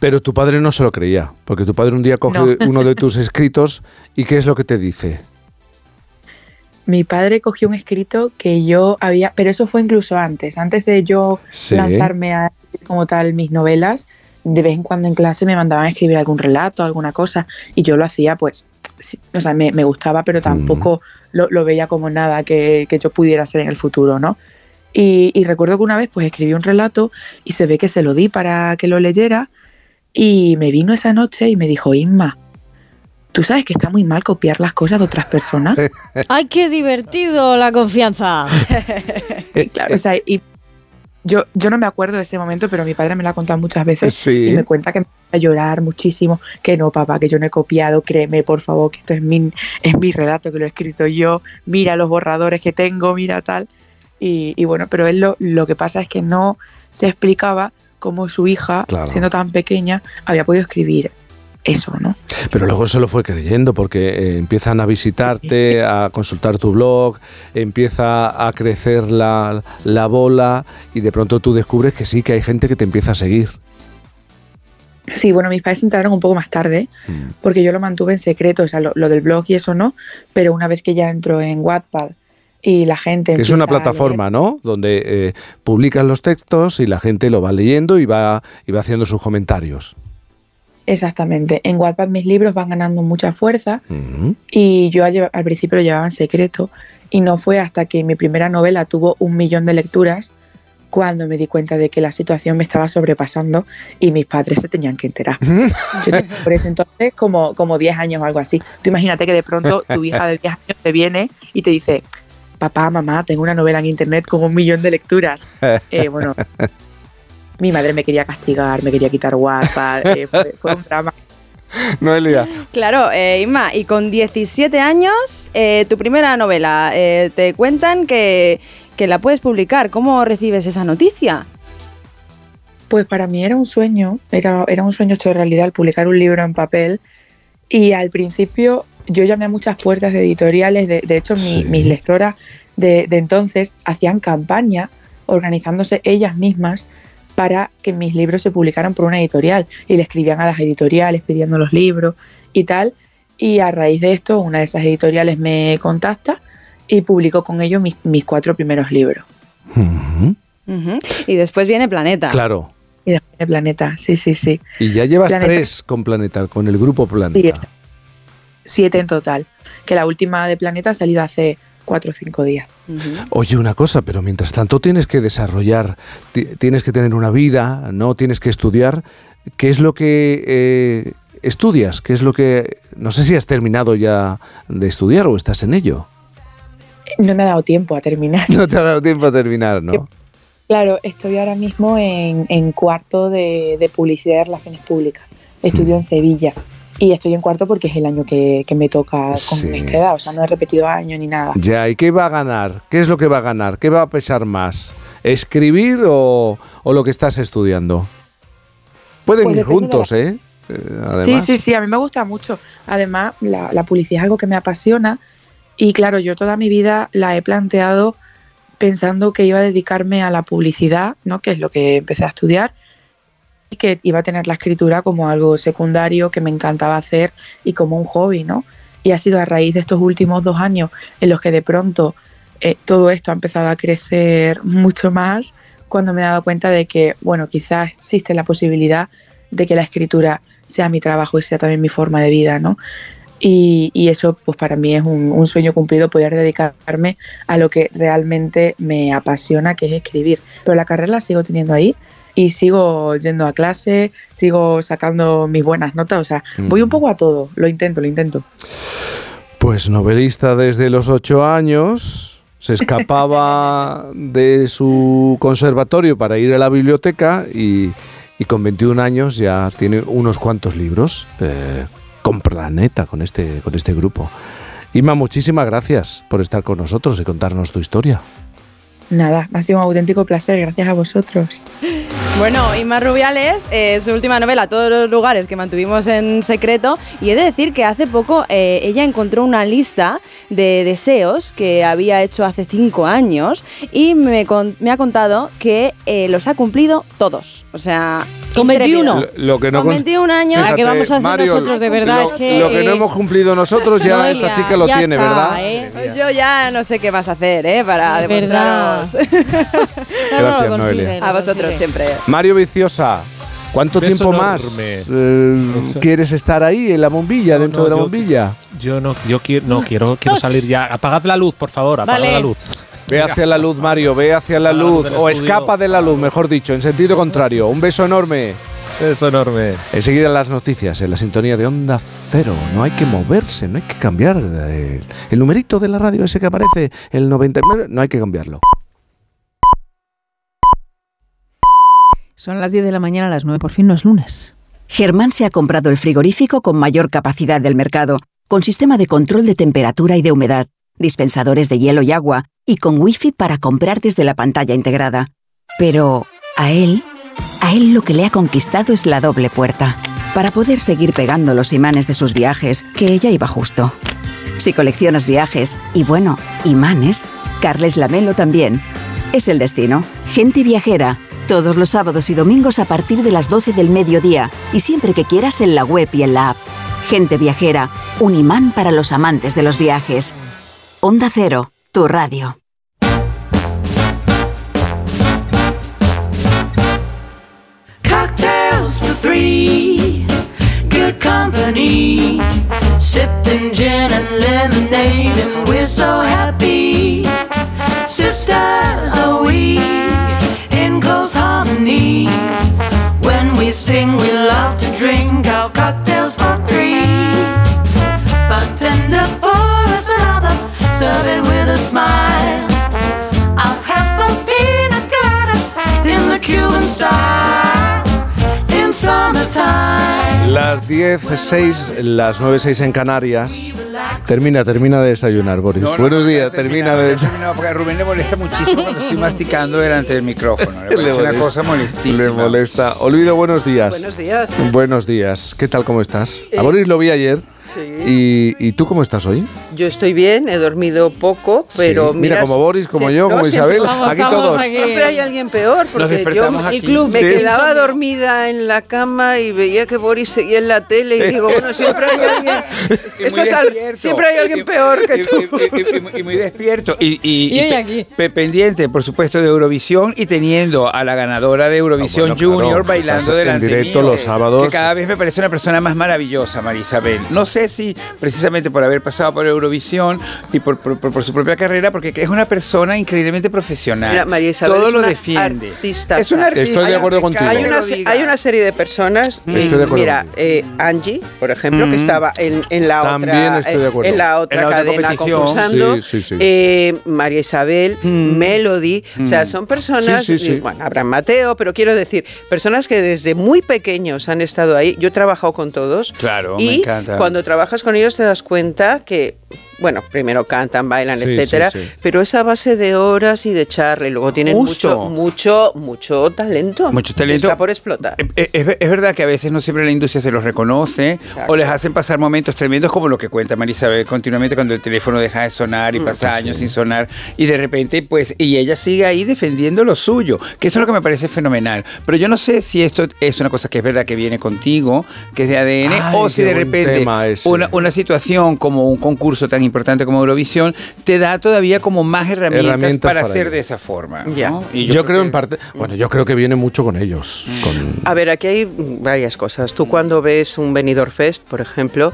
Pero tu padre no se lo creía, porque tu padre un día coge No. uno de tus escritos y ¿qué es lo que te dice? Mi padre cogió un escrito que yo había, pero eso fue incluso antes, antes de yo Sí. lanzarme a como tal mis novelas, de vez en cuando en clase me mandaban a escribir algún relato, alguna cosa, y yo lo hacía pues, sí, o sea, me, me gustaba, pero tampoco lo, lo veía como nada que, que yo pudiera hacer en el futuro, ¿no? Y, y recuerdo que una vez pues escribí un relato y se ve que se lo di para que lo leyera y me vino esa noche y me dijo, Inma, ¿tú sabes que está muy mal copiar las cosas de otras personas? ¡Ay, qué divertido la confianza! Y claro, o sea, y yo, yo no me acuerdo de ese momento, pero mi padre me lo ha contado muchas veces Sí. y me cuenta que me va a llorar muchísimo, que no, papá, que yo no he copiado, créeme, por favor, que esto es mi, es mi relato, que lo he escrito yo, mira los borradores que tengo, mira tal. Y, y bueno, pero él lo, lo que pasa es que no se explicaba cómo su hija, Claro. siendo tan pequeña, había podido escribir eso, ¿no? Pero luego se lo fue creyendo porque eh, empiezan a visitarte, a consultar tu blog, empieza a crecer la, la bola y de pronto tú descubres que sí, que hay gente que te empieza a seguir. Sí, bueno, mis padres entraron un poco más tarde, porque yo lo mantuve en secreto, o sea, lo, lo del blog y eso no, pero una vez que ya entro en Wattpad y la gente... Que es una leer- plataforma, ¿no? Donde eh, publican los textos y la gente lo va leyendo y va, y va haciendo sus comentarios. Exactamente. En Wattpad mis libros van ganando mucha fuerza y yo al, al principio lo llevaba en secreto y no fue hasta que mi primera novela tuvo un millón de lecturas cuando me di cuenta de que la situación me estaba sobrepasando y mis padres se tenían que enterar. Yo tenía por ese entonces como, como 10 años o algo así. Tú imagínate que de pronto tu hija de 10 años te viene y te dice, papá, mamá, tengo una novela en internet con un millón de lecturas. Eh, bueno, mi madre me quería castigar, me quería quitar WhatsApp, eh, fue, fue un drama. Noelia. Claro, eh, Inma, y con 17 años, eh, tu primera novela, eh, te cuentan que, que la puedes publicar. ¿Cómo recibes esa noticia? Pues para mí era un sueño, era, era un sueño hecho realidad el publicar un libro en papel. Y al principio yo llamé a muchas puertas de editoriales, de, de hecho mi- mis lectoras de, de entonces hacían campaña organizándose ellas mismas para que mis libros se publicaran por una editorial y le escribían a las editoriales pidiendo los libros y tal. Y a raíz de esto una de esas editoriales me contacta y publico con ellos mis, mis cuatro primeros libros. Y después viene Planeta. Claro. Y después de Planeta, sí, sí, sí. Y ya llevas Planeta. tres con Planeta, con el grupo Planeta. siete en total. Que la última de Planeta ha salido hace cuatro o cinco días. Oye, una cosa, pero mientras tanto tienes que desarrollar, ti- tienes que tener una vida, no tienes que estudiar. ¿Qué es lo que eh, estudias? ¿Qué es lo que... No sé si has terminado ya de estudiar o estás en ello. No me ha dado tiempo a terminar. No te ha dado tiempo a terminar, ¿no? Claro, estoy ahora mismo en, en cuarto de, de publicidad y relaciones públicas. Estudio en Sevilla. Y estoy en cuarto porque es el año que, que me toca con Sí. esta edad. O sea, no he repetido año ni nada. Ya, ¿y qué va a ganar? ¿Qué es lo que va a ganar? ¿Qué va a pesar más? ¿Escribir o, o lo que estás estudiando? Pueden Pues ir juntos, la- ¿eh? Eh, Además. Sí, sí, sí, a mí me gusta mucho. Además, la, la publicidad es algo que me apasiona y claro, yo toda mi vida la he planteado pensando que iba a dedicarme a la publicidad, ¿no? que es lo que empecé a estudiar, que iba a tener la escritura como algo secundario que me encantaba hacer y como un hobby, ¿no? Y ha sido a raíz de estos últimos dos años en los que de pronto eh, todo esto ha empezado a crecer mucho más cuando me he dado cuenta de que, bueno, quizás existe la posibilidad de que la escritura sea mi trabajo y sea también mi forma de vida, ¿no? Y, eso, pues para mí es un sueño cumplido poder dedicarme a lo que realmente me apasiona, que es escribir. Pero la carrera la sigo teniendo ahí y sigo yendo a clase, sigo sacando mis buenas notas, o sea, voy un poco a todo, lo intento, lo intento. Pues novelista desde los ocho años, se escapaba de su conservatorio para ir a la biblioteca y, y con 21 años ya tiene unos cuantos libros eh, con Planeta, con este, con este grupo. Ima, muchísimas gracias por estar con nosotros y contarnos tu historia. Nada, ha sido un auténtico placer, gracias a vosotros. Bueno, Inma Rubiales, eh, su última novela, Todos los lugares que mantuvimos en secreto. Y he de decir que hace poco eh, ella encontró una lista de deseos que había hecho hace cinco años y me, con- me ha contado que eh, los ha cumplido todos. O sea, Con 21. Lo, lo que no Con con- 21 años. Ah, ¿qué vamos a hacer Mario, nosotros? De verdad, lo, es que, lo que no eh, hemos cumplido nosotros ya Noelia, esta chica lo tiene, está, ¿verdad? ¿eh? Yo ya no sé qué vas a hacer, ¿eh? Para De Gracias, Noelia. A vosotros siempre. Mario Viciosa, ¿cuánto Beso tiempo más eh, quieres estar ahí en la bombilla, dentro no, de la yo- bombilla? Yo no, yo quiero, no quiero, quiero salir ya. Apagad la luz, por favor, apagad Vale. la luz. Ve hacia la luz, Mario, ve hacia la la luz, o escapa de la luz, mejor dicho, en sentido contrario. Un beso enorme. Beso enorme. Enseguida las noticias, en la sintonía de Onda Cero. No hay que moverse, no hay que cambiar el, el numerito de la radio ese que aparece, el 99, no hay que cambiarlo. Son las 10 de la mañana, las 9, por fin no es lunes. Germán se ha comprado el frigorífico con mayor capacidad del mercado, con sistema de control de temperatura y de humedad, dispensadores de hielo y agua, y con wifi para comprar desde la pantalla integrada. Pero a él, a él lo que le ha conquistado es la doble puerta, para poder seguir pegando los imanes de sus viajes, que ella iba justo. Si coleccionas viajes y bueno, imanes, Carles Lamelo también. Es el destino. Gente viajera. Todos los sábados y domingos a partir de las 12 del mediodía y siempre que quieras en la web y en la app. Gente viajera. Un imán para los amantes de los viajes. Onda Cero, tu radio. Cocktails for three, good company. Sipping gin and lemonade, and we're so happy. Sisters, are we in close harmony. When we sing, we love to drink our cocktails for three. Bartender, pour us another, serve it with a smile. I'll have a pina colada in the Cuban style. In summertime. Las 10, 6, las 9, 6 en Canarias. Termina, termina de desayunar, Boris. No, no, Buenos no, días, termina terminado, de desayunar. porque a Rubén le molesta muchísimo cuando estoy masticando delante del micrófono. Le una molesta. cosa molestísima. Le molesta. Olvido, buenos días. Buenos días. Buenos días. ¿Qué tal, cómo estás? Eh, A Boris lo vi ayer. Sí. ¿Y, y tú cómo estás hoy? Yo estoy bien, he dormido poco, pero Sí. Mira, como Boris, como yo, como Isabel, Vamos, aquí todos. aquí. Siempre hay alguien peor, porque yo aquí. El club. me Sí. quedaba dormida en la cama y veía que Boris seguía en la tele y digo, bueno, siempre hay alguien, esto es al- siempre hay alguien peor que tú. Y, y- y- y muy despierto. Y, y- Y y hoy pe- aquí. pe- pendiente, por supuesto, de Eurovisión y teniendo a la ganadora de Eurovisión Ah, bueno, Junior claro, bailando en delante directo mío, los sábados. Que cada vez me parece una persona más maravillosa, María Isabel. No sé si precisamente por haber pasado por Eurovisión y por, por- por- por su propia carrera, porque es una persona increíblemente profesional. Mira, María Isabel Todo es lo una defiende. artista. Es una artista. Estoy de acuerdo me contigo. Hay una, hay una serie de personas, Estoy y de acuerdo mira, eh, Angie, por ejemplo, Mm. que estaba en, en la También otra, estoy de acuerdo. en la otra En la otra cadena concursando, Sí, sí, sí. eh, María Isabel, Melody, o sea, son personas, Sí, sí, sí. y, bueno, Abraham Mateo, pero quiero decir, personas que desde muy pequeños han estado ahí. Yo he trabajado con todos Claro, me y encanta. cuando trabajas con ellos te das cuenta que bueno, primero cantan, bailan, Sí, etcétera, sí, sí. pero esa base de horas y de charla y luego tienen Justo. mucho, mucho, mucho talento. Mucho talento. Está por explotar. Eh, Es, es verdad que a veces no siempre la industria se los reconoce o les hacen pasar momentos tremendos como lo que cuenta Marisabel continuamente cuando el teléfono deja de sonar y Mm, pasa años sin sonar y de repente pues y ella sigue ahí defendiendo lo suyo, que eso es lo que me parece fenomenal. Pero yo no sé si esto es una cosa que es verdad que viene contigo, que es de ADN Ay, o si de repente una, una situación como un concurso tan importante como Eurovisión te da todavía como más herramientas, Herramientas para, para hacer ello. de esa forma. ¿no? Ya. Y yo, creo, en parte, bueno, yo creo que viene mucho con ellos. Mm. Con, A ver, aquí hay varias cosas. Tú cuando ves un Benidorm Fest, por ejemplo,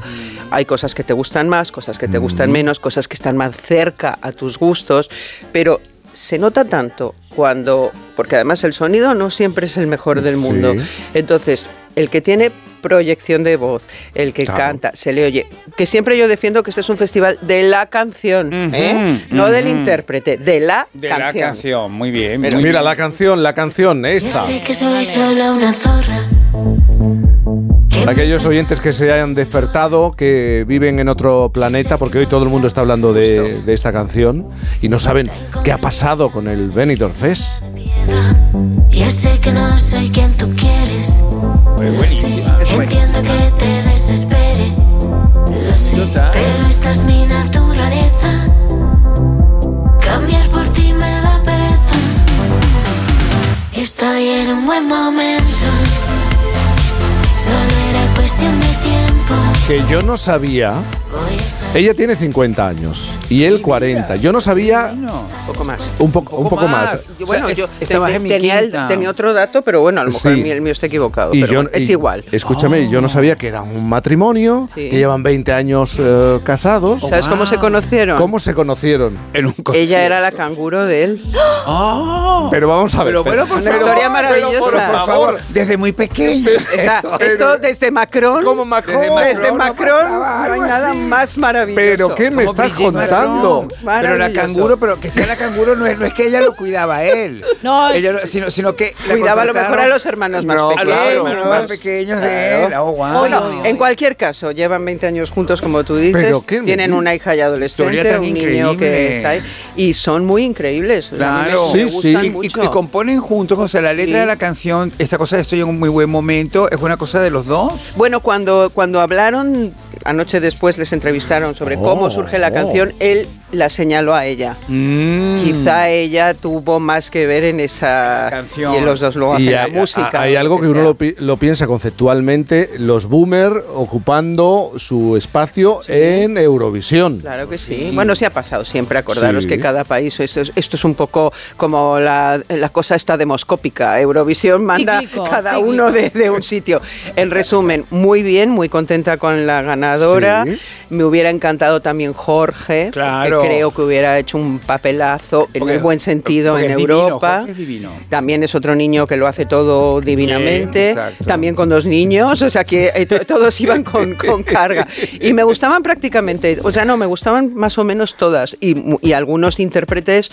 hay cosas que te gustan más, cosas que te gustan menos, cosas que están más cerca a tus gustos, pero se nota tanto cuando, porque además el sonido no siempre es el mejor del Sí. mundo. Entonces, el que tiene proyección de voz, el que Claro. canta, se le oye, que siempre yo defiendo que este es un festival de la canción, ¿eh? no del ujú. intérprete, de la de canción. la canción, muy bien. Pero muy mira, bien. la canción, la canción, esta. Sé que soy solo una zorra. Aquellos oyentes que se hayan despertado, que viven en otro planeta, porque hoy todo el mundo está hablando de, de esta canción y no saben qué ha pasado con el Benidorm Fest. Ya sé que no soy quien tú quieres. Buenísima. Entiendo que te desespere. Lo sé, Total. pero esta es mi naturaleza. Cambiar por ti me da pereza. Estoy en un buen momento. Solo era cuestión de tiempo. Que yo no sabía. Ella tiene 50 años y él 40. Yo no sabía Un poco más. un, poco un poco más. Yo, bueno, O sea, yo mi tenía, el- tenía otro dato, pero bueno, a lo mejor Sí. el, mío, el mío está equivocado. Y pero yo- bueno, es y- igual. Escúchame, yo no sabía que era un matrimonio, Sí. que llevan 20 años eh, casados. ¿Sabes cómo se conocieron? ¿Cómo se conocieron? En un Ella era la canguro de él. ¡Oh! Pero vamos a ver. Pero bueno, Es por una historia pero maravillosa. por, favor, desde muy pequeño. Está- esto desde Macron. Como Macron. Desde Macron, Desde Macron no, no hay nada más maravilloso. Pero ¿qué me estás Brigitte contando? Pero la canguro, pero que sea la canguro no es, no es que ella lo cuidaba a él. No, es- Ella sino, sino que la Cuidaba a lo mejor a los hermanos más No, a los pequeños. hermanos más pequeños de él. Oh, wow. Bueno, en cualquier caso, llevan 20 años juntos, como tú dices. Qué tienen una hija ya adolescente, un niño que está ahí. Y son muy increíbles. Claro, Sí, sí. Y, mucho. y- y componen juntos, o sea, la letra Sí. de la canción, esta cosa de estoy en un muy buen momento, es una cosa de los dos. Bueno, cuando, cuando hablaron, anoche después les entrevistaron sobre Oh, cómo surge la oh. canción, él la señaló a ella. Mm. Quizá ella tuvo más que ver en esa Canción. Y los dos luego hacen Y la hay, música. hay algo que uno lo, pi- lo piensa conceptualmente, los boomer ocupando su espacio en Eurovisión. Claro que sí. Bueno, sí ha pasado siempre. Acordaros Sí. que cada país, esto es, esto es un poco como la, la cosa esta demoscópica. Eurovisión manda Cíclico, cada cíclico. uno de, de un sitio. En resumen, muy bien, muy contenta con la ganadora. Sí. Me hubiera encantado también Jorge, Claro. Pero- creo que hubiera hecho un papelazo en Porque- el buen sentido en divino, Europa. Jorge es divino. También es otro niño que lo hace todo divinamente. Bien. También con dos niños, o sea que eh, to- todos iban con, con carga. Y me gustaban prácticamente, o sea, no, me gustaban más o menos todas. Y, algunos intérpretes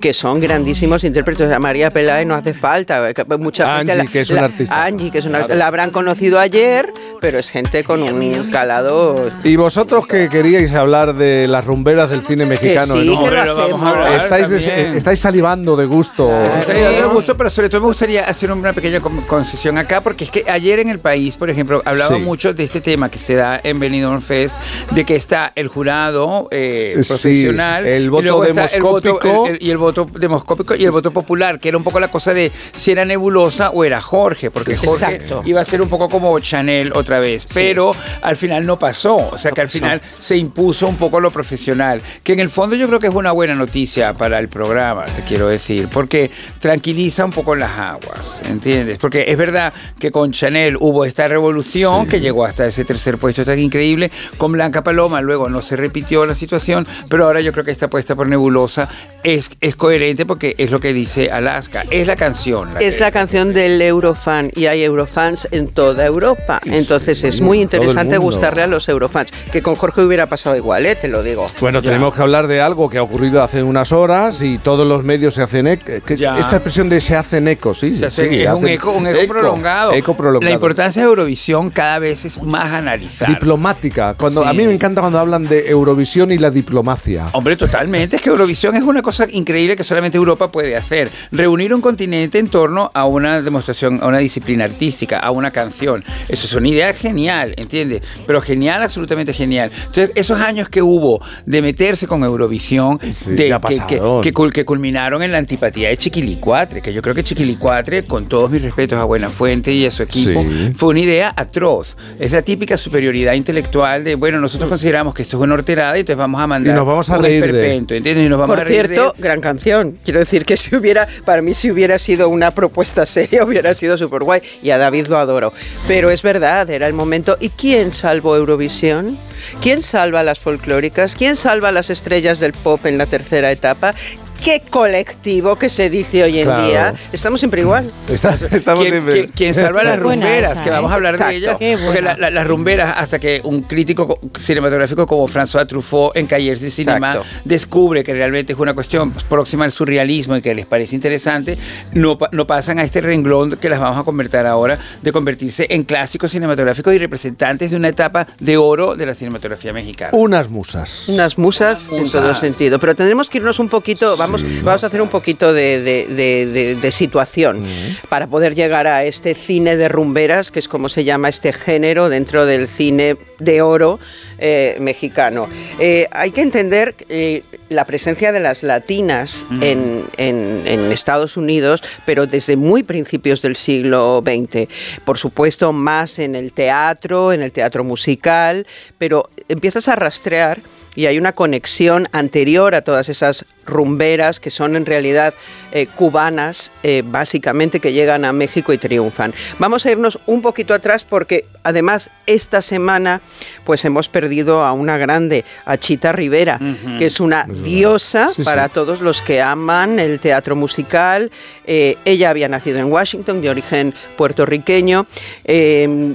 que son grandísimos intérpretes. O sea, María Pelae no hace falta. que Mucha gente Angie, que es la- artista. Angie, que es una. La habrán conocido ayer, pero es gente con un calado. Y vosotros que queríais hablar de las rumberas del cine mexicano, sí, ¿no? que lo hacemos. estáis, estáis salivando de gusto. Gustaría dar gusto, pero sobre todo me gustaría hacer una pequeña con- concesión acá, porque es que ayer en el país, por ejemplo, hablaba Sí. mucho de este tema que se da en Benidorm Fest, de que está el jurado eh, Sí, profesional, el y voto el voto- demoscópico. el- el- y el voto demoscópico y el voto popular, que era un poco la cosa de si era nebulosa o era Jorge, porque Jorge Exacto. iba a ser un poco como Chanel otra vez, pero al final no pasó, o sea que al final se impuso un poco lo profesional, que en el fondo yo creo que es una buena noticia para el programa, te quiero decir, porque tranquiliza un poco las aguas, ¿entiendes? Porque es verdad que con Chanel hubo esta revolución que llegó hasta ese tercer puesto tan increíble, con Blanca Paloma luego no se repitió la situación, pero ahora yo creo que esta puesta por Nebulosa es, es coherente porque es lo que dice Alaska, es la canción. la Es que- la canción del Eurofan y hay Eurofans en toda Europa. Entonces es muy interesante gustarle a los Eurofans. Que con Jorge hubiera pasado igual, ¿eh? te lo digo. Bueno, tenemos que hablar de algo que ha ocurrido hace unas horas y todos los medios se hacen eco. Esta expresión de se hacen eco, sí. Se hace- sí, es un eco, un eco, prolongado. Eco prolongado. La importancia de Eurovisión cada vez es más analizada. Diplomática. Cuando, A Sí. mí me encanta cuando hablan de Eurovisión y la diplomacia. Hombre, totalmente. Es que Eurovisión es una cosa increíble que solamente Europa puede hacer. Reunir un continente en torno a una demostración, a una disciplina artística, a una canción. Eso es una idea genial, ¿entiendes? Pero genial, absolutamente genial. Entonces, esos años que hubo de meterse con Eurovisión, de, ya que, que, que cul- que culminaron en la antipatía de Chiquilicuatre, que yo creo que Chiquilicuatre, con todos mis respetos a Buenafuente y a su equipo, Sí. fue una idea atroz. Es la típica superioridad intelectual de, bueno, nosotros consideramos que esto es una horterada y entonces vamos a mandar Y nos vamos a un reír de- ¿entiendes? Y nos vamos Por a reír de cierto, gran canción. Quiero decir que si hubiera, para mí si hubiera sido una propuesta seria, hubiera sido súper guay. Y a David lo adoro. Pero es verdad, era el momento. ¿Y quién salvó Eurovisión? ¿Quién salva las folclóricas? ¿Quién salva las estrellas del pop en la tercera etapa? ¿Qué colectivo que se dice hoy en Claro. día? Estamos siempre igual. Está- estamos ¿Quién, siempre- quién- quién salva las rumberas? esa, que vamos ¿eh? a hablar Exacto. de ellas. Porque la- la- las rumberas, hasta que un crítico co- cinematográfico como François Truffaut en Callers de Cinema Exacto. descubre que realmente es una cuestión próxima al surrealismo y que les parece interesante, no, no pasan a este renglón que las vamos a convertir ahora, de convertirse en clásicos cinematográficos y representantes de una etapa de oro de la cinematografía mexicana. Unas musas. Unas musas, en todo musas. sentido. Pero tendremos que irnos un poquito, vamos, vamos a hacer un poquito de, de- de- de- de situación para poder llegar a este cine de rumberas, que es como se llama este género dentro del cine de oro eh, mexicano. Eh, hay que entender eh, la presencia de las latinas en, en- en Estados Unidos, pero desde muy principios del siglo XX. Por supuesto, más en el teatro, en el teatro musical, pero empiezas a rastrear y hay una conexión anterior a todas esas rumberas que son en realidad eh, cubanas, eh, básicamente, que llegan a México y triunfan. Vamos a irnos un poquito atrás porque además esta semana pues hemos perdido a una grande, a Chita Rivera, que es una diosa Sí, para sí. todos los que aman el teatro musical. Eh, ella había nacido en Washington, de origen puertorriqueño. Eh,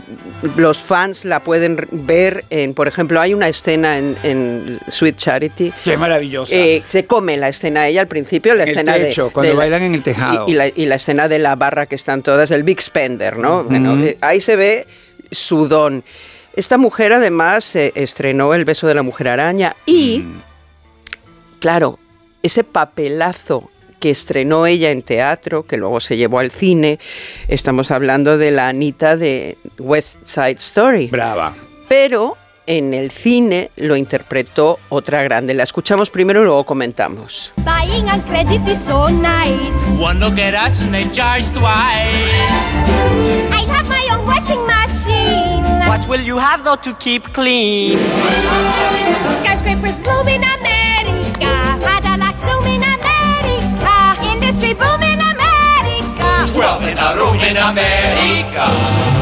los fans la pueden ver en, por ejemplo, hay una escena en, en Sweet Charity. Qué maravillosa. Eh, se come la escena ella al principio, la El escena techo, de, cuando de la- bailan en el tejado. Y, y la, y la escena de la barra que están todas, el Big Spender, ¿no? Bueno, eh, ahí se ve su don. Esta mujer además eh, estrenó El beso de la mujer araña y, claro, ese papelazo que estrenó ella en teatro, que luego se llevó al cine, estamos hablando de la Anita de West Side Story. Brava. Pero en el cine lo interpretó otra grande. La escuchamos primero y luego comentamos. Buying on credit is so nice. One look at us and they charge twice. I have my own washing machine. What will you have though to keep clean? Skyscrapers bloom in America. Cadillac zoom in America. Industry boom in America. Twelve in a room in America.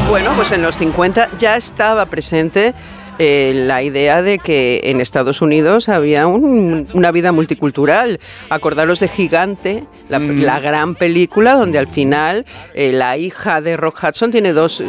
Bueno, pues en los 50 ya estaba presente eh, la idea de que en Estados Unidos había un- una vida multicultural. Acordaros de Gigante, la, la gran película donde al final eh, la hija de Rock Hudson tiene dos, eh,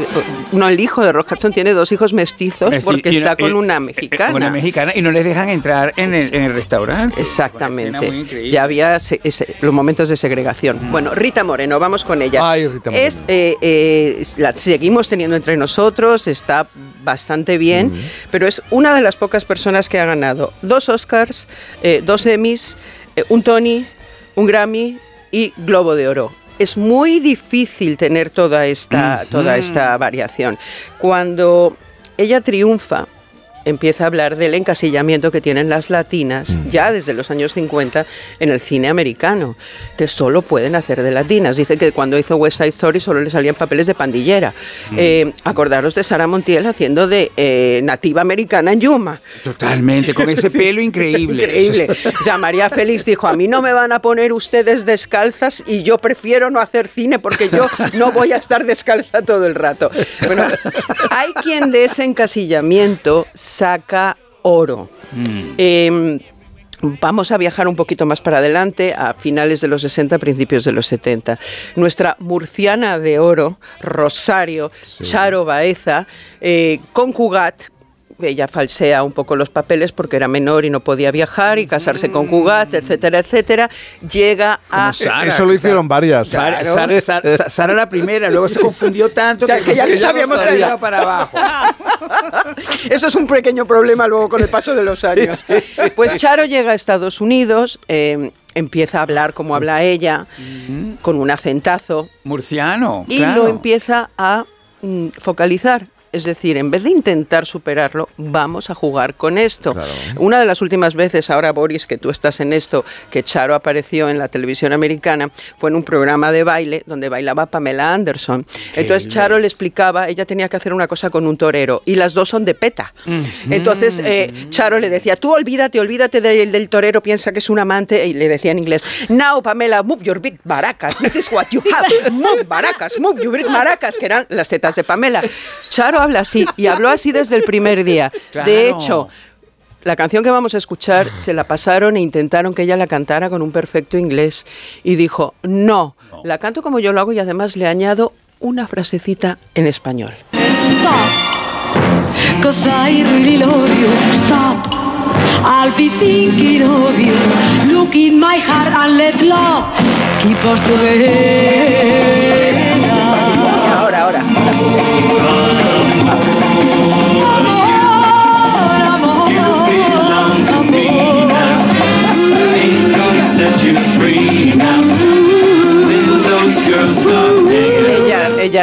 no, el hijo de Rock Hudson tiene dos hijos mestizos porque está con una mexicana. Una mexicana y no les dejan entrar en el, en el restaurante. Exactamente. Ya había se- ese- los momentos de segregación. Bueno, Rita Moreno, vamos con ella. Ay, Rita Moreno. Es, eh, eh, es- la seguimos teniendo entre nosotros, está bastante bien, pero es una de las pocas personas que ha ganado dos Oscars, eh, dos Emmys, eh, un Tony, un Grammy y Globo de Oro. Es muy difícil tener toda esta, toda esta variación. Cuando ella triunfa, empieza a hablar del encasillamiento que tienen las latinas ya desde los años 50 en el cine americano, que solo pueden hacer de latinas. Dice que cuando hizo West Side Story solo le salían papeles de pandillera. Eh, acordaros de Sara Montiel haciendo de eh, nativa americana en Yuma. Totalmente, con ese pelo increíble. Increíble. O sea, María Félix dijo, a mí no me van a poner ustedes descalzas y yo prefiero no hacer cine porque yo no voy a estar descalza todo el rato. Bueno, hay quien de ese encasillamiento saca oro. Eh, Vamos a viajar un poquito más para adelante, a finales de los 60, principios de los 70. Nuestra murciana de oro, Rosario Charo Baeza, eh, con Cugat, ella falsea un poco los papeles porque era menor y no podía viajar y casarse con Cugat, etcétera, etcétera, llega a... Eso lo hicieron varias. Sara, Sara- Sara- Sara la primera, luego se confundió tanto Ya, que ya no sabíamos sabía nada. para abajo. Eso es un pequeño problema luego con el paso de los años. Pues Charo llega a Estados Unidos, eh, empieza a hablar como habla ella, con un acentazo, Murciano, y claro. lo empieza a mm, focalizar. Es decir, en vez de intentar superarlo, vamos a jugar con esto. Una de las últimas veces, ahora Boris, que tú estás en esto, que Charo apareció en la televisión americana, fue en un programa de baile donde bailaba Pamela Anderson. Entonces Charo le explicaba, ella tenía que hacer una cosa con un torero y las dos son de peta. Entonces eh, Charo le decía, tú olvídate, olvídate del, del torero, piensa que es un amante, y le decía en inglés, now Pamela, move your big maracas, this is what you have, move maracas, move your big maracas, que eran las tetas de Pamela. Charo habla así, y habló así desde el primer día. Claro. De hecho, la canción que vamos a escuchar se la pasaron e intentaron que ella la cantara con un perfecto inglés y dijo, no, la canto como yo lo hago y además le añado una frasecita en español. Cause I really love you. Stop. I'll be thinking of you. Look in my heart and let love keep us together. Ahora, ahora.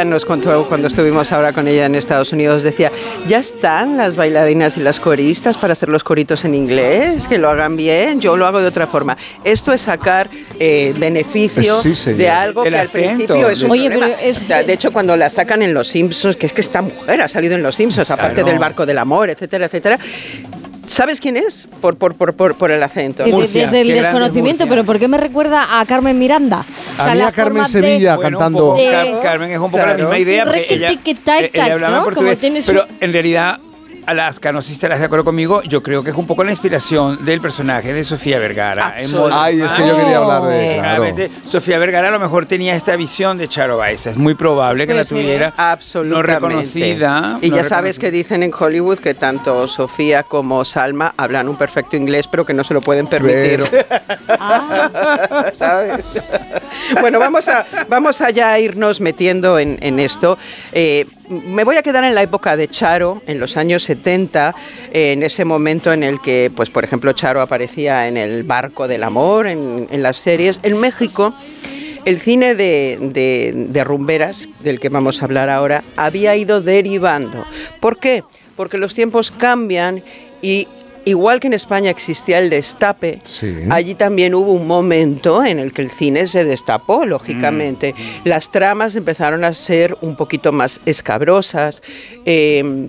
Ella, nos contó cuando estuvimos ahora con ella en Estados Unidos, decía, ya están las bailarinas y las coristas para hacer los coritos en inglés, que lo hagan bien, yo lo hago de otra forma. Esto es sacar eh, beneficio Sí, de algo El que al principio es un Oye, problema. pero es- O sea, de hecho, cuando la sacan en Los Simpsons, que es que esta mujer ha salido en Los Simpsons, aparte del barco del amor, etcétera, etcétera. ¿Sabes quién es? Por, por, por, por, por el acento. De- Murcia, desde el desconocimiento, pero ¿por qué me recuerda a Carmen Miranda? A mí a Carmen forma de- Sevilla Bueno, un cantando. poco, De- Car- Carmen es un poco la Claro. misma idea, ella, eh, ella hablaba ¿no? en portugués, pero un- en realidad Alaska, no sé si estarás de acuerdo conmigo, yo creo que es un poco la inspiración del personaje de Sofía Vergara. en Ay, es que yo quería hablar de. Claro. Sofía Vergara a lo mejor tenía esta visión de Charo Baeza. Es muy probable que la tuviera Absolutamente. no reconocida. Y no ya sabes que dicen en Hollywood que tanto Sofía como Salma hablan un perfecto inglés, pero que no se lo pueden permitir. ¿Sabes? bueno, vamos a, vamos a ya irnos metiendo en, en esto. Eh, me voy a quedar en la época de Charo, en los años 70, eh, en ese momento en el que, pues, por ejemplo, Charo aparecía en el barco del amor, en, en las series. En México, el cine de, de- de rumberas, del que vamos a hablar ahora, había ido derivando. ¿Por qué? Porque los tiempos cambian y igual que en España existía el destape, Sí. allí también hubo un momento en el que el cine se destapó, lógicamente. Las tramas empezaron a ser un poquito más escabrosas. eh,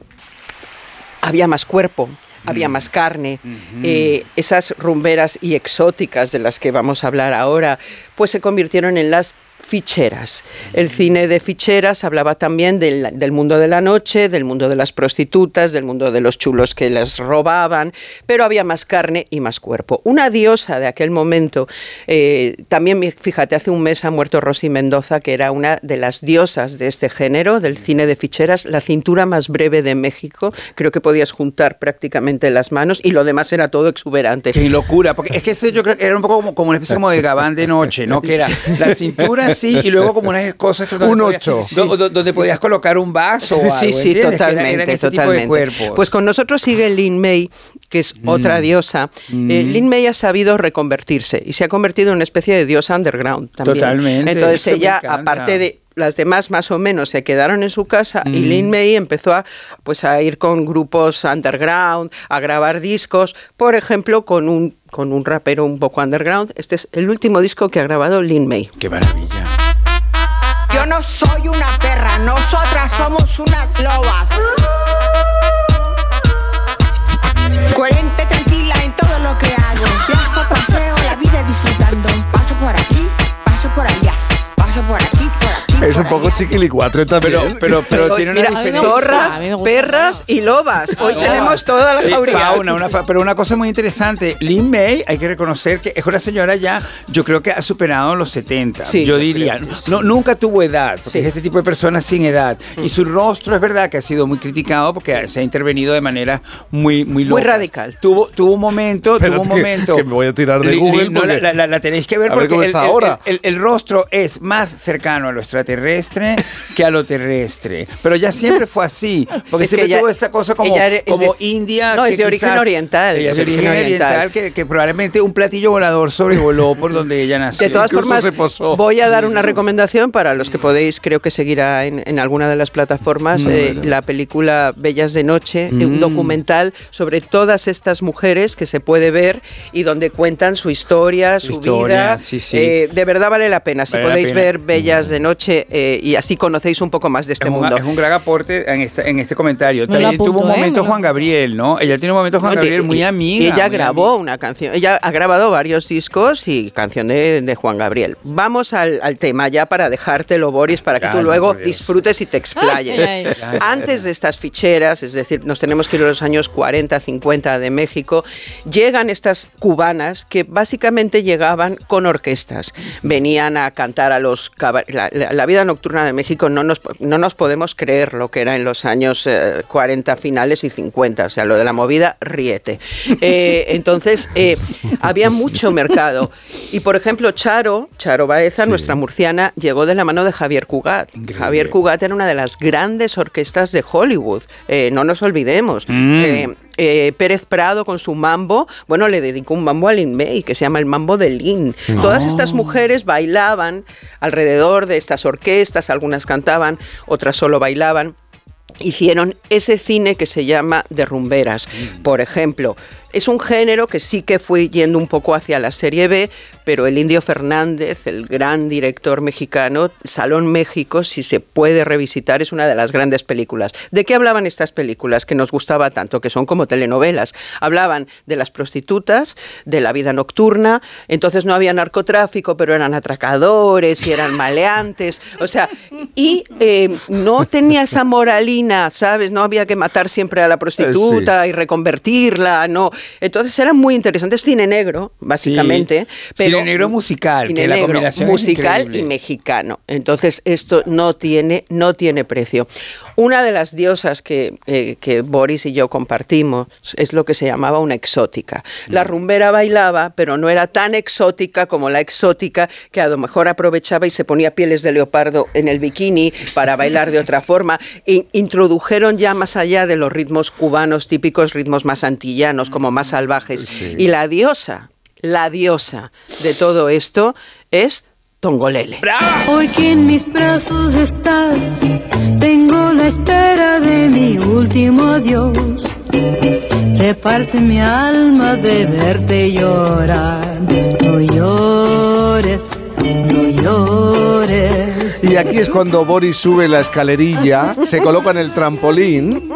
había más cuerpo, había más carne. eh, esas rumberas y exóticas de las que vamos a hablar ahora, pues se convirtieron en las ficheras. El cine de ficheras hablaba también del, del mundo de la noche, del mundo de las prostitutas, del mundo de los chulos que las robaban, pero había más carne y más cuerpo. Una diosa de aquel momento, eh, también fíjate, hace un mes ha muerto Rosy Mendoza, que era una de las diosas de este género, del cine de ficheras, la cintura más breve de México, creo que podías juntar prácticamente las manos y lo demás era todo exuberante. Qué locura, porque es que ese yo creo que era un poco como, como una especie como de gabán de noche, ¿no? Que era la cintura así y luego como unas cosas que donde Un podías- ocho. do- do- donde podías colocar un vaso o algo, Sí, sí, ¿entiendes? Que era- totalmente, eran ese totalmente. Pues con nosotros sigue Lin May, que es otra diosa. Eh, Lin May ha sabido reconvertirse y se ha convertido en una especie de diosa underground también. Totalmente, Entonces ella, aparte de las demás más o menos se quedaron en su casa y Mm. Lin May empezó a pues a ir con grupos underground, a grabar discos, por ejemplo, con un con un rapero un poco underground. Este es el último disco que ha grabado Lin May. Qué maravilla. Yo no soy una perra, nosotras somos unas lobas. Coherente, tranquila en todo lo que hago. Es un poco chiquilicuatre también. Pero, pero, tiene una Mira, diferencia. zorras, perras y lobas. Hoy No. tenemos toda la Sí, jauría. fauna, una fa- pero una cosa muy interesante, Lin May, hay que reconocer que es una señora ya, yo creo que ha superado los 70, Sí, yo diría. sí. No, nunca tuvo edad, porque Sí. es este tipo de personas sin edad. Y su rostro es verdad que ha sido muy criticado porque se ha intervenido de manera muy muy Muy radical. Tuvo, tuvo un momento, Espérate tuvo un que- momento. que me voy a tirar de Google li- no, la, la- la tenéis que ver ver porque cómo el, está el- ahora. el- el rostro es más cercano a lo extraterrestre que a lo terrestre. Pero ya siempre fue así, porque Es siempre ella- tuvo esta cosa como, ella como de- India. No, que es de origen oriental, Ella es de origen oriental, que, que probablemente un platillo volador sobrevoló por donde ella nació. De todas formas, voy a dar una recomendación para los que podéis, creo que seguirá en, en alguna de las plataformas, Mm. eh, la película Bellas de Noche, eh, un Mm. documental sobre todas estas mujeres que se puede ver y donde cuentan su historia, su Historia, vida. sí, sí. Eh, de verdad vale la pena. Si Vale podéis pena. ver Bellas de Noche eh, y así conocéis un poco más de este Es un, mundo. es un gran aporte en este, en este comentario. También tuvo un ¿eh? momento Juan Gabriel, ¿no? Ella tiene un momento Juan No, Gabriel y- muy amiga. y ella muy grabó una canción. Ella ha grabado varios discos y canción de, Juan Gabriel. Vamos al, al tema ya para dejártelo, Boris, para que tú luego disfrutes y te explayes. Ay, ay, ay. Antes de estas ficheras, es decir, nos tenemos que ir a los años 40, 50 de México, llegan estas cubanas que básicamente llegaban con orquestas. Venían a cantar a los... la- la vida nocturna de México no nos, no nos podemos creer lo que era en los años eh, 40 finales y 50, o sea, lo de la movida, riete. Eh, entonces, eh, había mucho mercado. Y, por ejemplo, Charo, Charo Baeza, nuestra murciana, llegó de la mano de Javier Cugat. Javier Cugat era una de las grandes orquestas de Hollywood, eh, no nos olvidemos. Mm. Eh, Pérez Prado con su mambo, bueno, le dedicó un mambo a Lin May que se llama el mambo de Lin. Mm. Todas estas mujeres bailaban alrededor de estas orquestas, algunas cantaban, otras solo bailaban hicieron ese cine que se llama de rumberas. Por ejemplo, es un género que sí que fue yendo un poco hacia la serie B, pero el Indio Fernández, el gran director mexicano, Salón México, si se puede revisitar, es una de las grandes películas. ¿De qué hablaban estas películas que nos gustaba tanto? Que son como telenovelas. Hablaban de las prostitutas, de la vida nocturna, entonces no había narcotráfico, pero eran atracadores y eran maleantes, o sea, y eh, no tenía esa moralina, ¿sabes? No había que matar siempre a la prostituta y reconvertirla, no. Entonces eran muy interesantes, cine negro, básicamente. Sí. pero Cine negro musical, cine que la negro, combinación es musical y mexicano. Entonces esto no tiene, no tiene precio. Una de las diosas que, eh, que Boris y yo compartimos es lo que se llamaba una exótica. Mm. La rumbera bailaba, pero no era tan exótica como la exótica que a lo mejor aprovechaba y se ponía pieles de leopardo en el bikini para bailar de otra forma. E introdujeron ya más allá de los ritmos cubanos típicos, ritmos más antillanos, como más salvajes. Y la diosa, la diosa de todo esto es Tongolele. Hoy que en mis brazos estás, tengo la espera de mi último adiós. Se parte mi alma de verte llorar. No llores, no llores. Y aquí es cuando Boris sube la escalerilla, se coloca en el trampolín,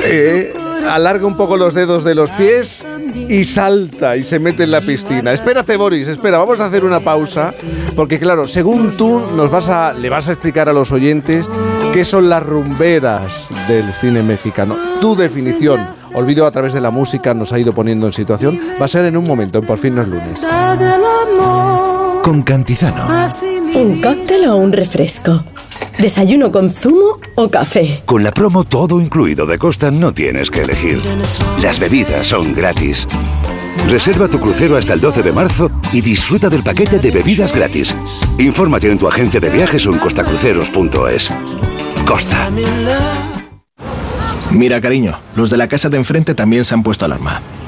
eh, alarga un poco los dedos de los pies y salta y se mete en la piscina. Espérate, Boris, espera, vamos a hacer una pausa, porque claro, según tú nos vas a, le vas a explicar a los oyentes qué son las rumberas del cine mexicano. Tu definición, olvido a través de la música, nos ha ido poniendo en situación, va a ser en un momento, en por fin no es lunes. Con Cantizano. ¿Un cóctel o un refresco? ¿Desayuno con zumo o café? Con la promo todo incluido de Costa no tienes que elegir. Las bebidas son gratis. Reserva tu crucero hasta el 12 de marzo y disfruta del paquete de bebidas gratis. Infórmate en tu agencia de viajes o en costacruceros.es. Costa. Mira, cariño, los de la casa de enfrente también se han puesto alarma.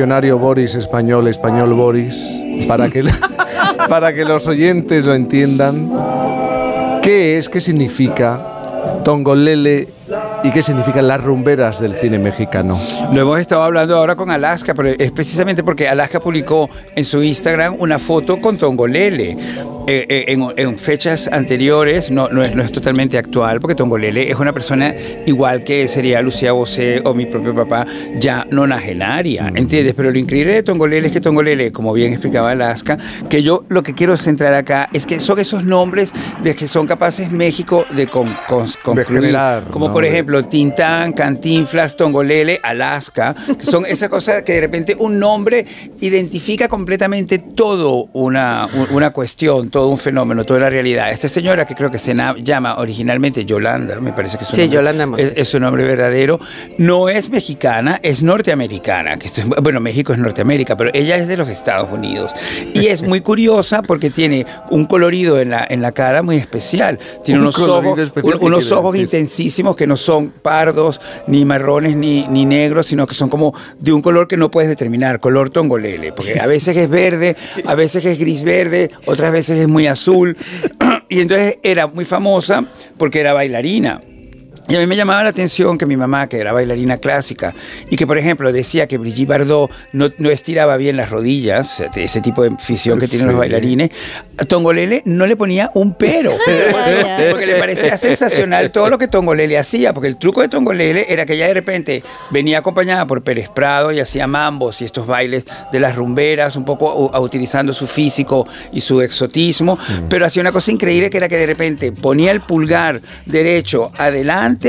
Diccionario Boris español, español Boris, para que, para que los oyentes lo entiendan, ¿qué es, qué significa Tongolele y qué significan las rumberas del cine mexicano? Lo hemos estado hablando ahora con Alaska, pero es precisamente porque Alaska publicó en su Instagram una foto con Tongolele. Eh, eh, en, en fechas anteriores, no, no, es, no es totalmente actual, porque Tongolele es una persona igual que sería Lucía Bosé o mi propio papá, ya nonagenaria, ¿entiendes? Pero lo increíble de Tongolele es que Tongolele, como bien explicaba Alaska, que yo lo que quiero centrar acá es que son esos nombres de que son capaces México de con, con- concluir. generar, como ¿no? por ejemplo Tintán, Cantinflas, Tongolele, Alaska, que son esas cosas que de repente un nombre identifica completamente todo una, una cuestión, todo un fenómeno, toda la realidad. Esta señora que creo que se llama originalmente Yolanda, me parece que es su Sí, nombre, Yolanda es, es su nombre verdadero, no es mexicana, es norteamericana. Que esto es- bueno, México es Norteamérica, pero ella es de los Estados Unidos. Y es muy curiosa porque tiene un colorido en la, en la cara muy especial. Tiene Un unos ojos, un- ¿qué unos ojos intensísimos que no son pardos, ni marrones, ni, ni negros, sino que son como de un color que no puedes determinar, color tongolele, porque a veces es verde, a veces es gris verde, otras veces es muy azul. Y entonces era muy famosa porque era bailarina. Y a mí me llamaba la atención que mi mamá, que era bailarina clásica, y que, por ejemplo, decía que Brigitte Bardot no, no estiraba bien las rodillas, sea, ese tipo de fisión que tienen los Sí. bailarines, a Tongolele no le ponía un pero, porque le parecía sensacional todo lo que Tongolele hacía, porque el truco de Tongolele era que ella de repente venía acompañada por Pérez Prado y hacía mambos y estos bailes de las rumberas, un poco utilizando su físico y su exotismo, pero hacía una cosa increíble que era que de repente ponía el pulgar derecho adelante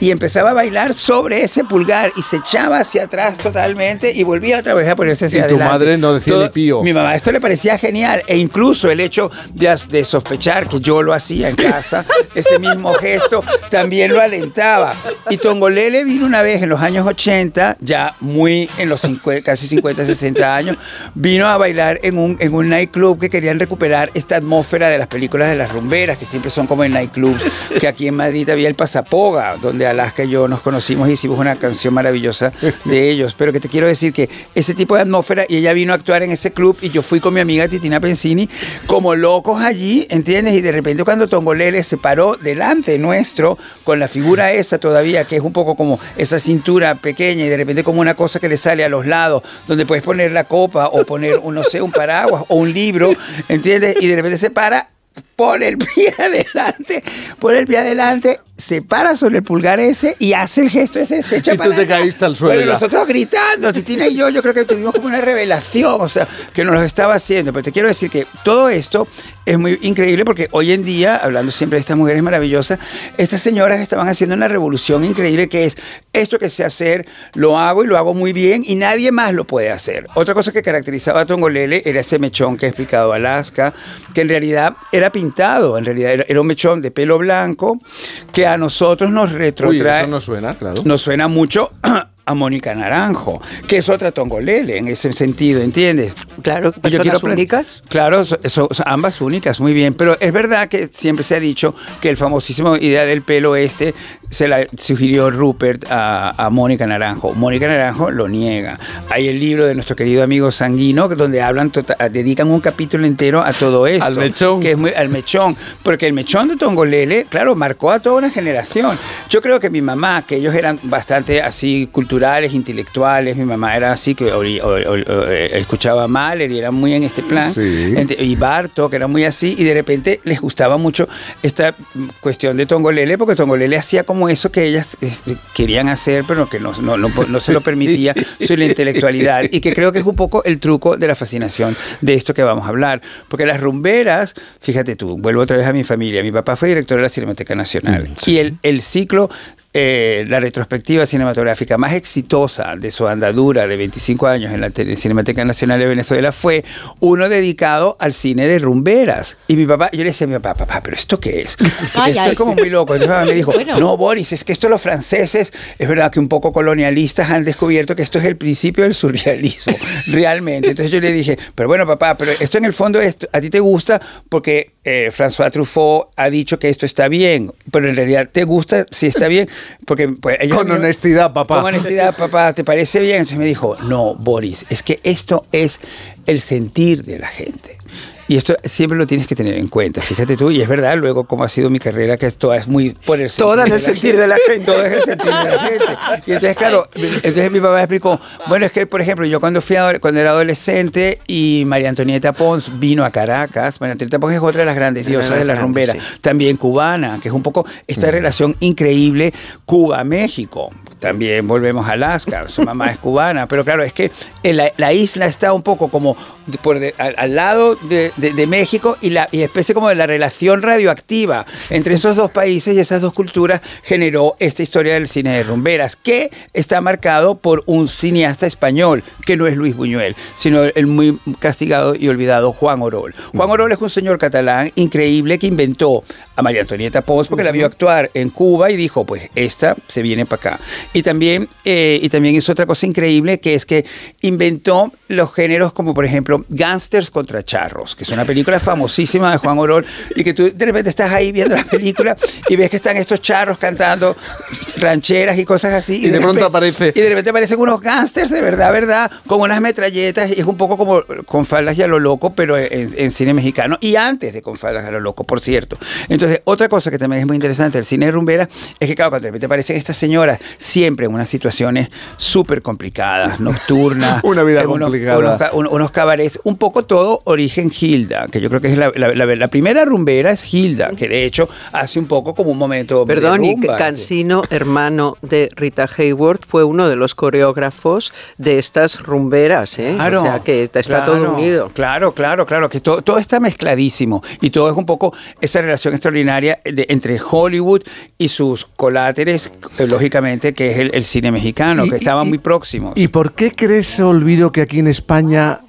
y empezaba a bailar sobre ese pulgar y se echaba hacia atrás totalmente y volvía otra vez a ponerse hacia Y tu adelante. madre no decía Todo- ni pío. Mi mamá esto le parecía genial e incluso el hecho de, de sospechar que yo lo hacía en casa, ese mismo gesto, también lo alentaba. Y Tongolele vino una vez en los años 80, ya muy en los 50, casi 50, 60 años, vino a bailar en un, en un nightclub que querían recuperar esta atmósfera de las películas de las rumberas, que siempre son como en nightclubs, que aquí en Madrid había el Donde Alaska y yo nos conocimos y hicimos una canción maravillosa de ellos. Pero que te quiero decir que ese tipo de atmósfera, y ella vino a actuar en ese club, y yo fui con mi amiga Titina Pensini como locos allí, ¿entiendes? Y de repente cuando Tongolele se paró delante nuestro, con la figura esa todavía, que es un poco como esa cintura pequeña, y de repente como una cosa que le sale a los lados, donde puedes poner la copa, o poner, un, no sé, un paraguas, o un libro, ¿entiendes? Y de repente se para pone el pie adelante, pone el pie adelante, se para sobre el pulgar ese y hace el gesto ese, se echa Y tú para te atrás. caíste al suelo Bueno, nosotros gritando, Titina y yo, yo creo que tuvimos como una revelación, o sea, que nos lo estaba haciendo. Pero te quiero decir que todo esto es muy increíble porque hoy en día, hablando siempre de estas mujeres maravillosas, estas señoras estaban haciendo una revolución increíble que es esto que sé hacer, lo hago y lo hago muy bien y nadie más lo puede hacer. Otra cosa que caracterizaba a Tongolele era ese mechón que he explicado Alaska, que en realidad era pintado, en realidad era, un mechón de pelo blanco que a nosotros nos Uy, retrotrae. eso no suena, claro. Nos suena mucho a Mónica Naranjo, que es otra tongolele en ese sentido, ¿entiendes? Claro, personas únicas. Claro, so- so- so- ambas únicas, muy bien. Pero es verdad que siempre se ha dicho que el famosísimo idea del pelo este se la sugirió Rupert a, a Mónica Naranjo. Mónica Naranjo lo niega. Hay el libro de nuestro querido amigo Sanguino donde hablan, tota- dedican un capítulo entero a todo esto. Al mechón. Que es muy, al mechón. Porque el mechón de Tongolele, claro, marcó a toda una generación. Yo creo que mi mamá, que ellos eran bastante así culturales, intelectuales, mi mamá era así que o- o- o- eh, escuchaba Mahler y era muy en este plan. Sí. Y Barto, que era muy así, y de repente les gustaba mucho esta mm, cuestión de Tongolele, porque Tongolele hacía como eso que ellas querían hacer, pero que no, no, no, no se lo permitía su intelectualidad. Y que creo que es un poco el truco de la fascinación de esto que vamos a hablar. Porque las rumberas, fíjate tú, vuelvo otra vez a mi familia. Mi papá fue director de la Cinemateca Nacional. Y el, el ciclo eh, la retrospectiva cinematográfica más exitosa de su andadura de 25 años en la Cinemateca Nacional de Venezuela fue uno dedicado al cine de rumberas. Y mi papá, yo le decía a mi papá, papá, ¿pero esto qué es? Ay, esto ay. es como muy loco. Entonces mi papá me dijo, Bueno. no, Boris, es que esto los franceses, es verdad que un poco colonialistas han descubierto que esto es el principio del surrealismo, realmente. Entonces yo le dije, pero bueno, papá, pero esto en el fondo esto, a ti te gusta porque eh, François Truffaut ha dicho que esto está bien, pero en realidad te gusta si está bien, porque pues, ellos Con honestidad, papá. Con honestidad, papá, ¿te parece bien? Entonces me dijo, no, Boris, es que esto es el sentir de la gente. Y esto siempre lo tienes que tener en cuenta. Fíjate tú, y es verdad, luego como ha sido mi carrera, que toda es muy por el sentir. Toda en de el sentir de la gente. Todo es el sentir de la gente. Y entonces, claro, entonces mi papá me explicó, bueno, es que, por ejemplo, yo cuando fui ado- cuando era adolescente y María Antonieta Pons vino a Caracas, María Antonieta Pons es otra de las grandes diosas de las la rumbera, sí. también cubana, que es un poco esta relación increíble Cuba-México. También volvemos a Alaska, su mamá es cubana, pero claro, es que la, la isla está un poco como por de- al, al lado de, de- de México y la y especie como de la relación radioactiva entre esos dos países y esas dos culturas generó esta historia del cine de rumberas, que está marcado por un cineasta español, que no es Luis Buñuel, sino el muy castigado y olvidado Juan Orol. Juan Orol es un señor catalán increíble que inventó a María Antonieta Pons porque la vio actuar en Cuba y dijo, pues esta se viene para acá. Y también, eh, y también hizo otra cosa increíble que es que inventó los géneros como por ejemplo Gangsters contra Charros, que es una película famosísima de Juan Orol y que tú de repente estás ahí viendo la película y ves que están estos charros cantando rancheras y cosas así. Y de pronto repente- aparece- Y de repente aparecen unos gángsters de verdad, verdad, con unas metralletas y es un poco como con faldas y a lo loco, pero en, en cine mexicano y antes de con faldas a lo loco, por cierto. Entonces, otra cosa que también es muy interesante del cine de rumbera es que, claro, cuando de repente aparecen estas señoras siempre en unas situaciones súper complicadas, nocturnas. Una vida unos- complicada. Unos, ca- un- unos cabarets, un poco todo origen Hilda, que yo creo que es la, la- la- la primera rumbera es Hilda, que de hecho hace un poco como un momento de Perdón, y rumba. Cansino, hermano de Rita Hayworth, fue uno de los coreógrafos de estas rumberas, ¿eh? Claro, o sea que está claro, todo unido. Claro, claro, claro, que todo, todo está mezcladísimo y todo es un poco esa relación extraordinaria de- entre Hollywood y sus coláteres, eh, lógicamente, que es el, el cine mexicano, Y- que estaban y- muy próximos. ¿Y por qué crees, olvido, que aquí en España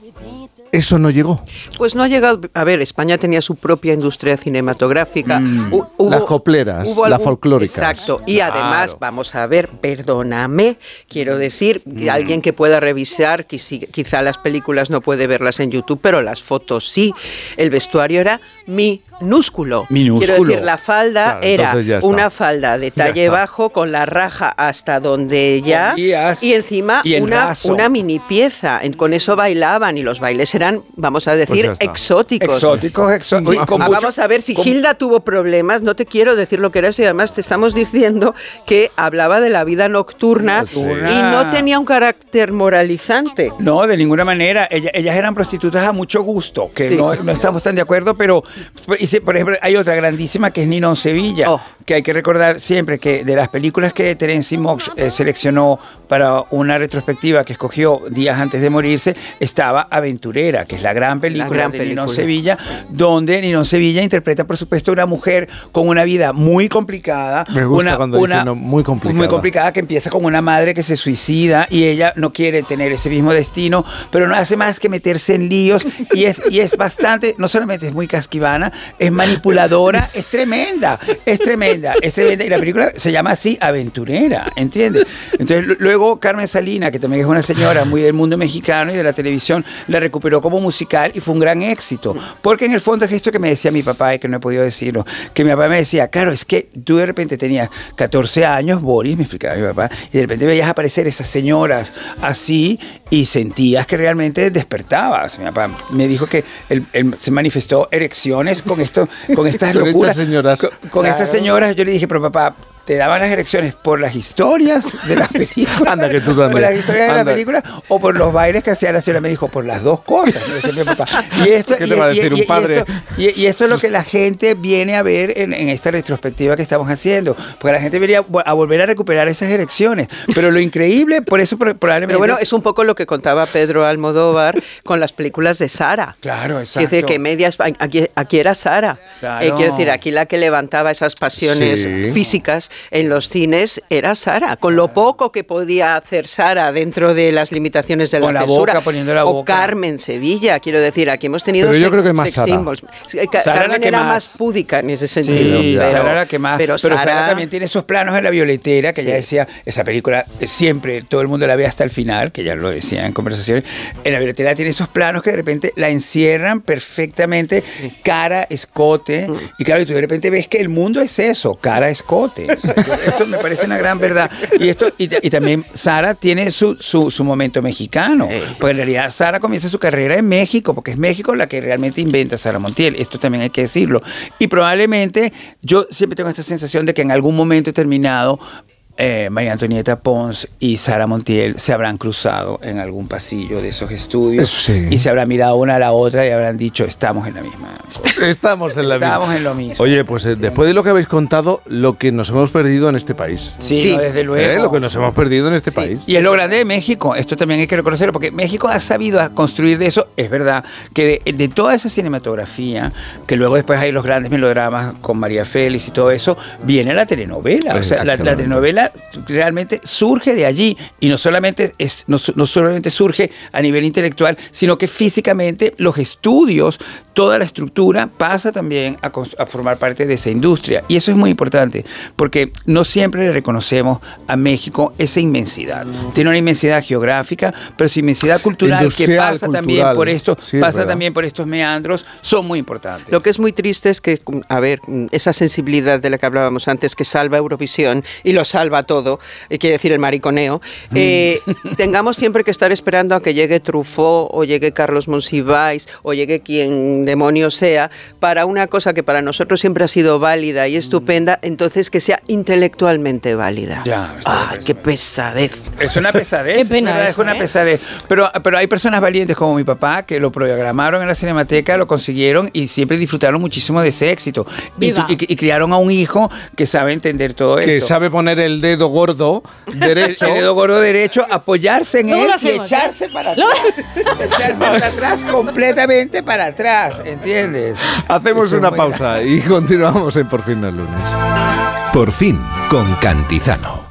eso no llegó? Pues no ha llegado. A ver, España tenía su propia industria cinematográfica. Mm. Hubo- Las copleras, hubo algún- folclóricas. Exacto. Y Claro. además, vamos a ver, perdóname, quiero decir, Mm. alguien que pueda revisar, quizá las películas no puede verlas en YouTube, pero las fotos sí. El vestuario era minúsculo. Minúsculo. Quiero decir, la falda Claro, era una falda de talle bajo con la raja hasta donde ya y encima y en una, raso. una mini pieza. En- Con eso bailaban y los bailes eran eran, vamos a Pues decir, está. exóticos. Exóticos, exó- Sí, y con ah, mucho- vamos a ver si con- Hilda tuvo problemas, no te quiero decir lo que era eso y además te estamos diciendo que hablaba de la vida nocturna Nocturna. y no tenía un carácter moralizante. No, de ninguna manera. Ella- ellas eran prostitutas a mucho gusto, que Sí. no, no estamos tan de acuerdo, pero por ejemplo hay otra grandísima que es Nino Sevilla, Oh. que hay que recordar siempre que de las películas que Terence Mox eh, seleccionó para una retrospectiva que escogió días antes de morirse, estaba Aventurera, que es la gran película gran de Nino película. Sevilla, donde Nino Sevilla interpreta, por supuesto, una mujer con una vida muy complicada. Me gusta una, cuando una- dicen, muy complicada. Muy complicada, que empieza con una madre que se suicida y ella no quiere tener ese mismo destino, pero no hace más que meterse en líos y es, y es bastante, no solamente es muy casquivana, es manipuladora, es tremenda, es tremenda, es tremenda. Y la película se llama así, Aventurera, ¿entiendes? Entonces lu- luego Carmen Salina, que también es una señora muy del mundo mexicano y de la televisión, la recuperó como musical y fue un gran éxito. Porque en el fondo es esto que me decía mi papá y que no he podido decirlo, que mi papá me decía, claro, es que tú de repente tenías 14 años, Boris, me explicaba mi papá, y de repente veías aparecer esas señoras así y sentías que realmente despertabas. Mi papá me dijo que él- él se manifestó erecciones con esto, con estas Con estas locuras. señoras. Con, con estas señoras, yo le dije, pero papá, ¿te daban las erecciones por las historias de las películas? Anda, que tú también. ¿Por las historias de la Anda. película o por los bailes que hacía la señora? Me dijo, por las dos cosas. papá. Y esto, ¿Qué y- te va a y- decir y- un y padre? esto- y, y esto es lo que la gente viene a ver en, en esta retrospectiva que estamos haciendo. Porque la gente venía a volver a recuperar esas erecciones. Pero lo increíble, por eso pro- probablemente... Pero bueno, es un poco lo que contaba Pedro Almodóvar con las películas de Sara. Claro, Es decir, exacto. que medias, aquí, aquí era Sara. Claro. Eh, quiero decir, aquí la que levantaba esas pasiones Sí. físicas en los cines era Sara. Con lo poco que podía hacer Sara dentro de las limitaciones de la Con la censura. boca, poniendo la o boca. Carmen Sevilla, quiero decir, aquí hemos tenido Pero yo sex- creo que más sex Sara. Sara Carmen era más. más púdica en ese sentido. Sí, pero, Sara era que más. Pero, Pero, Sara, Sara también tiene esos planos en la violetera, que Sí. ya decía, esa película siempre todo el mundo la ve hasta el final, que ya lo decía en conversaciones. En la violetera tiene esos planos que de repente la encierran perfectamente, cara, escote. Mm. Y claro, y tú de repente ves que el mundo es eso, cara, escote. Esto me parece una gran verdad. Y esto y, ta- y también Sara tiene su, su, su momento mexicano. Porque en realidad Sara comienza su carrera en México, porque es México la que realmente inventa Sara Montiel. Esto también hay que decirlo. Y probablemente yo siempre tengo esta sensación de que en algún momento determinado eh, María Antonieta Pons y Sara Montiel se habrán cruzado en algún pasillo de esos estudios sí. y se habrán mirado una a la otra y habrán dicho estamos en la misma cosa". Estamos en la Estamos misma. en lo mismo. Oye, pues eh, después de lo que habéis contado, lo que nos hemos perdido en este país. Sí, no, desde luego. ¿Eh? Lo que nos hemos perdido en este país. Y es lo grande de México, esto también hay que reconocerlo, porque México ha sabido construir de eso, es verdad, que de, de toda esa cinematografía, que luego después hay los grandes melodramas con María Félix y todo eso, viene la telenovela. O sea, la, la Exactamente. Realmente surge de allí, y no solamente, es, no, no solamente surge a nivel intelectual, sino que físicamente los estudios, toda la estructura pasa también a, formar parte de esa industria. Y eso es muy importante, porque no siempre le reconocemos a México esa inmensidad. Tiene una inmensidad geográfica, pero su inmensidad cultural, que pasa también por esto, Sí, pasa verdad. también por estos meandros, son muy importantes. Lo que es muy triste es que, mm, a ver, mm, esa sensibilidad de la que hablábamos antes, que salva Eurovisión y lo salva todo, eh, quiere decir el mariconeo, eh, tengamos siempre que estar esperando a que llegue Truffaut o llegue Carlos Monsiváis o llegue quien demonio sea para una cosa que para nosotros siempre ha sido válida y estupenda, entonces que sea intelectualmente válida. Ya, ¡Ah, qué pesadez! Es una pesadez. Qué es pena es eso, una ¿eh? pesadez. Pero, pero hay personas valientes como mi papá que lo programaron en la cinemateca, lo consiguieron y siempre disfrutaron muchísimo de ese éxito. Y, y- y criaron a un hijo que sabe entender todo Que esto. sabe poner el dedo gordo derecho. El dedo gordo derecho, apoyarse en ¿Cómo él y hacemos, echarse eh? para atrás. echarse para atrás, completamente para atrás, ¿entiendes? Hacemos Eso una pausa y continuamos en Por fin el lunes. Por fin, con Cantizano.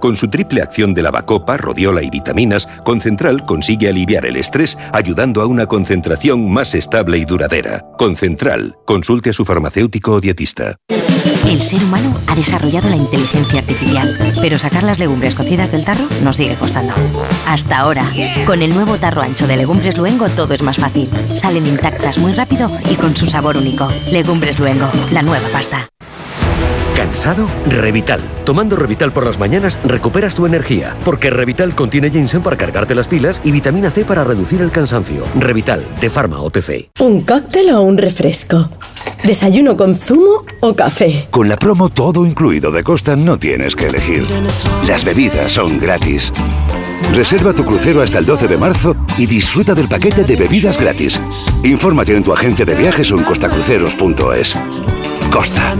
Con su triple acción de lavacopa, rodiola y vitaminas, Concentral consigue aliviar el estrés ayudando a una concentración más estable y duradera. Concentral, consulte a su farmacéutico o dietista. El ser humano ha desarrollado la inteligencia artificial, pero sacar las legumbres cocidas del tarro nos sigue costando. Hasta ahora, con el nuevo tarro ancho de Legumbres Luengo todo es más fácil. Salen intactas muy rápido y con su sabor único. Legumbres Luengo, la nueva pasta. ¿Cansado? Revital. Tomando Revital por las mañanas recuperas tu energía, porque Revital contiene ginseng para cargarte las pilas y vitamina C para reducir el cansancio. Revital, de Pharma OTC. ¿Un cóctel o un refresco? ¿Desayuno con zumo o café? Con la promo todo incluido de Costa no tienes que elegir. Las bebidas son gratis. Reserva tu crucero hasta el 12 de marzo y disfruta del paquete de bebidas gratis. Infórmate en tu agencia de viajes o en costacruceros.es. Costa.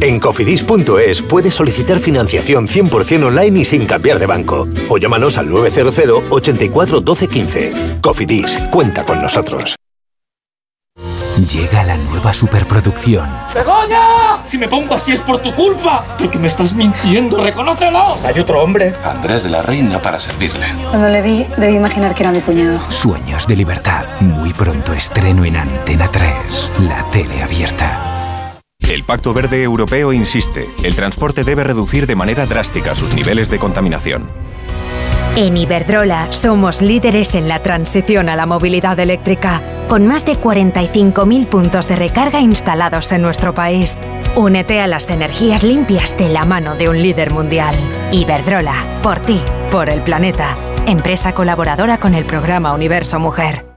En cofidis.es puedes solicitar financiación 100% online y sin cambiar de banco. O llámanos al 900 84 12 15. Cofidis, cuenta con nosotros. Llega la nueva superproducción. ¡Begoña! Si me pongo así es por tu culpa. Porque me estás mintiendo, reconócelo. Hay otro hombre. Andrés de la Reina para servirle. Cuando le vi, debí imaginar que era mi cuñado. Sueños de libertad. Muy pronto estreno en Antena 3, la tele abierta. El Pacto Verde Europeo insiste, el transporte debe reducir de manera drástica sus niveles de contaminación. En Iberdrola somos líderes en la transición a la movilidad eléctrica, con más de 45.000 puntos de recarga instalados en nuestro país. Únete a las energías limpias de la mano de un líder mundial. Iberdrola, por ti, por el planeta. Empresa colaboradora con el programa Universo Mujer.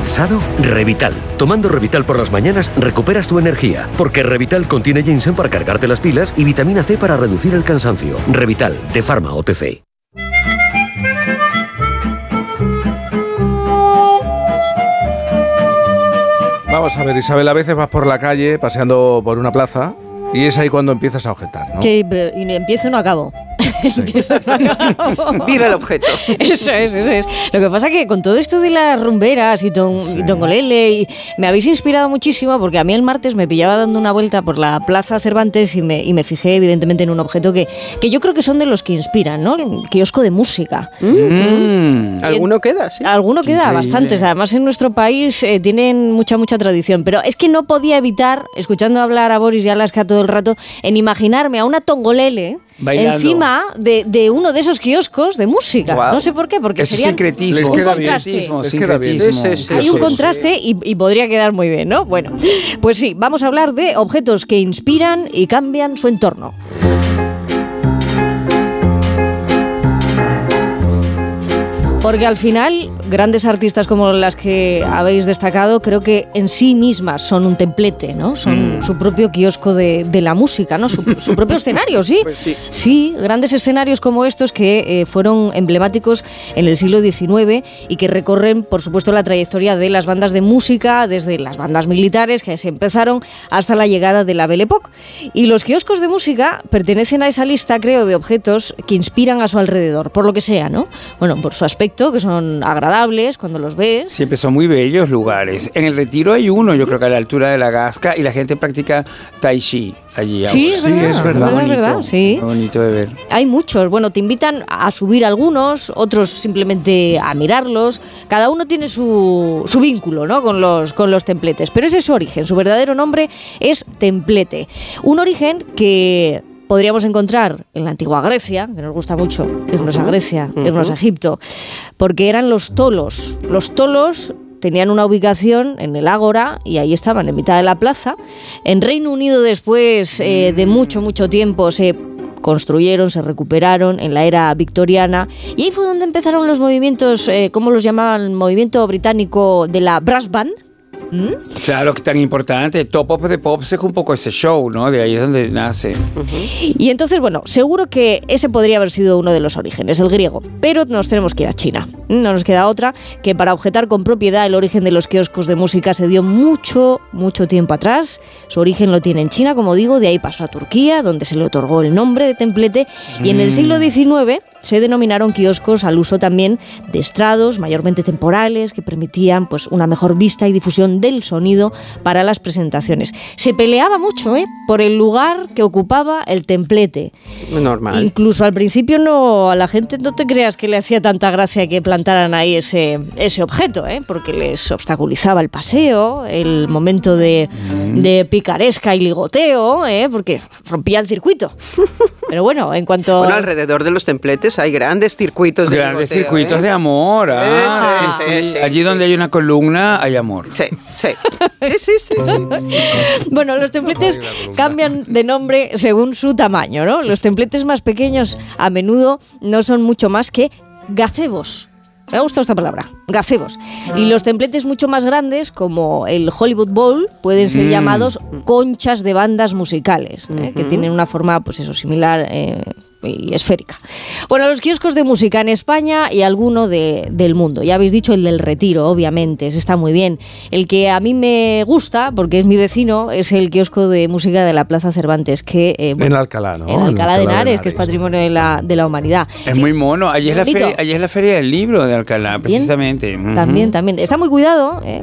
¿Cansado? Revital. Tomando Revital por las mañanas recuperas tu energía, porque Revital contiene ginseng para cargarte las pilas y vitamina C para reducir el cansancio. Revital, de Pharma OTC. Vamos a ver, Isabel, a veces vas por la calle paseando por una plaza y es ahí cuando empiezas a objetar, ¿no? Sí, pero- y empiezo y no acabo. Acabo. Vive el objeto. Eso es, eso es. Lo que pasa que con todo esto de las rumberas y, ton, y Tongolele, y me habéis inspirado muchísimo porque a mí el martes me pillaba dando una vuelta por la Plaza Cervantes y me, y me fijé evidentemente en un objeto que, que yo creo que son de los que inspiran, ¿no? El kiosco de música. Mm. ¿Alguno queda? Sí. Alguno queda, Increíble. bastantes. Además, en nuestro país eh, tienen mucha, mucha tradición. Pero es que no podía evitar, escuchando hablar a Boris y a Alaska todo el rato, en imaginarme a una tongolele Bailando. encima de, de uno de esos kioscos de música. No sé por qué, porque sería sincretismo, un. Sincretismo, sincretismo. Hay un contraste y, y podría quedar muy bien, ¿no? Bueno, pues sí, vamos a hablar de objetos que inspiran y cambian su entorno. Porque al final, grandes artistas como las que habéis destacado, creo que en sí mismas son un templete, ¿no? Son Mm. su propio kiosco de, de la música, ¿no? Su, su propio escenario, ¿sí? Pues sí. Sí, grandes escenarios como estos que eh, fueron emblemáticos en el siglo XIX y que recorren, por supuesto, la trayectoria de las bandas de música, desde las bandas militares que se empezaron hasta la llegada de la Belle Époque. Y los kioscos de música pertenecen a esa lista, creo, de objetos que inspiran a su alrededor, por lo que sea, ¿no? Bueno, por su aspecto, que son agradables cuando los ves. Siempre son muy bellos lugares. En el retiro hay uno, yo creo que a la altura de la Gasca, y la gente practica tai chi allí. Sí, es verdad, es verdad, Muy es verdad, bonito, sí. muy bonito de ver. Hay muchos. Bueno, te invitan a subir algunos, otros simplemente a mirarlos. Cada uno tiene su, su vínculo ¿no? con, los, con los templetes. Pero ese es su origen. Su verdadero nombre es templete. Un origen que podríamos encontrar en la antigua Grecia, que nos gusta mucho irnos a Grecia, irnos a Egipto, porque eran los tolos. Los tolos tenían una ubicación en el Ágora y ahí estaban, en mitad de la plaza. En Reino Unido después eh, de mucho, mucho tiempo se construyeron, se recuperaron en la era victoriana y ahí fue donde empezaron los movimientos, eh, ¿cómo los llamaban? El movimiento británico de la brass band. ¿Mm? Claro que tan importante. Top of the Pops es un poco ese show, ¿no? De ahí es donde nace. Y entonces, bueno, seguro que ese podría haber sido uno de los orígenes, el griego. Pero nos tenemos que ir a China. No nos queda otra que para objetar con propiedad el origen de los kioscos de música se dio mucho, mucho tiempo atrás. Su origen lo tiene en China, como digo, de ahí pasó a Turquía, donde se le otorgó el nombre de templete. Y en el Mm. siglo XIX se denominaron kioscos al uso también de estrados, mayormente temporales, que permitían pues, una mejor vista y difusión del sonido para las presentaciones. Se peleaba mucho ¿eh? por el lugar que ocupaba el templete. Normal. Incluso al principio no, a la gente no te creas que le hacía tanta gracia que plantaran ahí ese, ese objeto, ¿eh? porque les obstaculizaba el paseo, el momento de, de picaresca y ligoteo, ¿eh? porque rompía el circuito. Pero bueno, en cuanto... Bueno, alrededor de los templetes hay grandes circuitos de Grandes ligoteo, circuitos ¿eh? de amor. Ah, Sí, sí, sí, sí. sí, Allí sí. donde hay una columna hay amor. Sí, sí. Sí, sí, sí, sí. Bueno, los templetes cambian de nombre según su tamaño, ¿no? Los templetes más pequeños a menudo no son mucho más que gazebos. Me ha gustado esta palabra, gazebos. Y los templetes mucho más grandes, como el Hollywood Bowl, pueden ser Mm. llamados conchas de bandas musicales, ¿eh? que tienen una forma, pues eso, similar eh, y esférica. Bueno, los kioscos de música en España y alguno de- del mundo. Ya habéis dicho el del Retiro, obviamente, ese está muy bien. El que a mí me gusta, porque es mi vecino, es el kiosco de música de la Plaza Cervantes, que... eh, En Alcalá, ¿no? en Alcalá de Henares, que es patrimonio de la, de la humanidad. Es muy mono. Allí es, la feria, allí es la feria del libro de Alcalá, precisamente. También, también. Está muy cuidado. eh.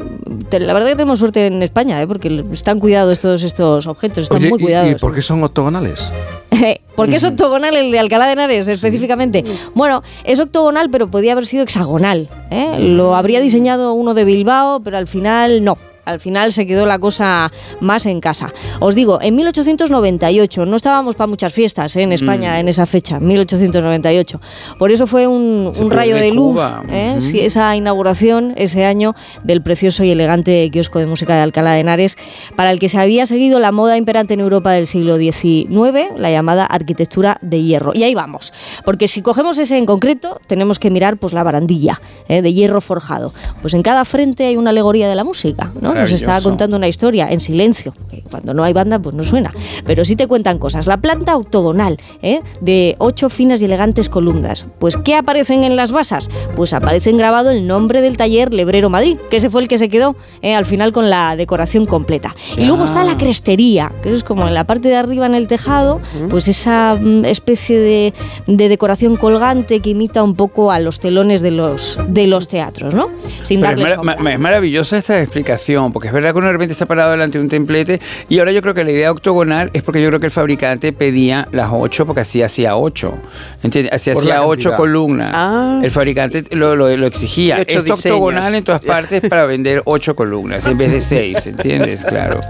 La verdad que tenemos suerte en España, eh, porque están cuidados todos estos objetos, están Oye, muy ¿y- ¿y, cuidados. por qué son octogonales? ¿Por qué es octogonal el de Alcalá de Henares específicamente? Bueno, es octogonal, pero podía haber sido hexagonal. ¿eh? Lo habría diseñado uno de Bilbao, pero al final no. Al final se quedó la cosa más en casa. Os digo, en 1898, no estábamos para muchas fiestas ¿eh? en España Mm. en esa fecha, 1898. Por eso fue un, rayo de luz. ¿eh? Sí, esa inauguración ese año del precioso y elegante kiosco de música de Alcalá de Henares, para el que se había seguido la moda imperante en Europa del siglo XIX, la llamada arquitectura de hierro. Y ahí vamos, porque si cogemos ese en concreto, tenemos que mirar pues la barandilla ¿eh? de hierro forjado. Pues en cada frente hay una alegoría de la música, ¿no? Nos Maravilloso. contando una historia en silencio, que cuando no hay banda pues no suena, pero sí te cuentan cosas. La planta octogonal, ¿eh? de ocho finas y elegantes columnas. Pues ¿qué aparecen en las basas? Pues aparecen grabado el nombre del taller Lebrero Madrid, que ese fue el que se quedó ¿eh? al final con la decoración completa. Y luego está la crestería, que es como en la parte de arriba en el tejado, pues esa mm, especie de, de decoración colgante que imita un poco a los telones de los, de los teatros, ¿no? Sin Pero sombra. es maravillosa esta explicación, porque es verdad que uno de repente está parado delante de un templete y ahora yo creo que la idea octogonal es porque yo creo que el fabricante pedía las ocho porque así hacía ocho, ¿entiendes? Así hacía ocho columnas. Ah. El fabricante lo, lo- lo exigía. Esto diseños. octogonal en todas partes para vender ocho columnas en vez de seis, ¿entiendes? Claro.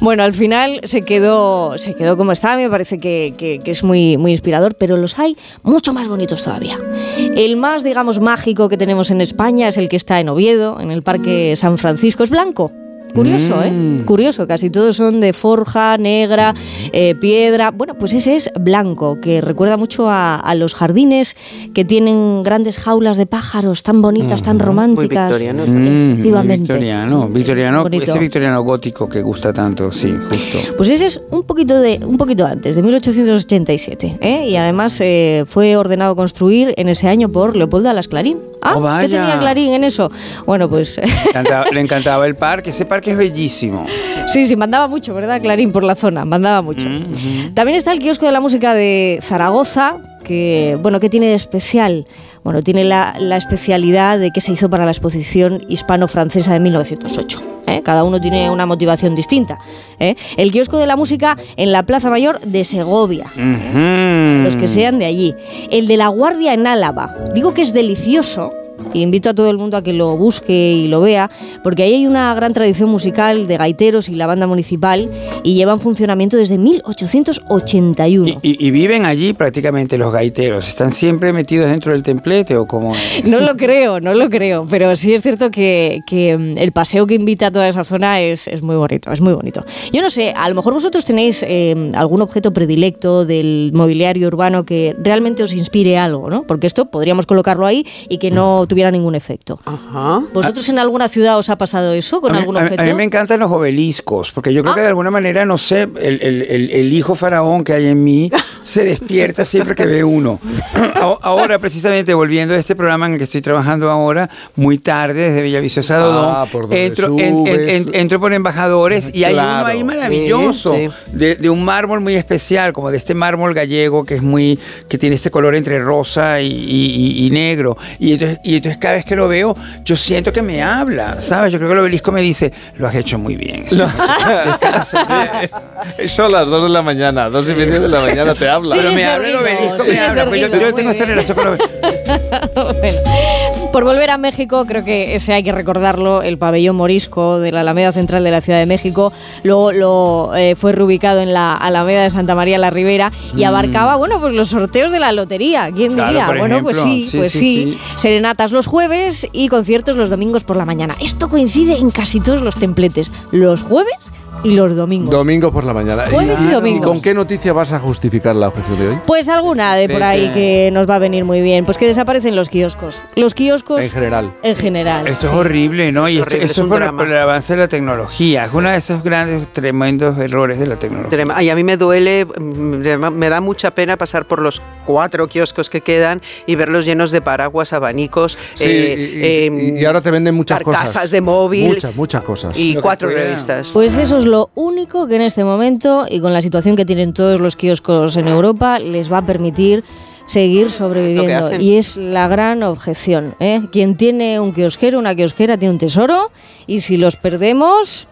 Bueno, al final se quedó, se quedó como estaba, me parece que, que- que es muy, muy inspirador, pero los hay mucho más bonitos todavía. El más, digamos, mágico que tenemos en España es el que está en Oviedo, en el Parque San Francisco. Es blanco. Curioso, Mm. ¿eh? Curioso, casi todos son de forja, negra, eh, piedra. Bueno, pues ese es blanco, que recuerda mucho a, a los jardines que tienen grandes jaulas de pájaros tan bonitas, tan románticas. victoriano Mm, muy Efectivamente. victoriano, victoriano, Bonito. ese victoriano gótico que gusta tanto, sí, justo. Pues ese es un poquito, de, un poquito antes, de 1887. ¿eh? Y además eh, fue ordenado construir en ese año por Leopoldo Alas Clarín. Ah, Oh, ¿qué tenía Clarín en eso? Bueno, pues Encantaba- le encantaba el parque, ese parque es bellísimo. sí, sí, mandaba mucho, ¿verdad? Clarín por la zona, mandaba mucho. También está el kiosco de la música de Zaragoza, que, bueno, ¿qué tiene de especial? Bueno, tiene la, la especialidad de que se hizo para la exposición hispano-francesa de 1908. ¿eh? Cada uno tiene una motivación distinta. ¿eh? El kiosco de la música en la Plaza Mayor de Segovia. Los que sean de allí. El de la Guardia en Álava. Digo que es delicioso. Invito a todo el mundo a que lo busque y lo vea, porque ahí hay una gran tradición musical de gaiteros y la banda municipal y llevan funcionamiento desde 1881. Y, y viven allí prácticamente los gaiteros. ¿Están siempre metidos dentro del templete o cómo es? No lo creo, no lo creo, pero sí es cierto que, que, mm, el paseo que invita a toda esa zona es, es muy bonito, es muy bonito. Yo no sé, a lo mejor vosotros tenéis eh, algún objeto predilecto del mobiliario urbano que realmente os inspire algo, ¿no? Porque esto podríamos colocarlo ahí y que no tuviera ningún efecto. ¿Vosotros en alguna ciudad os ha pasado eso con a mí, algún a mí- objeto? a mí me encantan los obeliscos, porque yo creo que de alguna manera, no sé, el, el- el- el hijo faraón que hay en mí se despierta siempre que ve uno. Ahora, precisamente, volviendo a este programa en el que estoy trabajando ahora, muy tarde, desde Villaviciosa Dodón, Ah, por entro, en- en- entro por embajadores y hay uno Claro. ahí maravilloso, Sí, De, de un mármol muy especial, como de este mármol gallego que es muy, que tiene este color entre rosa y, y- y- y negro. Y entonces, y entonces cada vez que lo veo, yo siento que me habla, ¿sabes? Yo creo que el obelisco me dice, lo has hecho muy bien. Eso a las 2 de la mañana, 2 y media de la mañana te habla. Pero me habla el obelisco, me habla. pues yo, yo tengo esta relación con el obelisco. Bueno, por volver a México, creo que ese hay que recordarlo, el pabellón morisco de la Alameda Central de la Ciudad de México, luego lo, eh, fue reubicado en la Alameda de Santa María la Ribera y Mm. abarcaba, bueno, pues los sorteos de la lotería, ¿quién Claro, diría? bueno, pues sí, Sí, pues sí, sí, sí. serenatas los jueves y conciertos los domingos por la mañana. Esto coincide en casi todos los templetes, los jueves y los domingos. Domingo por la mañana. Jueves y domingos. con qué noticia vas a justificar la objeción de hoy? Pues alguna de por ¿De ahí que nos va a venir muy bien. Pues que desaparecen los kioscos. Los kioscos En general. en general. Eso es horrible, ¿no? Y horrible, eso es por, el avance de la tecnología. Es uno de esos grandes, tremendos errores de la tecnología. Trema- Ay, a mí me duele, mm, me da mucha pena pasar por los cuatro kioscos que quedan y verlos llenos de paraguas, abanicos, Sí, eh, y, y- eh, y ahora te venden muchas carcasas cosas. de móvil Muchas, muchas cosas. y cuatro revistas. Pues eso es lo único que en este momento y con la situación que tienen todos los kioscos en Europa les va a permitir seguir sobreviviendo. Y es la gran objeción. ¿eh? Quien tiene un kiosquero, una kiosquera, tiene un tesoro y si los perdemos,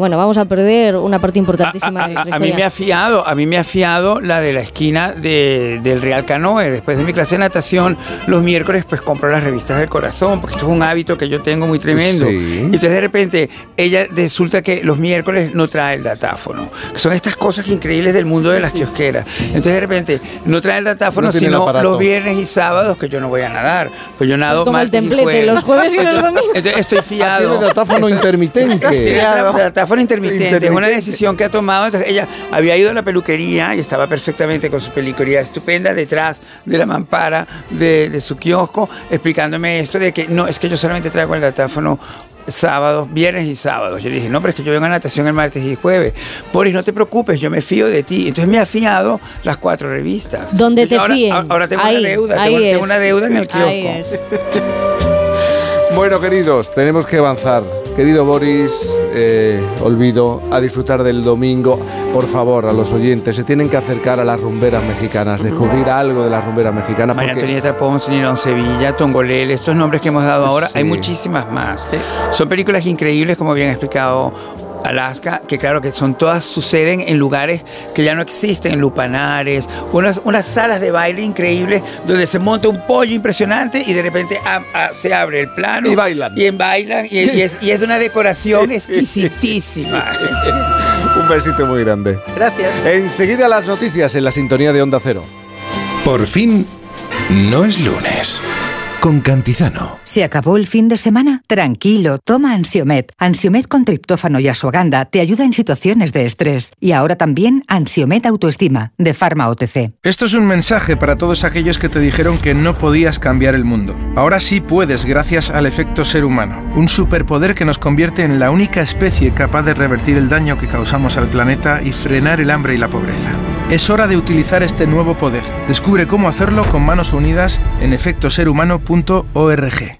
bueno, vamos a perder una parte importantísima de A, nuestra a mí historia. me ha fiado, a mí me ha fiado la de la esquina de- del Real Canoe. Después de mi clase de natación, los miércoles pues compro las revistas del corazón, porque esto es un hábito que yo tengo muy tremendo. Sí. Y entonces de repente ella resulta que los miércoles no trae el datáfono, que son estas cosas increíbles del mundo de las kiosqueras. Entonces de repente no trae el datáfono, No el sino aparato. los viernes y sábados que yo no voy a nadar. Pues yo nado como el martes y templete, jueves. los jueves y los domingos. Entonces estoy fiado. Tiene datáfono intermitente. Intermitente. Es una decisión que ha tomado. Entonces ella había ido a la peluquería y estaba perfectamente con su peluquería estupenda detrás de la mampara de, de su kiosco, explicándome esto de que no, es que yo solamente traigo el datáfono sábados, viernes y sábados. Yo le dije, no, pero es que yo vengo a natación el martes y jueves. Boris, no te preocupes, yo me fío de ti. Entonces me ha fiado las cuatro revistas. Entonces, te ahora, fíen. Ahora tengo Ahí, una deuda, ahí tengo, una deuda en el kiosco. Ahí es. Bueno, queridos, tenemos que avanzar. Querido Boris, eh, olvido a disfrutar del domingo. Por favor, a los oyentes, se tienen que acercar a las rumberas mexicanas, descubrir algo de las rumberas mexicanas. María porque- Antonieta Ponce, Nilón Sevilla, Tongolele, estos nombres que hemos dado ahora, Sí. hay muchísimas más. Son películas increíbles, como bien ha explicado Alaska, que claro que son todas suceden en lugares que ya no existen, en lupanares, unas, unas salas de baile increíbles donde se monta un pollo impresionante y de repente se abre el plano. Y bailan. Y en bailan, y, y es, y es de una decoración exquisitísima. Un besito muy grande. Gracias. Enseguida las noticias en la sintonía de Onda Cero. Por fin, no es lunes. Con Cantizano. ¿Se acabó el fin de semana? Tranquilo, toma Ansiomet. Ansiomet con triptófano y asuaganda te ayuda en situaciones de estrés. Y ahora también Ansiomet Autoestima, de Pharma OTC. Esto es un mensaje para todos aquellos que te dijeron que no podías cambiar el mundo. Ahora sí puedes gracias al efecto ser humano, un superpoder que nos convierte en la única especie capaz de revertir el daño que causamos al planeta y frenar el hambre y la pobreza. Es hora de utilizar este nuevo poder. Descubre cómo hacerlo con manos unidas en efectoserhumano.org.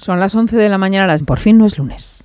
Son las 11 de la mañana, las por fin no es lunes.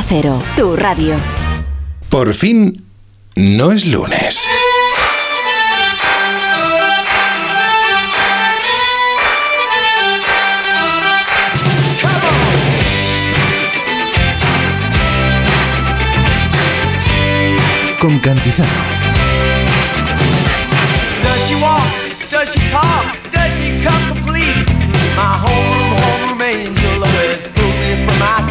Cero, tu radio. Por fin, no es lunes. Con Cantizano. Does she walk? Does she talk? Does she come complete? My homeroom, homeroom angel always pulled me from my seat. She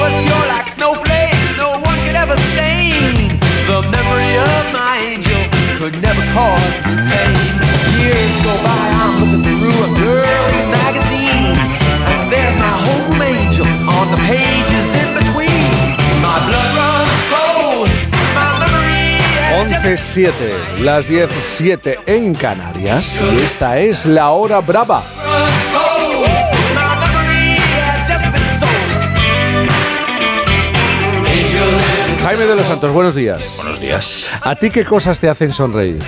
was pure like snowflakes, no one could ever stain. The memory of my angel could never cause pain. Years go by, I'm looking through a girly magazine, and there's my homeroom angel on the pages in between. My blood runs cold, my memory has just 11.07, las 10.07 en Canarias. Y esta es la hora brava. Jaime de los Santos, buenos días. Buenos días. ¿A ti qué cosas te hacen sonreír?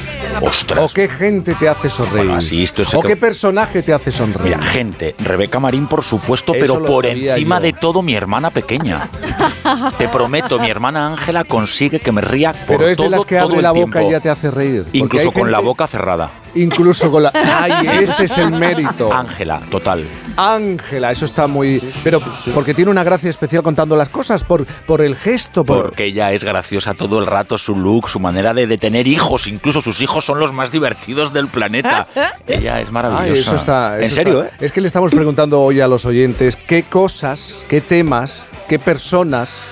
Ostras. ¿O qué gente te hace sonreír? Bueno, así esto es ¿O que- qué personaje te hace sonreír? Mira, gente, Rebeca Marín, por supuesto, Eso pero por encima yo. de todo mi hermana pequeña. Te prometo, mi hermana Ángela consigue que me ría por Pero es todo, de las que abre el la boca tiempo. y ya te hace reír. Incluso con la boca cerrada. Incluso con la... ¡Ay, ese es el mérito! Ángela, total. Ángela, eso está muy... Pero porque tiene una gracia especial contando las cosas, por, por el gesto, por... Porque ella es graciosa todo el rato, su look, su manera de, de tener hijos, incluso sus hijos son los más divertidos del planeta. ella es maravillosa. Ay, eso está... en serio, está- ¿eh? Es que le estamos preguntando hoy a los oyentes qué cosas, qué temas, qué personas,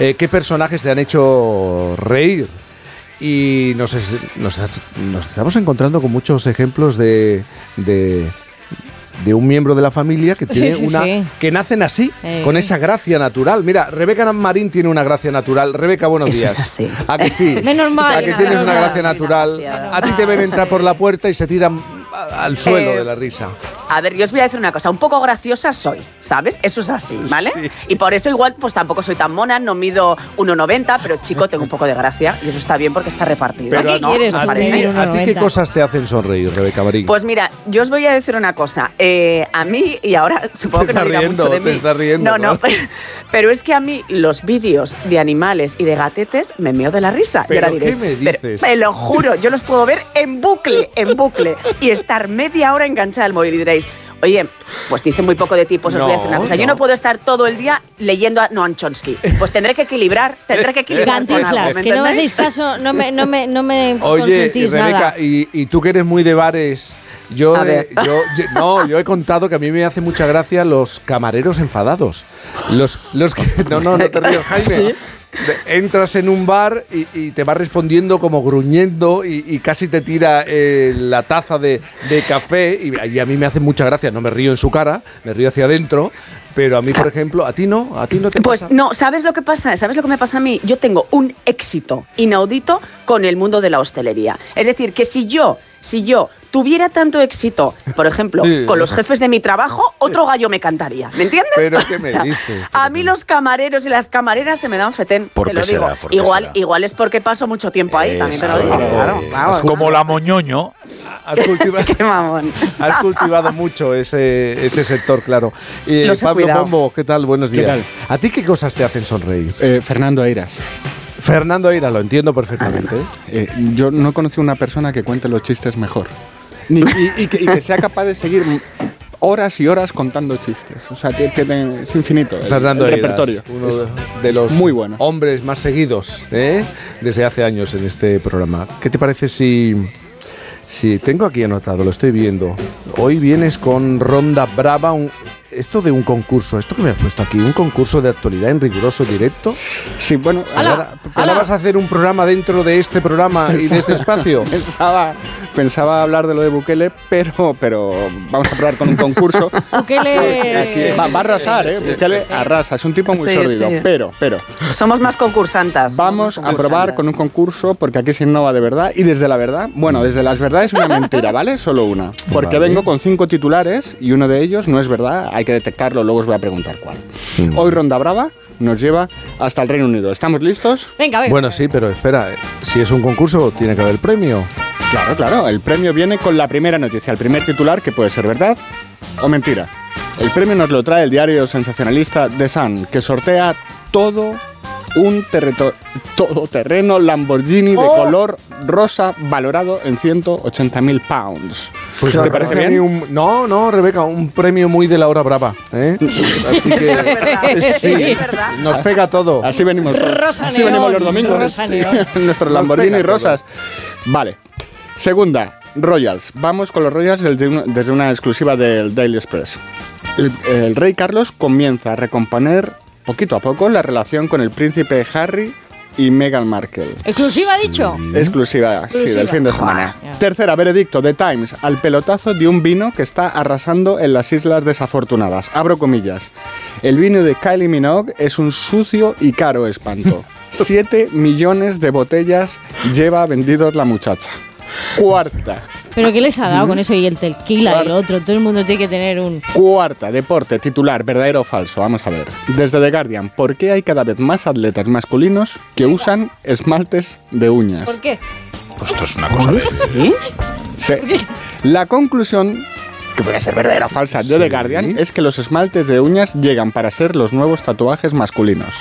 eh, qué personajes te han hecho reír. Y nos, es- nos, nos estamos encontrando con muchos ejemplos de, de, de un miembro de la familia que tiene sí, una sí. que nacen así, Eh. con esa gracia natural. Mira, Rebeca Marín tiene una gracia natural. Rebeca, buenos Eso días. es así. ¿A que sí? Menos mal, A que tienes una gracia natural. A ti te ven entrar por la puerta y se tiran al suelo Eh, de la risa. A ver, yo os voy a decir una cosa, un poco graciosa soy, ¿sabes? Eso es así, ¿vale? Y por eso igual pues tampoco soy tan mona, no mido 1,90, pero chico, tengo un poco de gracia y eso está bien porque está repartido. Pero ¿no? a, ¿Os ti, a parece? ti- ¿a ti qué cosas te hacen sonreír, Rebeca Marín? Pues mira, yo os voy a decir una cosa. Eh, a mí, y ahora supongo que no dirá riendo, mucho de te mí. estás riendo, no, no, ¿no? pero, pero es que a mí los vídeos de animales y de gatetes me meo de la risa. y ¿Pero qué me "Pero- dices?" me lo juro, yo los puedo ver en bucle, en bucle, y estar media hora enganchada al móvil y diréis. Oye, pues dice muy poco de ti, pues os voy a decir una No, cosa. Yo no. puedo estar todo el día leyendo a Noam Chomsky. Pues tendré que equilibrar, tendré que equilibrar. Cantinflas, ¿me que no me hacéis caso, no me, no me, no me Oye, consentís Rebeca, nada. y, y tú que eres muy de bares, yo, no, yo he contado que a mí me hace mucha gracia los camareros enfadados. Los, los que, no, no, no te rías, Jaime. ¿Sí? Entras en un bar y, y te va respondiendo como gruñendo y, y casi te tira eh, la taza de, de café y, y a mí me hace mucha gracia. No me río en su cara, me río hacia adentro, pero a mí, por ejemplo, a ti no, a ti no te Pues pasa. no, ¿sabes lo que pasa? ¿Sabes lo que me pasa a mí? Yo tengo un éxito inaudito con el mundo de la hostelería. Es decir, que si yo, si yo tuviera tanto éxito, por ejemplo, Sí. con los jefes de mi trabajo, otro gallo me cantaría. ¿Me entiendes? Pero ¿qué me dices? A mí los camareros y las camareras se me dan fetén, ¿Por te qué lo digo. igual, será? igual es porque paso mucho tiempo ahí, también te lo digo. Claro, eh, vamos. como la moñoño. Has cultivado, Qué mamón. has cultivado mucho ese, ese sector, claro. He Pablo cuidado. Pombo, ¿qué tal? Buenos ¿Qué días. tal? ¿A ti qué cosas te hacen sonreír? Eh, Fernando Eiras. Fernando Eira, lo entiendo perfectamente. Eh, yo no he conocido una persona que cuente los chistes mejor. Ni- y, y que, y que sea capaz de seguir horas y horas contando chistes. O sea, tiene, es infinito el, Fernando el Eiras, repertorio. uno Es de- de los muy bueno. hombres más seguidos ¿eh? desde hace años en este programa. ¿Qué te parece si, si tengo aquí anotado, lo estoy viendo? Hoy vienes con Ronda Brava, un- esto de un concurso, esto que me has puesto aquí, un concurso de actualidad en riguroso directo. Sí, bueno, ahora, vas a hacer un programa dentro de este programa y de este espacio. pensaba, pensaba hablar de lo de Bukele, pero, pero vamos a probar con un concurso. Bukele. Aquí va, va a arrasar, ¿eh? Bukele arrasa, es un tipo muy Sí, sórdido, sí. pero, pero. Somos más concursantas. Vamos a probar con un concurso porque aquí se innova de verdad y desde la verdad, bueno, desde las verdades una mentira, ¿vale? Solo una. Porque Vale. vengo con cinco titulares y uno de ellos no es verdad, hay que detectarlo, luego os voy a preguntar cuál. Hoy Ronda Brava nos lleva hasta el Reino Unido. ¿Estamos listos? Venga, venga. Bueno, sí, pero espera, eh, si es un concurso, tiene que haber premio. Claro, claro, el premio viene con la primera noticia, el primer titular que puede ser verdad o mentira. El premio nos lo trae el diario sensacionalista The Sun, que sortea todo un todoterreno Lamborghini de Oh. color rosa valorado en 180.000 pounds. Pues ¿Te parece bien? un- no, no, Rebeca, un premio muy de la hora brava. ¿eh? Así que Es verdad, sí, es verdad. nos pega todo. Así venimos. Rosa así venimos los domingos. rosa. Nuestros Nos Lamborghini todo. rosas. Vale. Segunda, Royals. Vamos con los Royals desde una, desde una exclusiva del Daily Express. El, el rey Carlos comienza a recomponer poquito a poco la relación con el príncipe Harry y Meghan Markle. ¿Exclusiva ha dicho? Exclusiva, sí, Exclusiva. del fin de semana. Joder. Tercera, veredicto de Times al pelotazo de un vino que está arrasando en las islas desafortunadas. Abro comillas. El vino de Kylie Minogue es un sucio y caro espanto. Siete millones de botellas lleva vendidos la muchacha. Cuarta. ¿Pero qué les ha dado con eso y el tequila y el otro? Todo el mundo tiene que tener un... Cuarta, deporte, titular, verdadero o falso. Vamos a ver. Desde The Guardian, ¿por qué hay cada vez más atletas masculinos que usan esmaltes de uñas? ¿Por qué? Pues esto es una cosa de... Sí. La conclusión, que puede ser verdadera o falsa, de The Guardian, es que los esmaltes de uñas llegan para ser los nuevos tatuajes masculinos.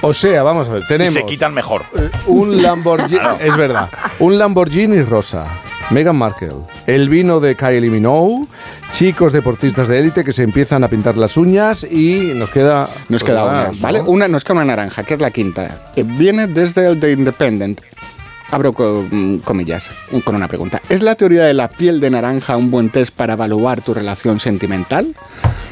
O sea, vamos a ver, Y tenemos se quitan mejor. eh, un Lamborghini, es verdad, un Lamborghini rosa, Meghan Markle, el vino de Kylie Minogue, chicos deportistas de élite que se empiezan a pintar las uñas y nos queda Nos queda una, más, ¿no? ¿vale? Una nos queda una naranja, que es la quinta. Viene desde el The Independent. Abro mm, comillas un- con una pregunta. ¿Es la teoría de la piel de naranja un buen test para evaluar tu relación sentimental?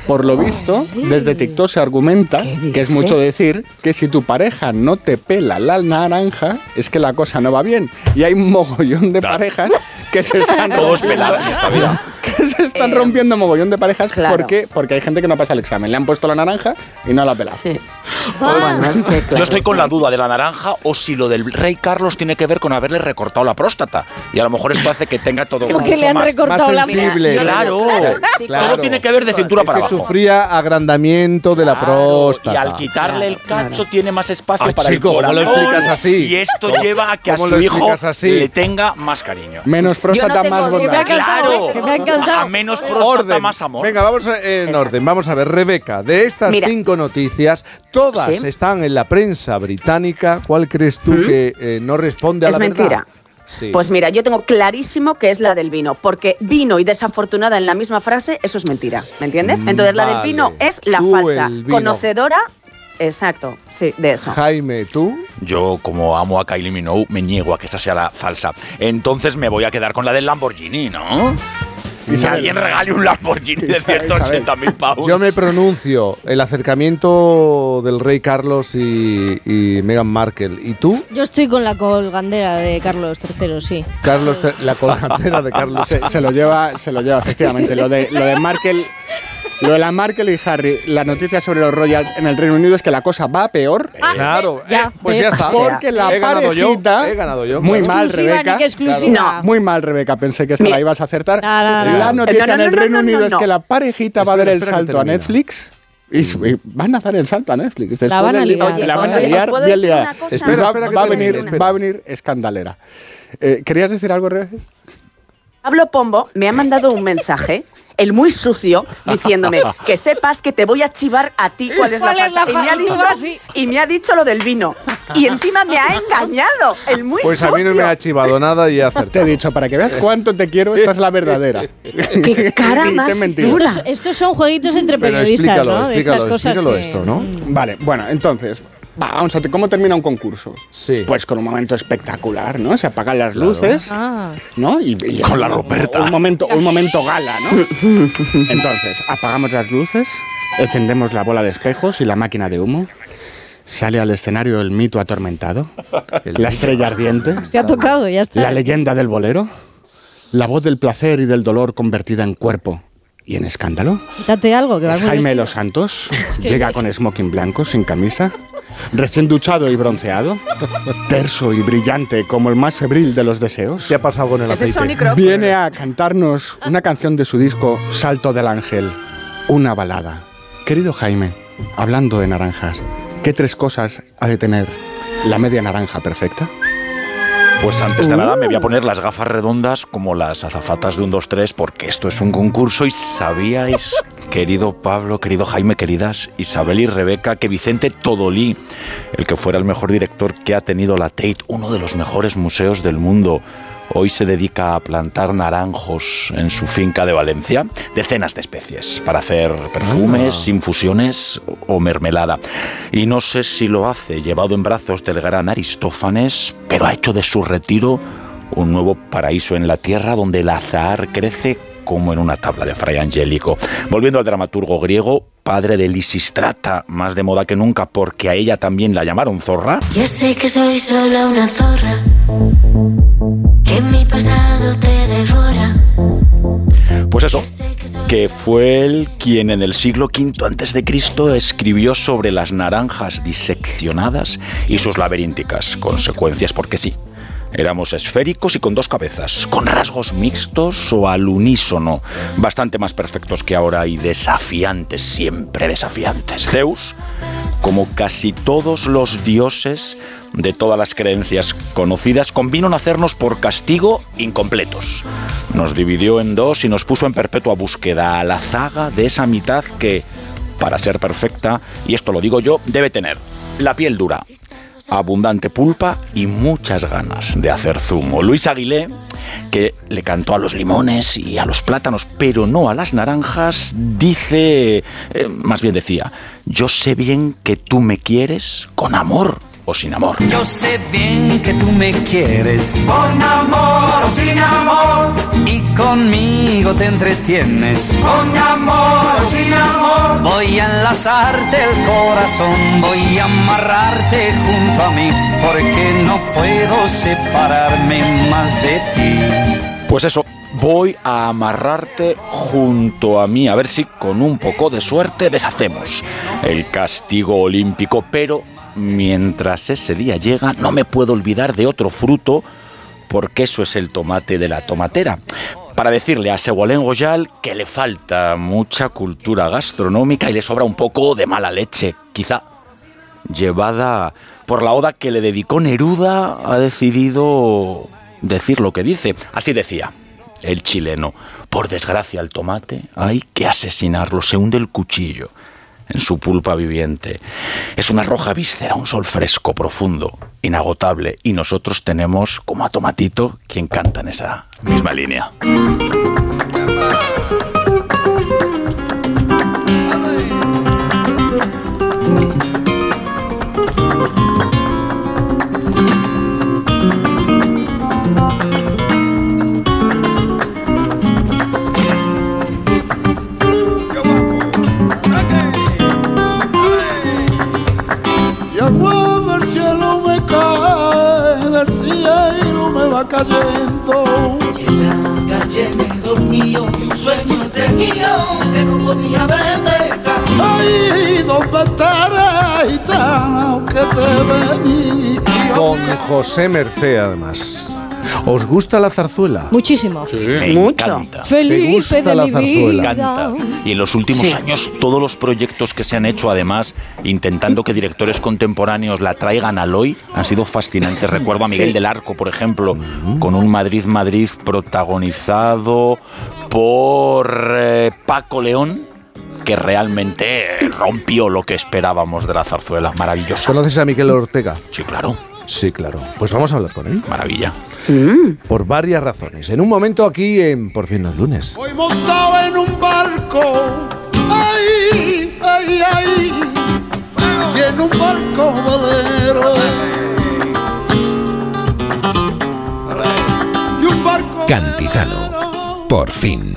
Por lo visto, desde TikTok se argumenta, que es mucho decir, que si tu pareja no te pela la naranja, es que la cosa no va bien. Y hay un mogollón de parejas que se están Todos pelados en esta vida. que se están rompiendo mogollón de parejas claro. porque, porque hay gente que no pasa el examen. Le han puesto la naranja y no la ha pelado. Sí. Ah. Bueno, es que, Yo claro, estoy con sí. la duda de la naranja o si lo del rey Carlos tiene que ver con haberle recortado la próstata. Y a lo mejor esto hace que tenga todo Creo que mucho le han más, recortado más la sensible. Yo- Claro, claro. todo tiene que ver de cintura Es para que abajo. sufría agrandamiento de la Claro, próstata. Y al quitarle el cacho tiene más espacio Ay, para chico, el ¿cómo corazón. lo explicas así? Y esto lleva a que a ¿Cómo su lo hijo explicas así? le tenga más cariño. Menos próstata, tengo más duda. Que me ha bondad. encantado, que me ha encantado. A menos orden. más amor. Venga, vamos en orden. Vamos a ver, Rebeca, de estas Mira. cinco noticias, todas Sí. están en la prensa británica. ¿Cuál crees tú que eh, no responde a Es la mentira. verdad? Sí. Pues mira, yo tengo clarísimo que es la del vino, porque vino y desafortunada en la misma frase, eso es mentira, ¿me entiendes? Entonces la del Vale. vino es la Tú, falsa, conocedora, exacto, sí, de eso. Jaime, ¿tú? Yo, como amo a Kylie Minogue, me niego a que esta sea la falsa. Entonces me voy a quedar con la del Lamborghini, ¿no? Y Isabel. alguien regale un Lamborghini de Isabel, 180.000 pounds. Yo me pronuncio el acercamiento del rey Carlos y, y Meghan Markle. ¿Y tú? Yo estoy con la colgandera de Carlos III, sí. Carlos, la colgantera de Carlos. Se, se lo lleva, se lo lleva efectivamente. Lo de, lo de Markel, lo de la Markel y Harry, la noticia sobre los Royals en el Reino Unido es que la cosa va a peor. Ah, Claro, ya, eh, pues ya está. Porque la he ganado yo. parejita- He ganado yo. Muy mal, Rebeca. No. Muy mal, Rebeca. Pensé que esta la ibas a acertar. No, no, no, la no. noticia No, no, en el no, Reino no, no, Unido es no. que la parejita va a dar el salto a. Netflix. Y su- y van a dar el salto a Netflix. Después van a liar. Oye, la van a oye, ¿os liar bien liada. Espera, va, va venir, va a venir escandalera. Eh, ¿Querías decir algo, Rebeca? Pablo Pombo me ha mandado un mensaje, el muy sucio, diciéndome que sepas que te voy a chivar a ti cuál es ¿Cuál la es la falsa. y, me ha dicho, y me ha dicho lo del vino. Y encima me ha engañado, el muy Pues a sucio. mí no me ha chivado nada y he Te he acertado. dicho, para que veas cuánto te quiero, esta es la verdadera. Qué cara más. Estos, estos son jueguitos entre periodistas, explícalo, ¿no? De estas cosas explícalo que- esto, ¿no? Vale, bueno, entonces, va, vamos a ver, ¿cómo termina un concurso? Sí. Pues con un momento espectacular, ¿no? Se apagan las luces, Ah. ¿no? Y, y- Con la Roberta. Un momento, un momento gala, ¿no? Entonces, apagamos las luces, Encendemos la bola de espejos y la máquina de humo. Sale al escenario el mito atormentado, la estrella ardiente, Te ha tocado, ya está. la leyenda del bolero, la voz del placer y del dolor convertida en cuerpo y en escándalo. Quítate algo, que vas Es Jaime vestido. Los Santos, llega con smoking blanco, sin camisa, recién duchado y bronceado, terso y brillante como el más febril de los deseos. ¿Qué ha pasado con el aceite? Viene a cantarnos una canción de su disco Salto del Ángel, una balada. Querido Jaime, hablando de naranjas, ¿qué tres cosas ha de tener la media naranja perfecta? Pues antes de nada me voy a poner las gafas redondas como las azafatas de un 2-3 porque esto es un concurso y sabíais, querido Pablo, querido Jaime, queridas Isabel y Rebeca, que Vicente Todolí, el que fuera el mejor director que ha tenido la Tate, uno de los mejores museos del mundo, hoy se dedica a plantar naranjos en su finca de Valencia, decenas de especies, para hacer perfumes, infusiones o mermelada. Y no sé si lo hace llevado en brazos del gran Aristófanes, pero ha hecho de su retiro un nuevo paraíso en la tierra donde el azahar crece como en una tabla de fray angélico. Volviendo al dramaturgo griego, padre de Lisistrata, más de moda que nunca porque a ella también la llamaron zorra, Ya sé que soy solo una zorra, que mi pasado te. Pues eso, que fue él quien en el siglo V antes de Cristo escribió sobre las naranjas diseccionadas y sus laberínticas consecuencias, porque sí, éramos esféricos y con dos cabezas, con rasgos mixtos o al unísono, bastante más perfectos que ahora y desafiantes, siempre desafiantes. Zeus, como casi todos los dioses de todas las creencias conocidas, convino en hacernos por castigo incompletos. Nos dividió en dos y nos puso en perpetua búsqueda a la zaga de esa mitad que, para ser perfecta, y esto lo digo yo, debe tener la piel dura, abundante pulpa y muchas ganas de hacer zumo. Luis Aguilé, que le cantó a los limones y a los plátanos, pero no a las naranjas, dice, eh, más bien decía, yo sé bien que tú me quieres con amor o sin amor. Yo sé bien que tú me quieres. Con amor o sin amor. Y conmigo te entretienes. Con amor o sin amor. Voy a enlazarte el corazón, voy a amarrarte junto a mí. Porque no puedo separarme más de ti. Pues eso, voy a amarrarte junto a mí, a ver si con un poco de suerte deshacemos el castigo olímpico, pero mientras ese día llega no me puedo olvidar de otro fruto, porque eso es el tomate de la tomatera. Para decirle a Segolén Goyal que le falta mucha cultura gastronómica y le sobra un poco de mala leche, quizá llevada por la oda que le dedicó Neruda, ha decidido decir lo que dice. Así decía el chileno. Por desgracia al tomate hay que asesinarlo, se hunde el cuchillo en su pulpa viviente. Es una roja víscera, un sol fresco, profundo, inagotable. Y nosotros tenemos como a Tomatito quien canta en esa misma línea. Va cayendo. Y en la calle me dormía y un sueño tenía que no podía detectar. Ay, ¿dónde estarás, gitana, que te venía? Con José Mercé, además. ¿Os gusta la zarzuela? Muchísimo. Me encanta. Felipe ¿Te gusta de la mi zarzuela? vida. encanta. Y en los últimos Sí. años, todos los proyectos que se han hecho, además, intentando que directores contemporáneos la traigan al hoy, han sido fascinantes. Recuerdo a Miguel Sí. del Arco, por ejemplo, con un Madrid-Madrid protagonizado por eh, Paco León, que realmente rompió lo que esperábamos de la zarzuela. Maravilloso. ¿Conoces a Miquel Ortega? Sí, claro. Sí, claro. Pues vamos a hablar con él. Maravilla. Por varias razones. En un momento aquí en Por fin los lunes. Voy montado en un barco, ay, ay, ay, y en un barco velero. Y un barco Cantizano. Por fin.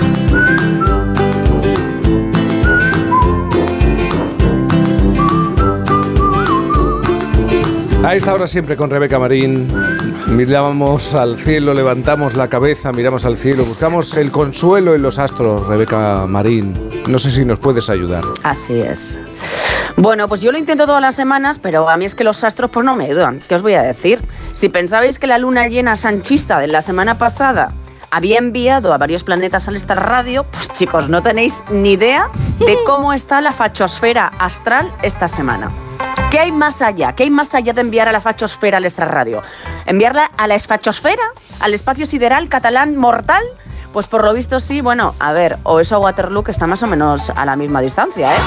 A esta hora siempre con Rebeca Marín. Miramos al cielo, levantamos la cabeza, miramos al cielo, buscamos el consuelo en los astros, Rebeca Marín. No sé si nos puedes ayudar. Así es. Bueno, pues yo lo intento todas las semanas, pero a mí es que los astros pues no me ayudan. ¿Qué os voy a decir? Si pensabais que la luna llena sanchista de la semana pasada había enviado a varios planetas al Star Radio, pues chicos, no tenéis ni idea de cómo está la fachosfera astral esta semana. ¿Qué hay más allá? ¿Qué hay más allá de enviar a la fachosfera al extrarradio? ¿Enviarla a la esfachosfera? ¿Al espacio sideral catalán mortal? Pues por lo visto sí, bueno, a ver, o eso a Waterloo que está más o menos a la misma distancia, ¿eh?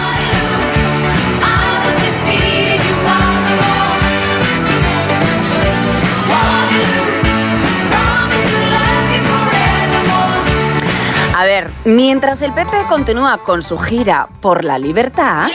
A ver, mientras el PP continúa con su gira por la libertad,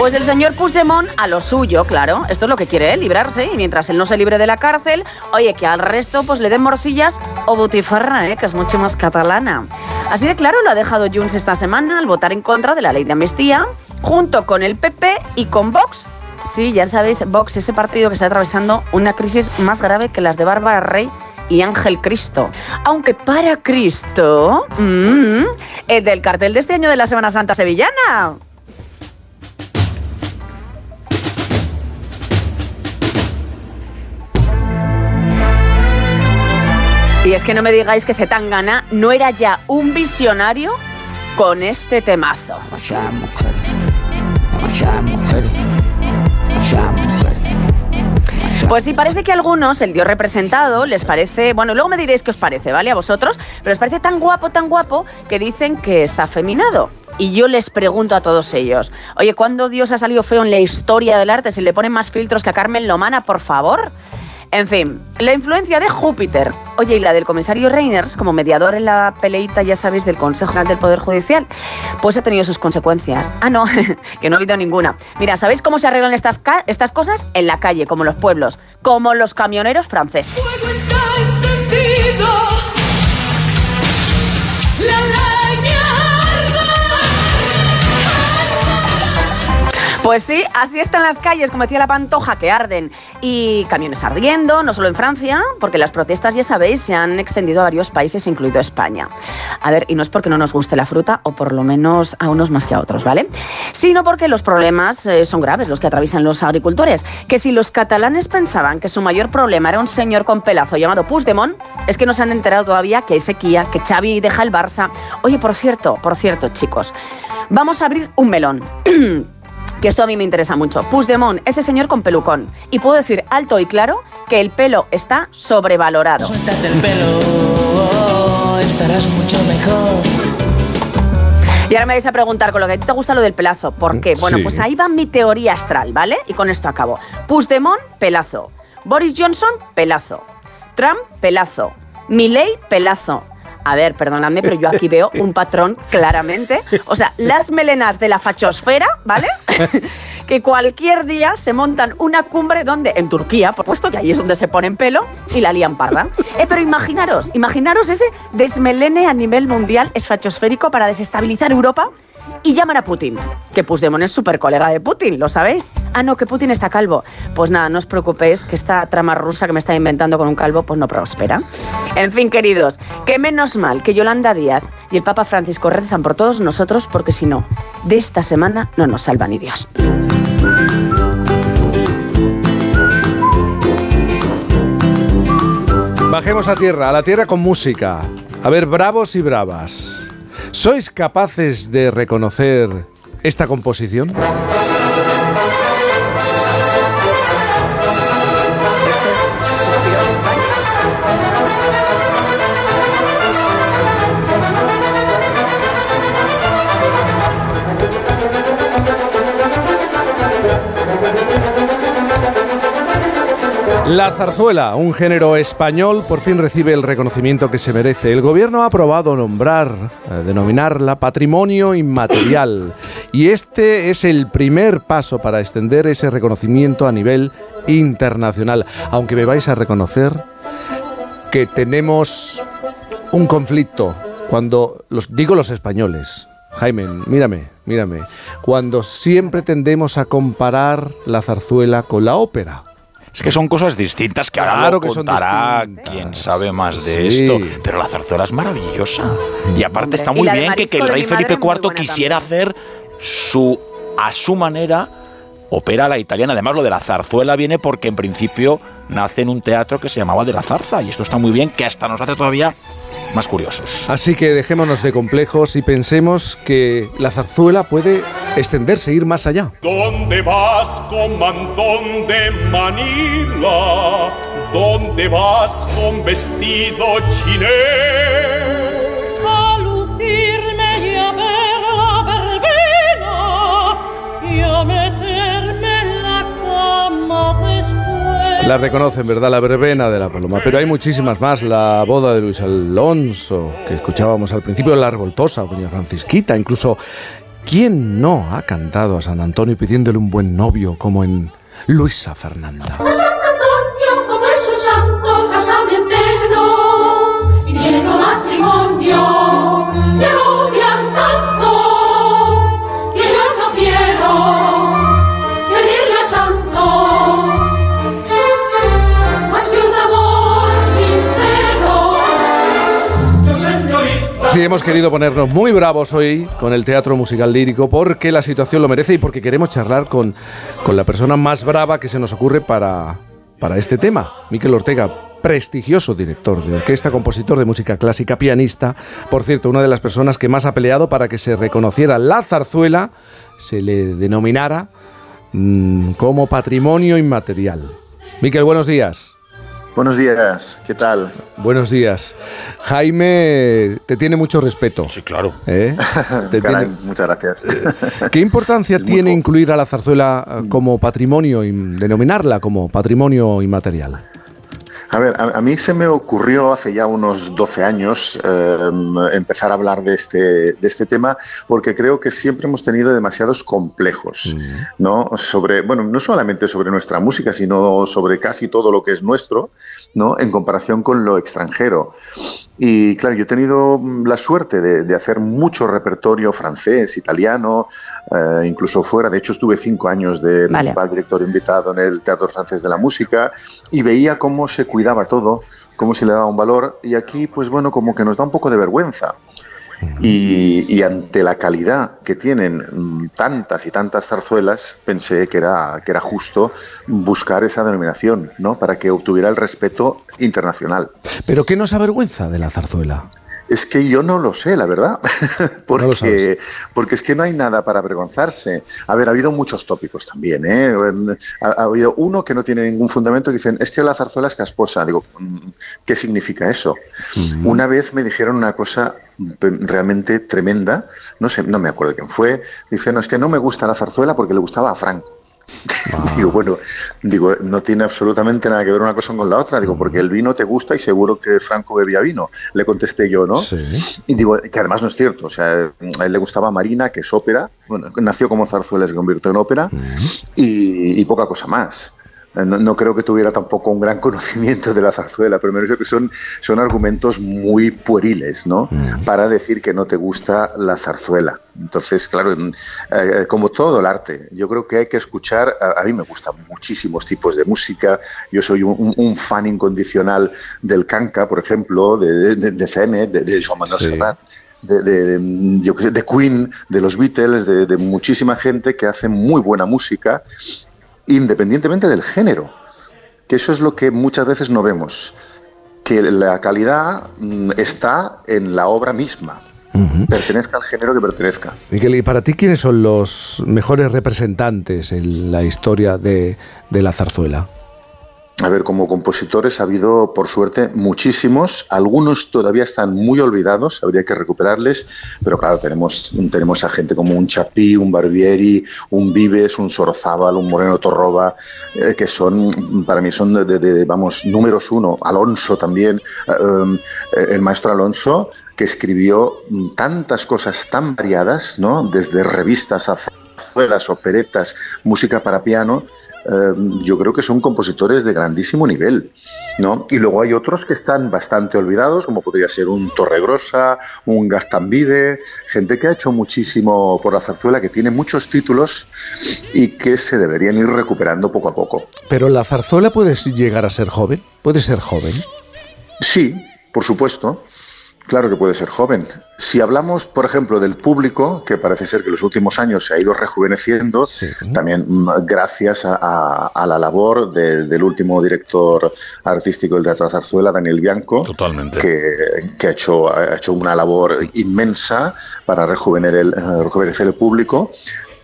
Pues el señor Puigdemont a lo suyo, claro. Esto es lo que quiere él, librarse. Y mientras él no se libre de la cárcel, oye, que al resto pues le den morcillas o butifarra, ¿eh? que es mucho más catalana. Así de claro lo ha dejado Junts esta semana al votar en contra de la ley de amnistía, junto con el PP y con Vox. Sí, ya sabéis, Vox, ese partido que está atravesando una crisis más grave que las de Bárbara Rey y Ángel Cristo. Aunque para Cristo, mm, el del cartel de este año de la Semana Santa Sevillana. Y es que no me digáis que Zetangana no era ya un visionario con este temazo. Pues sí, parece que a algunos el dios representado les parece, bueno, luego me diréis qué os parece, ¿vale? A vosotros, pero os parece tan guapo, tan guapo, que dicen que está afeminado. Y yo les pregunto a todos ellos, oye, ¿cuándo Dios ha salido feo en la historia del arte? Si le ponen más filtros que a Carmen Lomana, por favor. En fin, la influencia de Júpiter, oye, y la del comisario Reiners como mediador en la peleita, ya sabéis, del Consejo General del Poder Judicial, pues ha tenido sus consecuencias. Ah, no, que no ha habido ninguna. Mira, ¿sabéis cómo se arreglan estas, estas cosas? En la calle, como los pueblos, como los camioneros franceses. Pues sí, así están las calles, como decía la pantoja, que arden. Y camiones ardiendo, no solo en Francia, porque las protestas, ya sabéis, se han extendido a varios países, incluido España. A ver, y no es porque no nos guste la fruta, o por lo menos a unos más que a otros, ¿vale? Sino porque los problemas eh, son graves, los que atraviesan los agricultores. Que si los catalanes pensaban que su mayor problema era un señor con pelazo llamado Puigdemont, es que no se han enterado todavía que hay sequía, que Xavi deja el Barça. Oye, por cierto, por cierto, chicos, vamos a abrir un melón. que esto a mí me interesa mucho. Puigdemont, ese señor con pelucón. Y puedo decir alto y claro que el pelo está sobrevalorado. Suéltate el pelo, estarás mucho mejor. Y ahora me vais a preguntar con lo que a ti te gusta lo del pelazo. ¿Por qué? Bueno, Sí. pues ahí va mi teoría astral, ¿vale? Y con esto acabo. Puigdemont, pelazo. Boris Johnson, pelazo. Trump, pelazo. Milley, pelazo. A ver, perdonadme, pero yo aquí veo un patrón claramente. O sea, las melenas de la fachosfera, ¿vale? que cualquier día se montan una cumbre donde, en Turquía, por supuesto, que ahí es donde se ponen pelo y la lían parda. Eh, pero imaginaros, imaginaros ese desmelene a nivel mundial esfachosférico para desestabilizar Europa y llaman a Putin. Que Puigdemont es súper colega de Putin, ¿lo sabéis? Ah, no, que Putin está calvo. Pues nada, no os preocupéis, que esta trama rusa que me está inventando con un calvo, pues no prospera. En fin, queridos, que menos mal que Yolanda Díaz y el Papa Francisco rezan por todos nosotros, porque si no, de esta semana no nos salva ni Dios. Bajemos a tierra, a la tierra con música. A ver, bravos y bravas. ¿Sois capaces de reconocer esta composición? La zarzuela, un género español, por fin recibe el reconocimiento que se merece. El gobierno ha aprobado nombrar, eh, denominarla patrimonio inmaterial. Y este es el primer paso para extender ese reconocimiento a nivel internacional. Aunque me vais a reconocer que tenemos un conflicto cuando los digo los españoles. Jaime, mírame, mírame. Cuando siempre tendemos a comparar la zarzuela con la ópera. Es que son cosas distintas que ahora Claro lo contará quien sabe más de Sí. esto. Pero la zarzuela es maravillosa. Y aparte está muy bien que, que el rey Felipe IV quisiera hacer su a su manera ópera a la italiana. Además, lo de la zarzuela viene porque en principio nace en un teatro que se llamaba de la zarza. Y esto está muy bien, que hasta nos hace todavía más curiosos. Así que dejémonos de complejos y pensemos que la zarzuela puede extenderse, ir más allá. ¿Dónde vas, comandón de Manila? ¿Dónde vas con vestido chiné? A lucirme y a ver la verbena y a meterme La reconocen, ¿verdad? La verbena de la paloma. Pero hay muchísimas más. La boda de Luis Alonso, que escuchábamos al principio, la revoltosa, doña Francisquita. Incluso, ¿quién no ha cantado a San Antonio pidiéndole un buen novio como en Luisa Fernanda? Sí, hemos querido ponernos muy bravos hoy con el teatro musical lírico porque la situación lo merece y porque queremos charlar con, con la persona más brava que se nos ocurre para, para este tema, Miquel Ortega. Prestigioso director de orquesta, compositor de música clásica, pianista. Por cierto, una de las personas que más ha peleado para que se reconociera la zarzuela, se le denominara mm, como patrimonio inmaterial. Miquel, buenos días. Buenos días, ¿qué tal? Buenos días. Jaime te tiene mucho respeto. Sí, claro. ¿Eh? Te Caray, tiene- muchas gracias. ¿Qué importancia tiene incluir a la zarzuela eh, como patrimonio, y denominarla como patrimonio inmaterial? A ver, a, a mí se me ocurrió hace ya unos 12 años eh, empezar a hablar de este, de este tema porque creo que siempre hemos tenido demasiados complejos, ¿no? Sobre, bueno, no solamente sobre nuestra música, sino sobre casi todo lo que es nuestro, ¿no? En comparación con lo extranjero. Y claro, yo he tenido mm, la suerte de, de hacer mucho repertorio francés, italiano, eh, incluso fuera. De hecho, estuve cinco años de Vale. principal director invitado en el Teatro Francés de la Música y veía cómo se cuidaba todo, cómo se le daba un valor. Y aquí, pues bueno, como que nos da un poco de vergüenza. Y, y ante la calidad que tienen mm, tantas y tantas zarzuelas, pensé que era, que era justo buscar esa denominación, ¿no? Para que obtuviera el respeto internacional. ¿Pero qué nos avergüenza de la zarzuela? Es que yo no lo sé, la verdad. porque, porque es que no hay nada para avergonzarse. A ver, ha habido muchos tópicos también. ¿eh? Ha, ha habido uno que no tiene ningún fundamento que dicen, es que la zarzuela es casposa. Digo, mm, ¿qué significa eso? Una vez me dijeron una cosa realmente tremenda, no sé, no me acuerdo quién fue. Dice, no, es que no me gusta la zarzuela porque le gustaba a Franco. Digo, bueno, digo, no tiene absolutamente nada que ver una cosa con la otra. Digo, porque el vino te gusta y seguro que Franco bebía vino. Le contesté yo, ¿no? Y digo, que además no es cierto. O sea, a él le gustaba Marina, que es ópera. Bueno, nació como zarzuela, se convirtió en ópera. y, y poca cosa más. No, no creo que tuviera tampoco un gran conocimiento de la zarzuela, pero me que son, son argumentos muy pueriles, ¿no? Para decir que no te gusta la zarzuela. Entonces, claro, mm, eh, como todo el arte, yo creo que hay que escuchar, a, a mí me gustan muchísimos tipos de música, yo soy un, un- un fan incondicional del canca, por ejemplo, de, de, de de, de Joan Manuel Sí. Serrat, de, de- de- yo Queen, de los Beatles, de, de muchísima gente que hace muy buena música, independientemente del género, que eso es lo que muchas veces no vemos, que la calidad mm, está en la obra misma, Pertenezca al género que pertenezca. Miguel, ¿y para ti quiénes son los mejores representantes en la historia de, de la zarzuela? A ver, como compositores ha habido, por suerte, muchísimos. Algunos todavía están muy olvidados, habría que recuperarles, pero claro, tenemos, tenemos a gente como un Chapí, un Barbieri, un Vives, un Sorozábal, un Moreno Torroba, eh, que son, para mí, son de, de- vamos, números uno. Alonso también, eh, eh, el maestro Alonso, que escribió mm, tantas cosas tan variadas, ¿no? Desde revistas a zarzuelas, operetas, música para piano, yo creo que son compositores de grandísimo nivel, ¿no? Y luego hay otros que están bastante olvidados, como podría ser un Torregrosa, un Gastambide, gente que ha hecho muchísimo por la zarzuela, que tiene muchos títulos y que se deberían ir recuperando poco a poco. Pero la zarzuela puede llegar a ser joven, puede ser joven. Sí, por supuesto. Claro que puede ser joven. Si hablamos, por ejemplo, del público, que parece ser que en los últimos años se ha ido rejuveneciendo, también mm, gracias a, a- a la labor de- del último director artístico del Teatro Zarzuela, Daniel Bianco, que, que ha, hecho, ha hecho una labor inmensa para rejuvenecer el, rejuvenecer el público.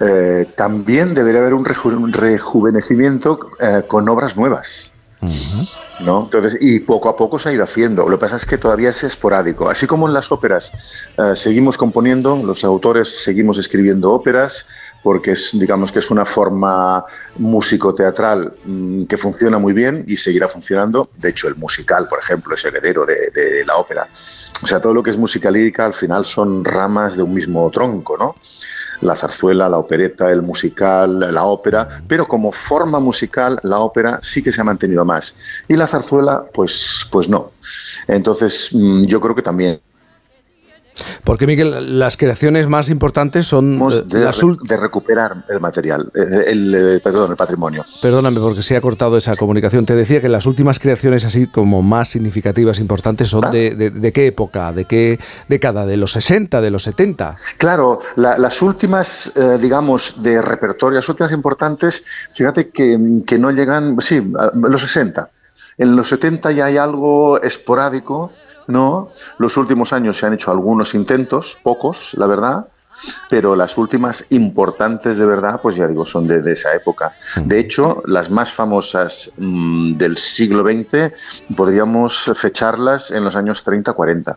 Eh, también debería haber un reju- un rejuvenecimiento eh, con obras nuevas. ¿No? Entonces, y poco a poco se ha ido haciendo. Lo que pasa es que todavía es esporádico. Así como en las óperas eh, seguimos componiendo, los autores seguimos escribiendo óperas, porque es, digamos que es una forma músico-teatral mm, que funciona muy bien y seguirá funcionando. De hecho, el musical, por ejemplo, es heredero de, la ópera. O sea, todo lo que es música lírica al final son ramas de un mismo tronco, ¿no? La zarzuela, la opereta, el musical, la ópera, pero como forma musical la ópera sí que se ha mantenido más y la zarzuela pues pues no. Entonces mm, yo creo que también Porque, Miguel, las creaciones más importantes son eh, de, las recuperar el material, eh, el, eh, perdón, el patrimonio. Perdóname porque se ha cortado esa comunicación. Te decía que las últimas creaciones así como más significativas, importantes, son de, de- de qué época, de qué década, de los 60, de los 70. Claro, la- las últimas, eh, digamos, de repertorio, las últimas importantes, fíjate que, que no llegan, sí, a los 60. En los 70 ya hay algo esporádico, ¿no? Los últimos años se han hecho algunos intentos, pocos, la verdad, pero las últimas importantes de verdad, pues ya digo, son de, de esa época. De hecho, las más famosas mm, del siglo XX podríamos fecharlas en los años 30-40.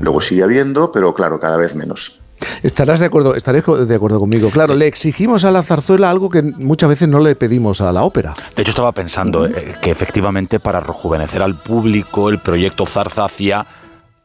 Luego sigue habiendo, pero claro, cada vez menos. Estarás de acuerdo, estaré de acuerdo conmigo. Claro, le exigimos a la zarzuela algo que muchas veces no le pedimos a la ópera. De hecho, estaba pensando eh, que efectivamente para rejuvenecer al público, el proyecto Zarza hacía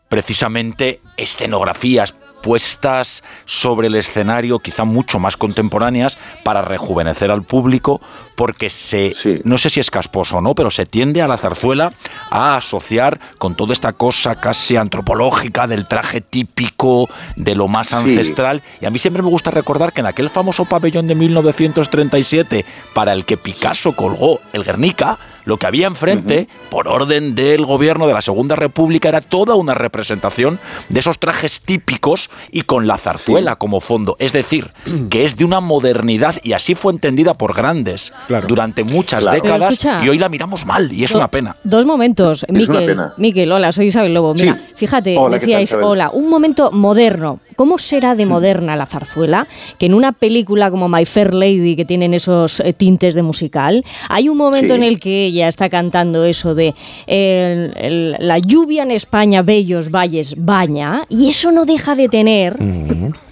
precisamente escenografías puestas sobre el escenario, quizá mucho más contemporáneas, para rejuvenecer al público, porque se, no sé si es casposo o no, pero se tiende a la zarzuela a asociar con toda esta cosa casi antropológica del traje típico, de lo más Sí. ancestral. Y a mí siempre me gusta recordar que en aquel famoso pabellón de 1937, para el que Picasso colgó el Guernica, lo que había enfrente, por orden del gobierno de la Segunda República, era toda una representación de esos trajes típicos y con la zarzuela como fondo. Es decir, que es de una modernidad y así fue entendida por grandes durante muchas Claro. Décadas escucha. y hoy la miramos mal y es una pena. Dos momentos. Miquel. Miquel, hola, soy Isabel Lobo. Mira, Sí. fíjate, Hola, ¿qué tal, decíais, hola, un momento moderno. ¿Cómo será de moderna la zarzuela? Que en una película como My Fair Lady, que tienen esos eh, tintes de musical, hay un momento Sí. en el que ella está cantando eso de eh, el- la lluvia en España, bellos valles, baña, y eso no deja de tener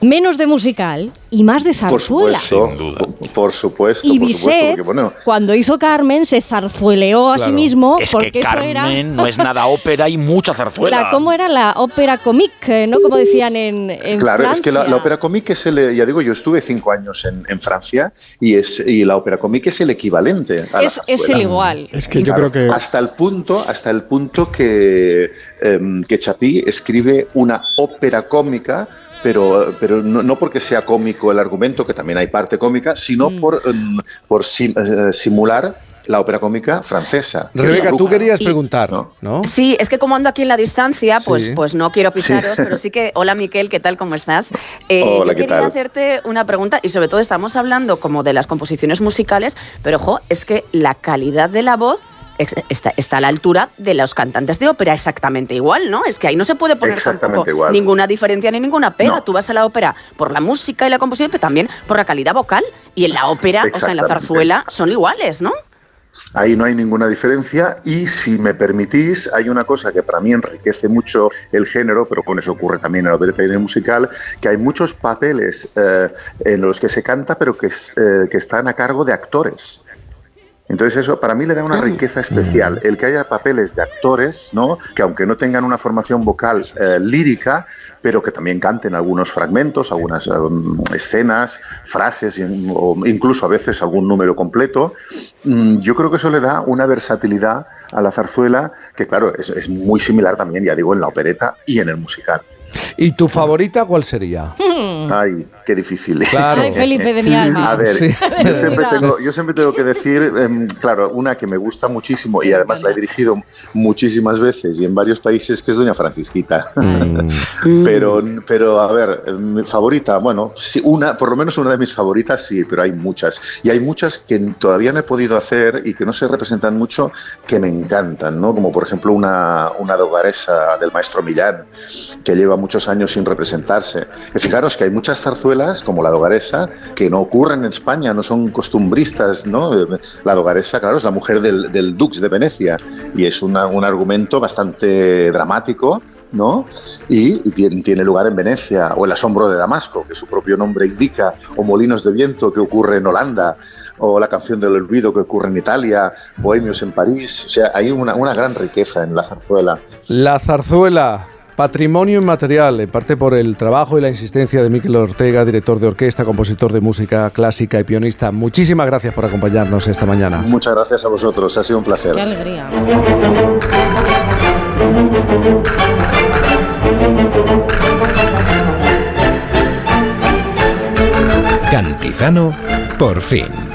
menos de musical y más de Por zarzuela. supuesto, por, por supuesto, Y por supuesto, porque bueno, cuando hizo Carmen, se zarzueleó a sí mismo es porque que eso era Carmen no es nada ópera y mucha zarzuela. la, ¿Cómo era la ópera comique? ¿No? Como decían en, en Claro, Francia. es que la, la ópera cómica es el, ya digo, yo estuve cinco años en, en Francia y es y la ópera cómica es el equivalente. A la Es- zarzuela. el igual. Es que yo creo que- hasta el punto, hasta el punto que em, que Chapí escribe una ópera cómica. Pero, pero no, no porque sea cómico el argumento, que también hay parte cómica, sino Mm. por, em, por sim- eh, simular la ópera cómica francesa. Rebeca, tú querías preguntar, ¿no? Sí, es que como ando aquí en la distancia, pues, Sí. pues no quiero pisaros, Sí. pero sí que, hola Miquel, ¿qué tal? ¿Cómo estás? Eh, Hola, yo ¿qué quería tal? hacerte una pregunta y sobre todo estamos hablando como de las composiciones musicales, pero ojo, es que la calidad de la voz está, está a la altura de los cantantes de ópera exactamente igual, ¿no? Es que ahí no se puede poner Exactamente tampoco igual. ninguna diferencia ni ninguna pega. No. Tú vas a la ópera por la música y la composición, pero también por la calidad vocal. Y en la ópera, o sea, en la zarzuela, son iguales, ¿no? Ahí no hay ninguna diferencia y si me permitís, hay una cosa que para mí enriquece mucho el género, pero con eso ocurre también en la opereta y en musical, que hay muchos papeles eh, en los que se canta, pero que, eh, que están a cargo de actores. Entonces eso para mí le da una riqueza especial, el que haya papeles de actores, ¿no? que aunque no tengan una formación vocal eh, lírica, pero que también canten algunos fragmentos, algunas um, escenas, frases o incluso a veces algún número completo, mm, yo creo que eso le da una versatilidad a la zarzuela que claro, es, es muy similar también, ya digo, en la opereta y en el musical. ¿Y tu favorita cuál sería? Ay, qué difícil. Claro. Ay, Felipe de mi alma. A ver, Sí. yo, siempre tengo, yo siempre tengo que decir, em, claro, una que me gusta muchísimo y además la he dirigido muchísimas veces y en varios países, que es Doña Francisquita. pero, pero, a ver, eh, mi favorita, bueno, sí, una, por lo menos una de mis favoritas sí, pero hay muchas. Y hay muchas que todavía no he podido hacer y que no se representan mucho, que me encantan, ¿no? Como por ejemplo una, una dogaresa del maestro Millán, que lleva muchos años sin representarse. Que fijaros que hay muchas zarzuelas, como la dogaresa, que no ocurren en España, no son costumbristas, ¿no? La dogaresa, claro, es la mujer del, del Dux de Venecia y es una- un argumento bastante dramático, ¿no? Y, y tiene, tiene lugar en Venecia, o El asombro de Damasco, que su propio nombre indica, o Molinos de viento, que ocurre en Holanda, o La canción del olvido, que ocurre en Italia, Bohemios en París. O sea, hay una, una gran riqueza en la zarzuela. La zarzuela, patrimonio inmaterial, en parte por el trabajo y la insistencia de Miquel Ortega, director de orquesta, compositor de música clásica y pianista. Muchísimas gracias por acompañarnos esta mañana. Muchas gracias a vosotros, ha sido un placer. Qué alegría. Cantizano, por fin.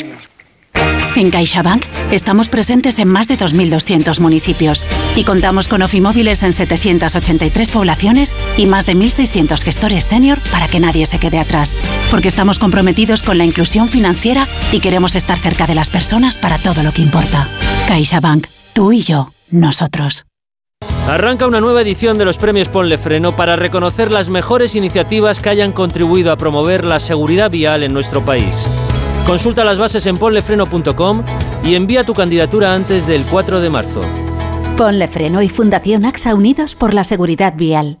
En CaixaBank estamos presentes en más de 2.200 municipios y contamos con ofimóviles en 783 poblaciones y más de 1.600 gestores senior para que nadie se quede atrás. Porque estamos comprometidos con la inclusión financiera y queremos estar cerca de las personas para todo lo que importa. CaixaBank, tú y yo, nosotros. Arranca una nueva edición de los premios Ponle Freno para reconocer las mejores iniciativas que hayan contribuido a promover la seguridad vial en nuestro país. Consulta las bases en ponlefreno.com y envía tu candidatura antes del 4 de marzo. Ponle Freno y Fundación AXA Unidos por la Seguridad Vial.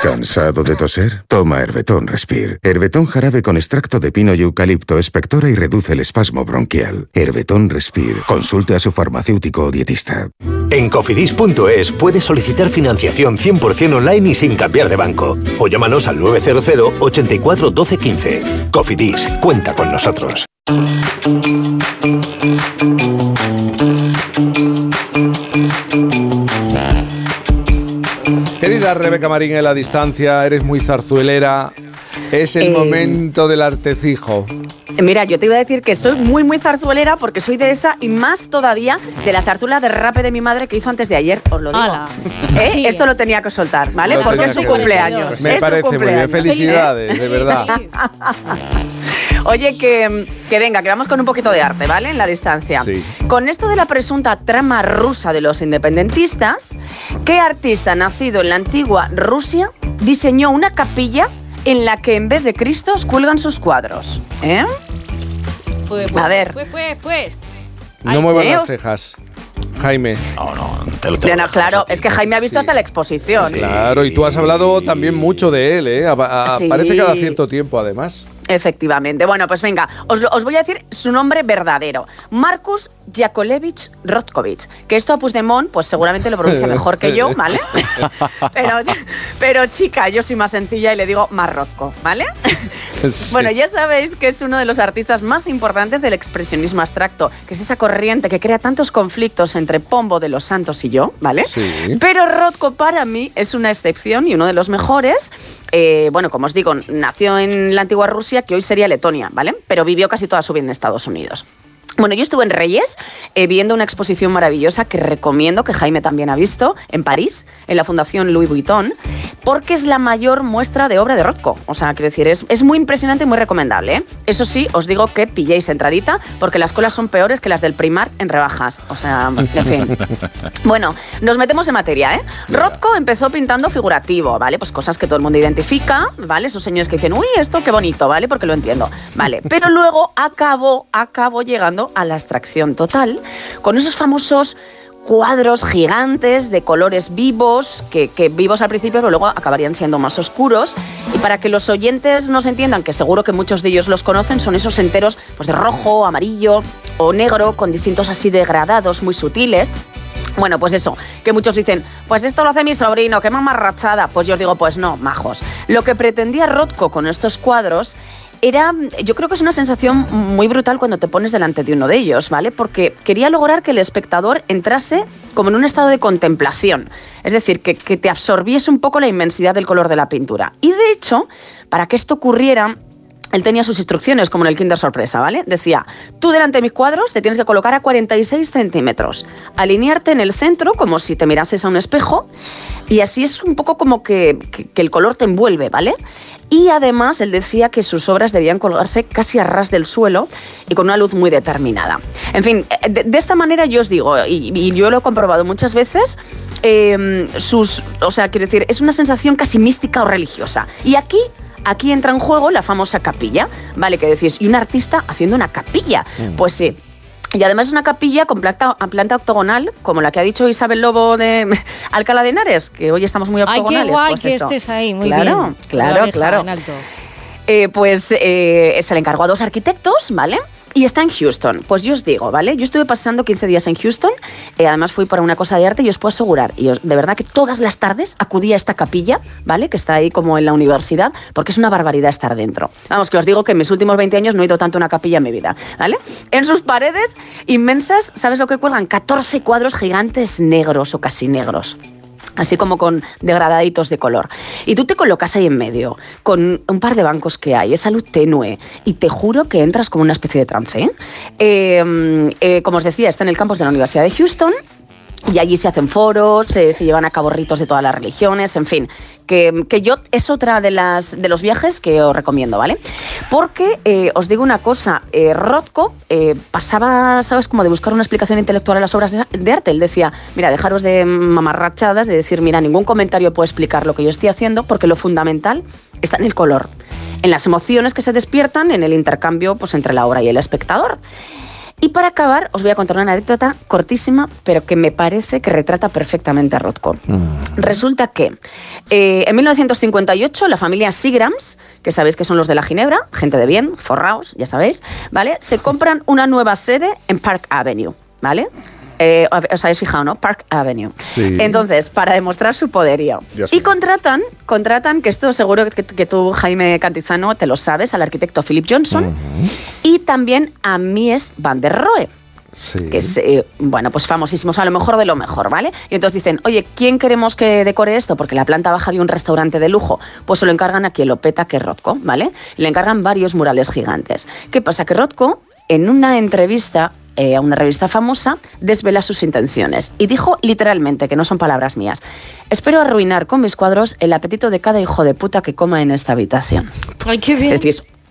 ¿Cansado de toser? Toma Herbetón Respire. Herbetón jarabe con extracto de pino y eucalipto espectora y reduce el espasmo bronquial. Herbetón Respire. Consulte a su farmacéutico o dietista. En cofidis.es puedes solicitar financiación 100% online y sin cambiar de banco. O llámanos al 900 84 12 15. Cofidis, cuenta con nosotros. Querida Rebeca Marín en la distancia, eres muy zarzuelera. Es el Eh, momento del artecijo. Mira, yo te iba a decir que soy muy, muy zarzuelera porque soy de esa y más todavía de la zarzuela de rape de mi madre que hizo antes de ayer, os lo digo. ¿Eh? Sí. Esto lo tenía que soltar, ¿vale? Lo porque es su cumpleaños. Me es su parece muy bien. Felicidades, de verdad. Oye, que, que venga, que vamos con un poquito de arte, ¿vale? En la distancia. Sí. Con esto de la presunta trama rusa de los independentistas, ¿qué artista nacido en la antigua Rusia diseñó una capilla en la que en vez de Cristos cuelgan sus cuadros? ¿Eh? Pues, A ver. Pues, pues, pues. No muevas eh, las cejas. Jaime. No, no, te lo Bueno, claro, es que Jaime ha visto hasta la exposición. Claro, y tú has hablado también mucho de él, ¿eh? A- a- Sí. Aparece cada cierto tiempo, además. Efectivamente. Bueno, pues venga, os, os voy a decir su nombre verdadero. Marcus Yakolevich Rotkovich. Que esto a Puigdemont, pues seguramente lo pronuncia mejor que yo, ¿vale? pero, pero chica, yo soy más sencilla y le digo Marrotko, ¿vale? Bueno, ya sabéis que es uno de los artistas más importantes del expresionismo abstracto, que es esa corriente que crea tantos conflictos entre Pombo de los Santos y yo, ¿vale? Sí. Pero Rothko para mí es una excepción y uno de los mejores. Eh, bueno, como os digo, nació en la antigua Rusia, que hoy sería Letonia, ¿vale? Pero vivió casi toda su vida en Estados Unidos. Bueno, yo estuve en Reyes eh, viendo una exposición maravillosa que recomiendo, que Jaime también ha visto, en París, en la Fundación Louis Vuitton, porque es la mayor muestra de obra de Rothko. O sea, quiero decir, es, es muy impresionante y muy recomendable. ¿eh? Eso sí, os digo que pilléis entradita, porque las colas son peores que las del Primar en rebajas. O sea, en fin. Bueno, nos metemos en materia, ¿eh? Rothko empezó pintando figurativo, ¿vale? Pues cosas que todo el mundo identifica, ¿vale? Esos señores que dicen, uy, esto qué bonito, ¿vale? Porque lo entiendo, ¿vale? Pero luego acabó, acabó llegando a la abstracción total con esos famosos cuadros gigantes de colores vivos, que, que vivos al principio, pero luego acabarían siendo más oscuros. Y para que los oyentes nos entiendan, que seguro que muchos de ellos los conocen, son esos enteros pues, de rojo, amarillo o negro, con distintos así degradados muy sutiles. Bueno, pues eso, que muchos dicen, pues esto lo hace mi sobrino, qué mamarrachada. Pues yo os digo, pues no, majos. Lo que pretendía Rothko con estos cuadros era, yo creo que es una sensación muy brutal cuando te pones delante de uno de ellos, ¿vale? Porque quería lograr que el espectador entrase como en un estado de contemplación, es decir, que, que te absorbiese un poco la inmensidad del color de la pintura. Y de hecho, para que esto ocurriera, él tenía sus instrucciones, como en el Kinder Sorpresa, ¿vale? Decía, tú delante de mis cuadros te tienes que colocar a 46 centímetros, alinearte en el centro como si te mirases a un espejo, y así es un poco como que, el color te envuelve, ¿vale? Y además él decía que sus obras debían colgarse casi a ras del suelo y con una luz muy determinada. En fin, eh, de, esta manera yo os digo, y, yo lo he comprobado muchas veces, eh, sus, o sea, quiero decir, es una sensación casi mística o religiosa. Y aquí Aquí entra en juego la famosa capilla, ¿vale? Que decís, ¿y un artista haciendo una capilla? Mm. Pues sí. Y además es una capilla con planta, planta octogonal, como la que ha dicho Isabel Lobo de Alcalá de Henares, que hoy estamos muy Ay, qué octogonales. guay pues que eso. estés ahí, muy claro, bien. Claro, claro. alto. Eh, pues eh, se le encargó a dos arquitectos, ¿vale? Y está en Houston. Pues yo os digo, ¿vale? Yo estuve pasando 15 días en Houston, eh, además fui para una cosa de arte y os puedo asegurar, y os- de verdad que todas las tardes acudía a esta capilla, ¿vale? Que está ahí como en la universidad, porque es una barbaridad estar dentro. Vamos, que os digo que en mis últimos 20 años no he ido tanto a una capilla en mi vida, ¿vale? En sus paredes inmensas, ¿sabes lo que cuelgan? 14 cuadros gigantes negros o casi negros así como con degradaditos de color. Y tú te colocas ahí en medio, con un par de bancos que hay, esa luz tenue, y te juro que entras como una especie de trance. ¿eh? Eh, eh, como os decía, está en el campus de la Universidad de Houston. Y allí se hacen foros, se llevan a cabo ritos de todas las religiones, en fin. Que, que yo es otra de, las, de los viajes que os recomiendo, ¿vale? Porque eh, os digo una cosa, eh, Rothko eh, pasaba, ¿sabes?, como de buscar una explicación intelectual a las obras de, de arte. Él decía, mira, dejaros de mamarrachadas, de decir, mira, ningún comentario puede explicar lo que yo estoy haciendo, porque lo fundamental está en el color, en las emociones que se despiertan, en el intercambio pues, entre la obra y el espectador. Y para acabar, os voy a contar una anécdota cortísima, pero que me parece que retrata perfectamente a Rothko. Resulta que eh, en 1958 la familia Seagrams, que sabéis que son los de la Ginebra, gente de bien, forraos, ya sabéis, ¿vale? Se compran una nueva sede en Park Avenue, ¿vale? Eh, os habéis fijado, ¿no? Park Avenue. Sí. Entonces, para demostrar su poderío. Dios y mío. contratan, contratan, que esto seguro que, que tú, Jaime Cantizano, te lo sabes, al arquitecto Philip Johnson y también a Mies van der Rohe que es, eh, bueno, pues famosísimos, a lo mejor de lo mejor, ¿vale? Y entonces dicen, oye, ¿quién queremos que decore esto? Porque la planta baja había un restaurante de lujo. Pues se lo encargan a quien lo peta, que es Rothko, ¿vale? Le encargan varios murales gigantes. ¿Qué pasa? Que Rothko, en una entrevista eh, a una revista famosa, desvela sus intenciones. Y dijo literalmente, que no son palabras mías, espero arruinar con mis cuadros el apetito de cada hijo de puta que coma en esta habitación. Ay, qué bien.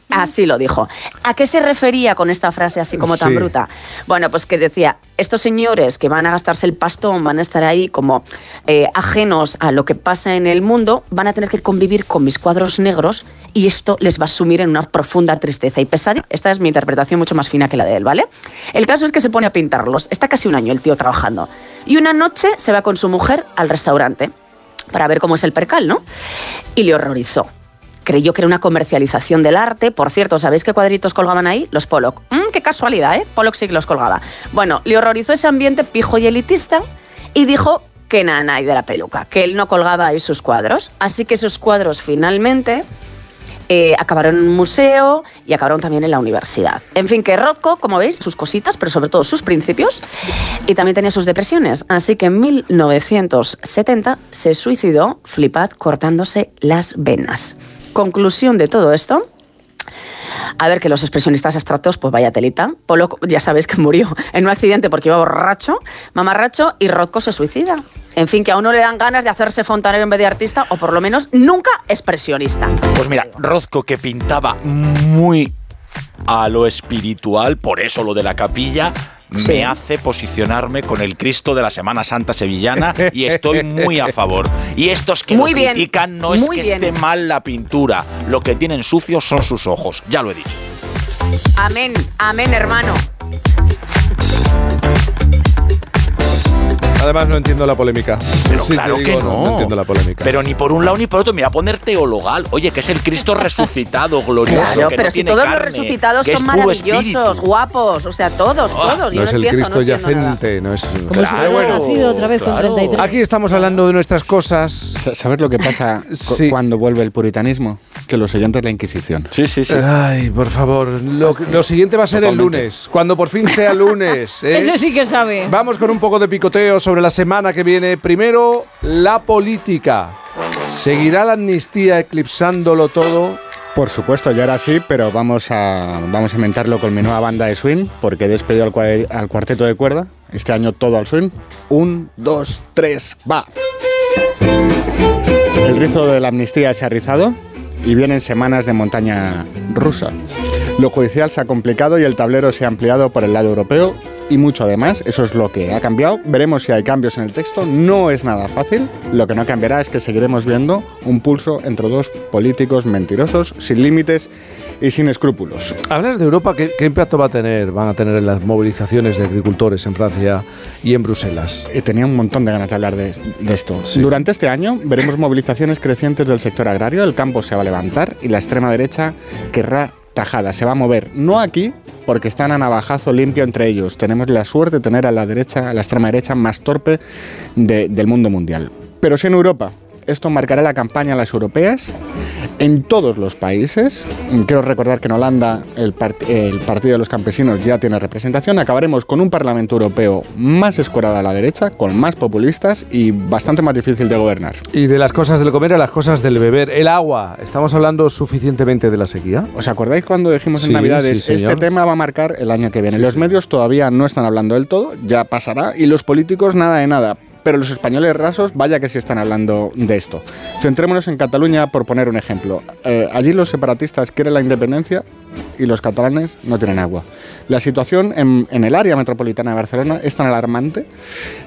Así lo dijo. ¿A qué se refería con esta frase así como tan Sí. bruta? Bueno, pues que decía, estos señores que van a gastarse el pastón, van a estar ahí como eh, ajenos a lo que pasa en el mundo, van a tener que convivir con mis cuadros negros y esto les va a sumir en una profunda tristeza y pesadilla. Esta es mi interpretación mucho más fina que la de él, ¿vale? El caso es que se pone a pintarlos. Está casi un año el tío trabajando. Y una noche se va con su mujer al restaurante para ver cómo es el percal, ¿no? Y le horrorizó. Creyó que era una comercialización del arte. Por cierto, ¿sabéis qué cuadritos colgaban ahí? Los Pollock. Mm, qué casualidad, ¿eh? Pollock sí que los colgaba. Bueno, le horrorizó ese ambiente pijo y elitista y dijo que nana y de la peluca, que él no colgaba ahí sus cuadros. Así que esos cuadros finalmente eh, acabaron en un museo y acabaron también en la universidad. En fin, que Rothko, como veis, sus cositas, pero sobre todo sus principios, y también tenía sus depresiones. Así que en 1970 se suicidó, flipad, cortándose las venas. Conclusión de todo esto. A ver, que los expresionistas abstractos, pues vaya telita. Pollock, ya sabéis que murió en un accidente porque iba borracho, mamarracho, y Rothko se suicida. En fin, que a uno le dan ganas de hacerse fontanero en vez de artista, o por lo menos nunca expresionista. Pues mira, Rozco que pintaba muy a lo espiritual, por eso lo de la capilla, Sí. me hace posicionarme con el Cristo de la Semana Santa sevillana y estoy muy a favor. Y estos que Muy lo bien, critican no es que bien. esté mal la pintura, lo que tienen sucios son sus ojos, ya lo he dicho. Amén, amén, hermano. Además, no entiendo la polémica. Pero Sí, claro digo, que no. No entiendo la polémica. Pero ni por un lado ni por otro, me voy a poner teologal. Oye, que es el Cristo resucitado, glorioso. Claro, que pero no si tiene todos los resucitados son maravillosos, espíritu. guapos, o sea, todos, todos. Yo no es el entiendo, Cristo yacente, no es. Como si hubiera nacido otra vez con 33. Aquí estamos hablando de nuestras cosas. ¿Sabes lo que pasa Sí. cuando vuelve el puritanismo? Que lo siguiente es la Inquisición. Sí, sí, Ay, por favor. Lo, lo siguiente va a ser el lunes. Cuando por fin sea lunes. ¿eh? Ese sí que sabe. Vamos con un poco de picoteo sobre la semana que viene. Primero, la política. ¿Seguirá la amnistía eclipsándolo todo? Por supuesto, ya era así, pero vamos a, vamos a inventarlo con mi nueva banda de swing, porque he despedido al, cua- al cuarteto de cuerda. Este año todo al swing. Un, dos, tres, va. El rizo de la amnistía se ha rizado y vienen semanas de montaña rusa. Lo judicial se ha complicado y el tablero se ha ampliado por el lado europeo y mucho además. Eso es lo que ha cambiado. Veremos si hay cambios en el texto. No es nada fácil. Lo que no cambiará es que seguiremos viendo un pulso entre dos políticos mentirosos, sin límites y sin escrúpulos. Hablas de Europa, ¿qué, qué impacto va a tener? Van a tener en las movilizaciones de agricultores en Francia y en Bruselas. Eh, Tenía un montón de ganas de hablar de, de esto. Durante este año veremos movilizaciones crecientes del sector agrario, el campo se va a levantar y la extrema derecha querrá tajada, se va a mover. No aquí, porque están a navajazo limpio entre ellos. Tenemos la suerte de tener a la derecha, a la extrema derecha más torpe de- del mundo mundial. Pero sí en Europa. Esto marcará la campaña a las europeas en todos los países. Quiero recordar que en Holanda el, part- el Partido de los Campesinos ya tiene representación. Acabaremos con un Parlamento Europeo más escorado a la derecha, con más populistas y bastante más difícil de gobernar. Y de las cosas del comer a las cosas del beber. El agua. ¿Estamos hablando suficientemente de la sequía? ¿Os acordáis cuando dijimos en Sí, Navidades, sí, este tema va a marcar el año que viene? los medios todavía no están hablando del todo, ya pasará, y los políticos nada de nada. Pero los españoles rasos, vaya que sí están hablando de esto. Centrémonos en Cataluña por poner un ejemplo. Eh, allí los separatistas quieren la independencia y los catalanes no tienen agua. La situación en, en el área metropolitana de Barcelona es tan alarmante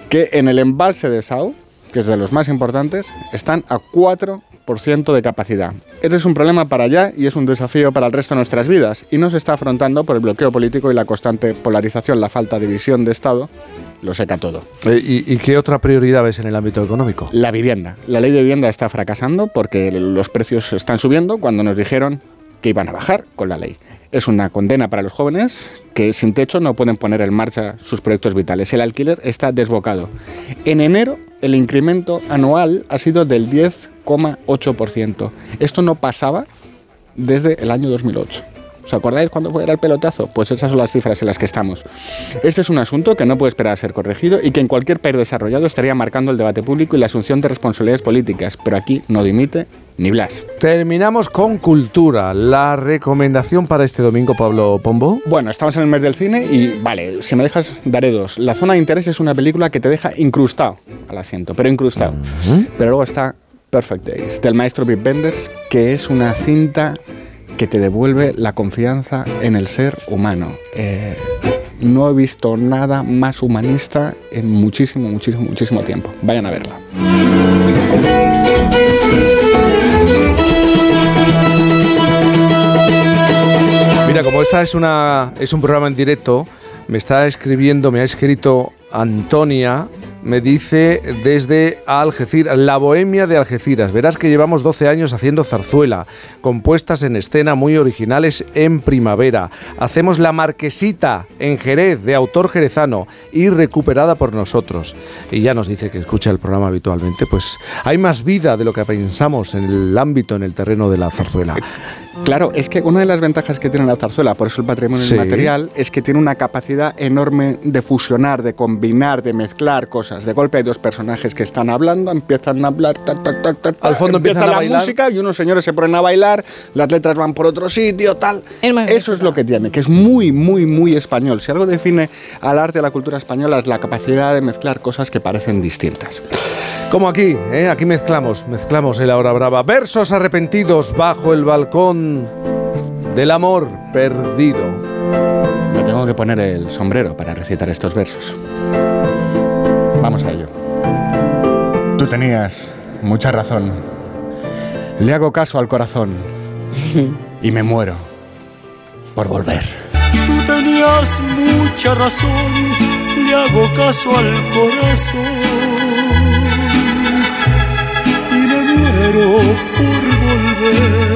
que en el embalse de Sau, que es de los más importantes, están a 4% de capacidad. Este es un problema para allá y es un desafío para el resto de nuestras vidas y no se está afrontando por el bloqueo político y la constante polarización, la falta de visión de Estado, lo seca todo. Eh, ¿Y, y qué otra prioridad ves en el ámbito económico? La vivienda. La ley de vivienda está fracasando porque los precios están subiendo cuando nos dijeron que iban a bajar con la ley. Es una condena para los jóvenes que sin techo no pueden poner en marcha sus proyectos vitales. El alquiler está desbocado. En enero el incremento anual ha sido del 10,8%. Esto no pasaba desde el año 2008. ¿Os acordáis cuando fue era el pelotazo? Pues esas son las cifras en las que estamos. Este es un asunto que no puede esperar a ser corregido y que en cualquier país desarrollado estaría marcando el debate público y la asunción de responsabilidades políticas, pero aquí no dimite ni Blas. Terminamos con cultura. La recomendación para este domingo, Pablo Pombo. Bueno, estamos en el mes del cine y vale, si me dejas, daré dos. La zona de interés es una película que te deja incrustado al asiento, pero incrustado. Pero luego está Perfect Days, del maestro Big Benders, que es una cinta que te devuelve la confianza en el ser humano. Eh, no he visto nada más humanista en muchísimo, muchísimo, muchísimo tiempo. Vayan a verla. Mira, como esta es una es un programa en directo, me está escribiendo, me ha escrito Antonia me dice desde Algeciras, la Bohemia de Algeciras. Verás que llevamos 12 años haciendo zarzuela, compuestas en escena muy originales en primavera. Hacemos La Marquesita en Jerez, de autor jerezano, y recuperada por nosotros. Y ya nos dice que escucha el programa habitualmente, pues hay más vida de lo que pensamos en el ámbito, en el terreno de la zarzuela. Claro, es que una de las ventajas que tiene la zarzuela, por eso el patrimonio Sí. inmaterial, es que tiene una capacidad enorme de fusionar, de combinar, de mezclar cosas. De golpe hay dos personajes que están hablando, empiezan a hablar, ta, ta, ta, ta, ta, Al fondo empieza empiezan a la bailar. música y unos señores se ponen a bailar, las letras van por otro sitio, tal. Eso es lo que tiene, que es muy, muy, muy español. Si algo define al arte y a la cultura española es la capacidad de mezclar cosas que parecen distintas. Como aquí, ¿eh? aquí mezclamos, mezclamos el Hora Brava. Versos arrepentidos bajo el balcón del amor perdido. Me tengo que poner el sombrero para recitar estos versos. Vamos a ello. Tú tenías mucha razón. Le hago caso al corazón y me muero por volver. Tú tenías mucha razón, le hago caso al corazón y me muero por volver.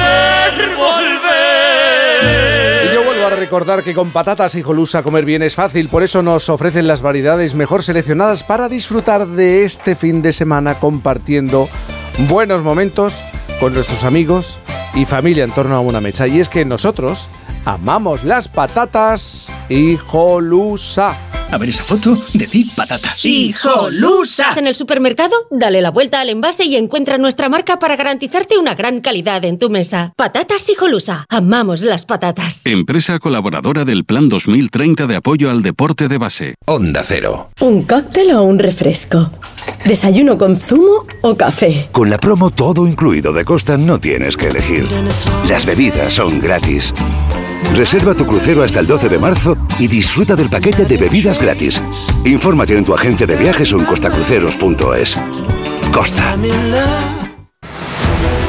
recordar que con patatas y jolusa comer bien es fácil, por eso nos ofrecen las variedades mejor seleccionadas para disfrutar de este fin de semana compartiendo buenos momentos con nuestros amigos y familia en torno a una mecha. Y es que nosotros amamos las patatas y jolusa. A ver esa foto, decid patata. ¡Hijolusa! En el supermercado, dale la vuelta al envase y encuentra nuestra marca para garantizarte una gran calidad en tu mesa. Patatas Hijolusa. Amamos las patatas. Empresa colaboradora del Plan 2030 de apoyo al deporte de base. Onda Cero. ¿Un cóctel o un refresco? ¿Desayuno con zumo o café? Con la promo todo incluido de Costa no tienes que elegir. Las bebidas son gratis. Reserva tu crucero hasta el 12 de marzo y disfruta del paquete de bebidas gratis. Infórmate en tu agencia de viajes o en costacruceros.es. Costa.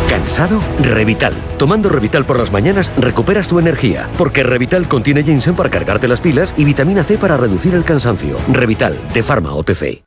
¿Cansado? Revital. Tomando Revital por las mañanas recuperas tu energía, porque Revital contiene ginseng para cargarte las pilas y vitamina C para reducir el cansancio. Revital, de Pharma OTC.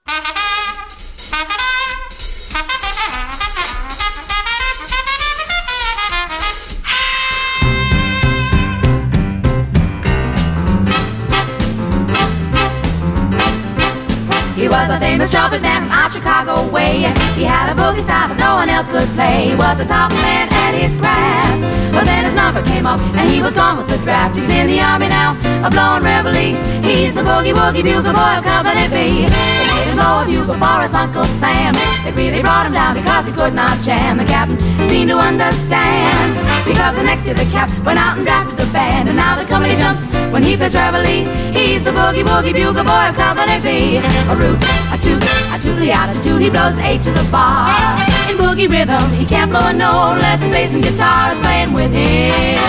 Was a famous trumpet man from out Chicago way. He had a boogie style that no one else could play. He was a top man at his craft. But then his number came up and he was gone with the draft. He's in the army now, a blowing reveille. He's the boogie woogie bugle boy of Company B. They made him blow a bugle for his Uncle Sam. It really brought him down because he could not jam. The captain seemed to understand. Because the next year the cap went out and drafted the band. And now the company jumps when he plays reveille. He's the boogie woogie bugle boy of Company B. A root, a toot, a tootly attitude. He blows eight to the bar. In boogie rhythm, he can't blow a note unless the bass and guitar is playing with him.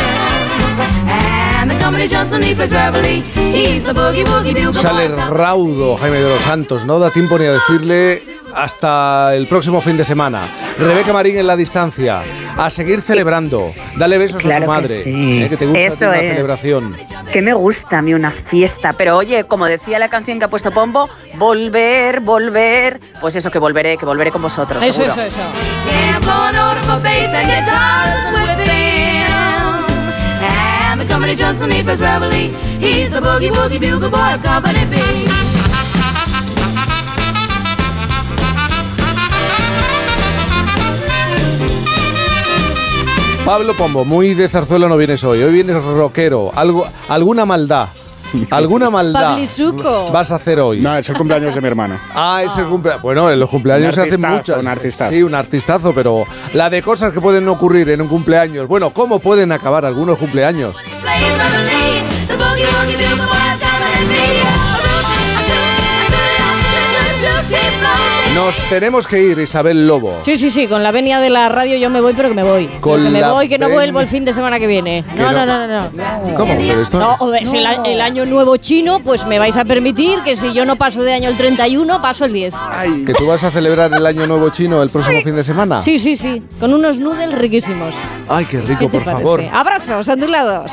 And the company jumps when he plays reveille. He's the boogie woogie bugle boy. Sale raudo Jaime de los Santos, no da tiempo ni a decirle hasta el próximo fin de semana. Rebeca Marín en la distancia, a seguir celebrando. Dale besos a tu que madre, sí. eh, que te gusta a ti Eso una es. celebración. Que me gusta a mí una fiesta. Pero oye, como decía la canción que ha puesto Pombo, volver, volver. Pues eso, que volveré, que volveré con vosotros. Eso, seguro. eso, eso. Pablo Pombo, muy de zarzuela no vienes hoy. Hoy vienes rockero. Algo, alguna maldad. ¿Alguna maldad Pablisuco. vas a hacer hoy? No, es el cumpleaños de mi hermano. Ah, es el cumpleaños. Bueno, en los cumpleaños se hacen muchas. un artistazo. Sí, un artistazo, pero la de cosas que pueden ocurrir en un cumpleaños. Bueno, ¿cómo pueden acabar algunos cumpleaños? Nos tenemos que ir, Isabel Lobo. Sí, sí, sí, con la venia de la radio yo me voy, pero que me voy. Con que me la voy, que no vuelvo el fin de semana que viene. Que No, no- no, no, no. ¿Cómo? Pero esto- No, hombre, si el, el año nuevo chino, pues me vais a permitir que si yo no paso de año el 31, paso el 10. ¿Que tú vas a celebrar el año nuevo chino el próximo fin de semana? Sí, sí, sí, con unos noodles riquísimos. Ay, qué rico, ¿Qué por parece? favor. Abrazos, ondulados.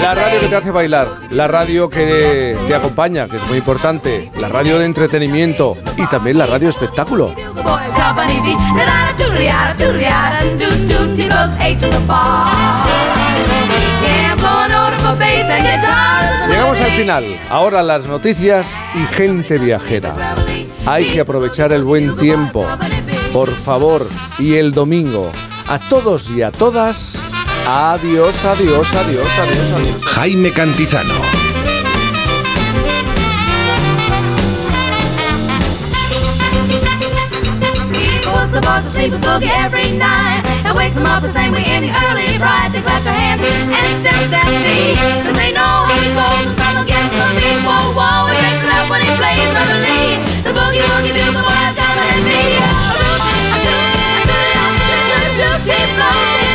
La radio que te hace bailar, la radio que te acompaña, que es muy importante, la radio de entretenimiento y también la radio espectáculo. Llegamos al final. Ahora las noticias y gente viajera. Hay que aprovechar el buen tiempo. Por favor. Y el domingo. A todos y a todas. Adiós, adiós, adiós, adiós, adiós. Jaime Cantizano. The boys every night And wakes them up the same way in the early bright They clap their and that Cause they know how it goes, it takes it out when The the down and I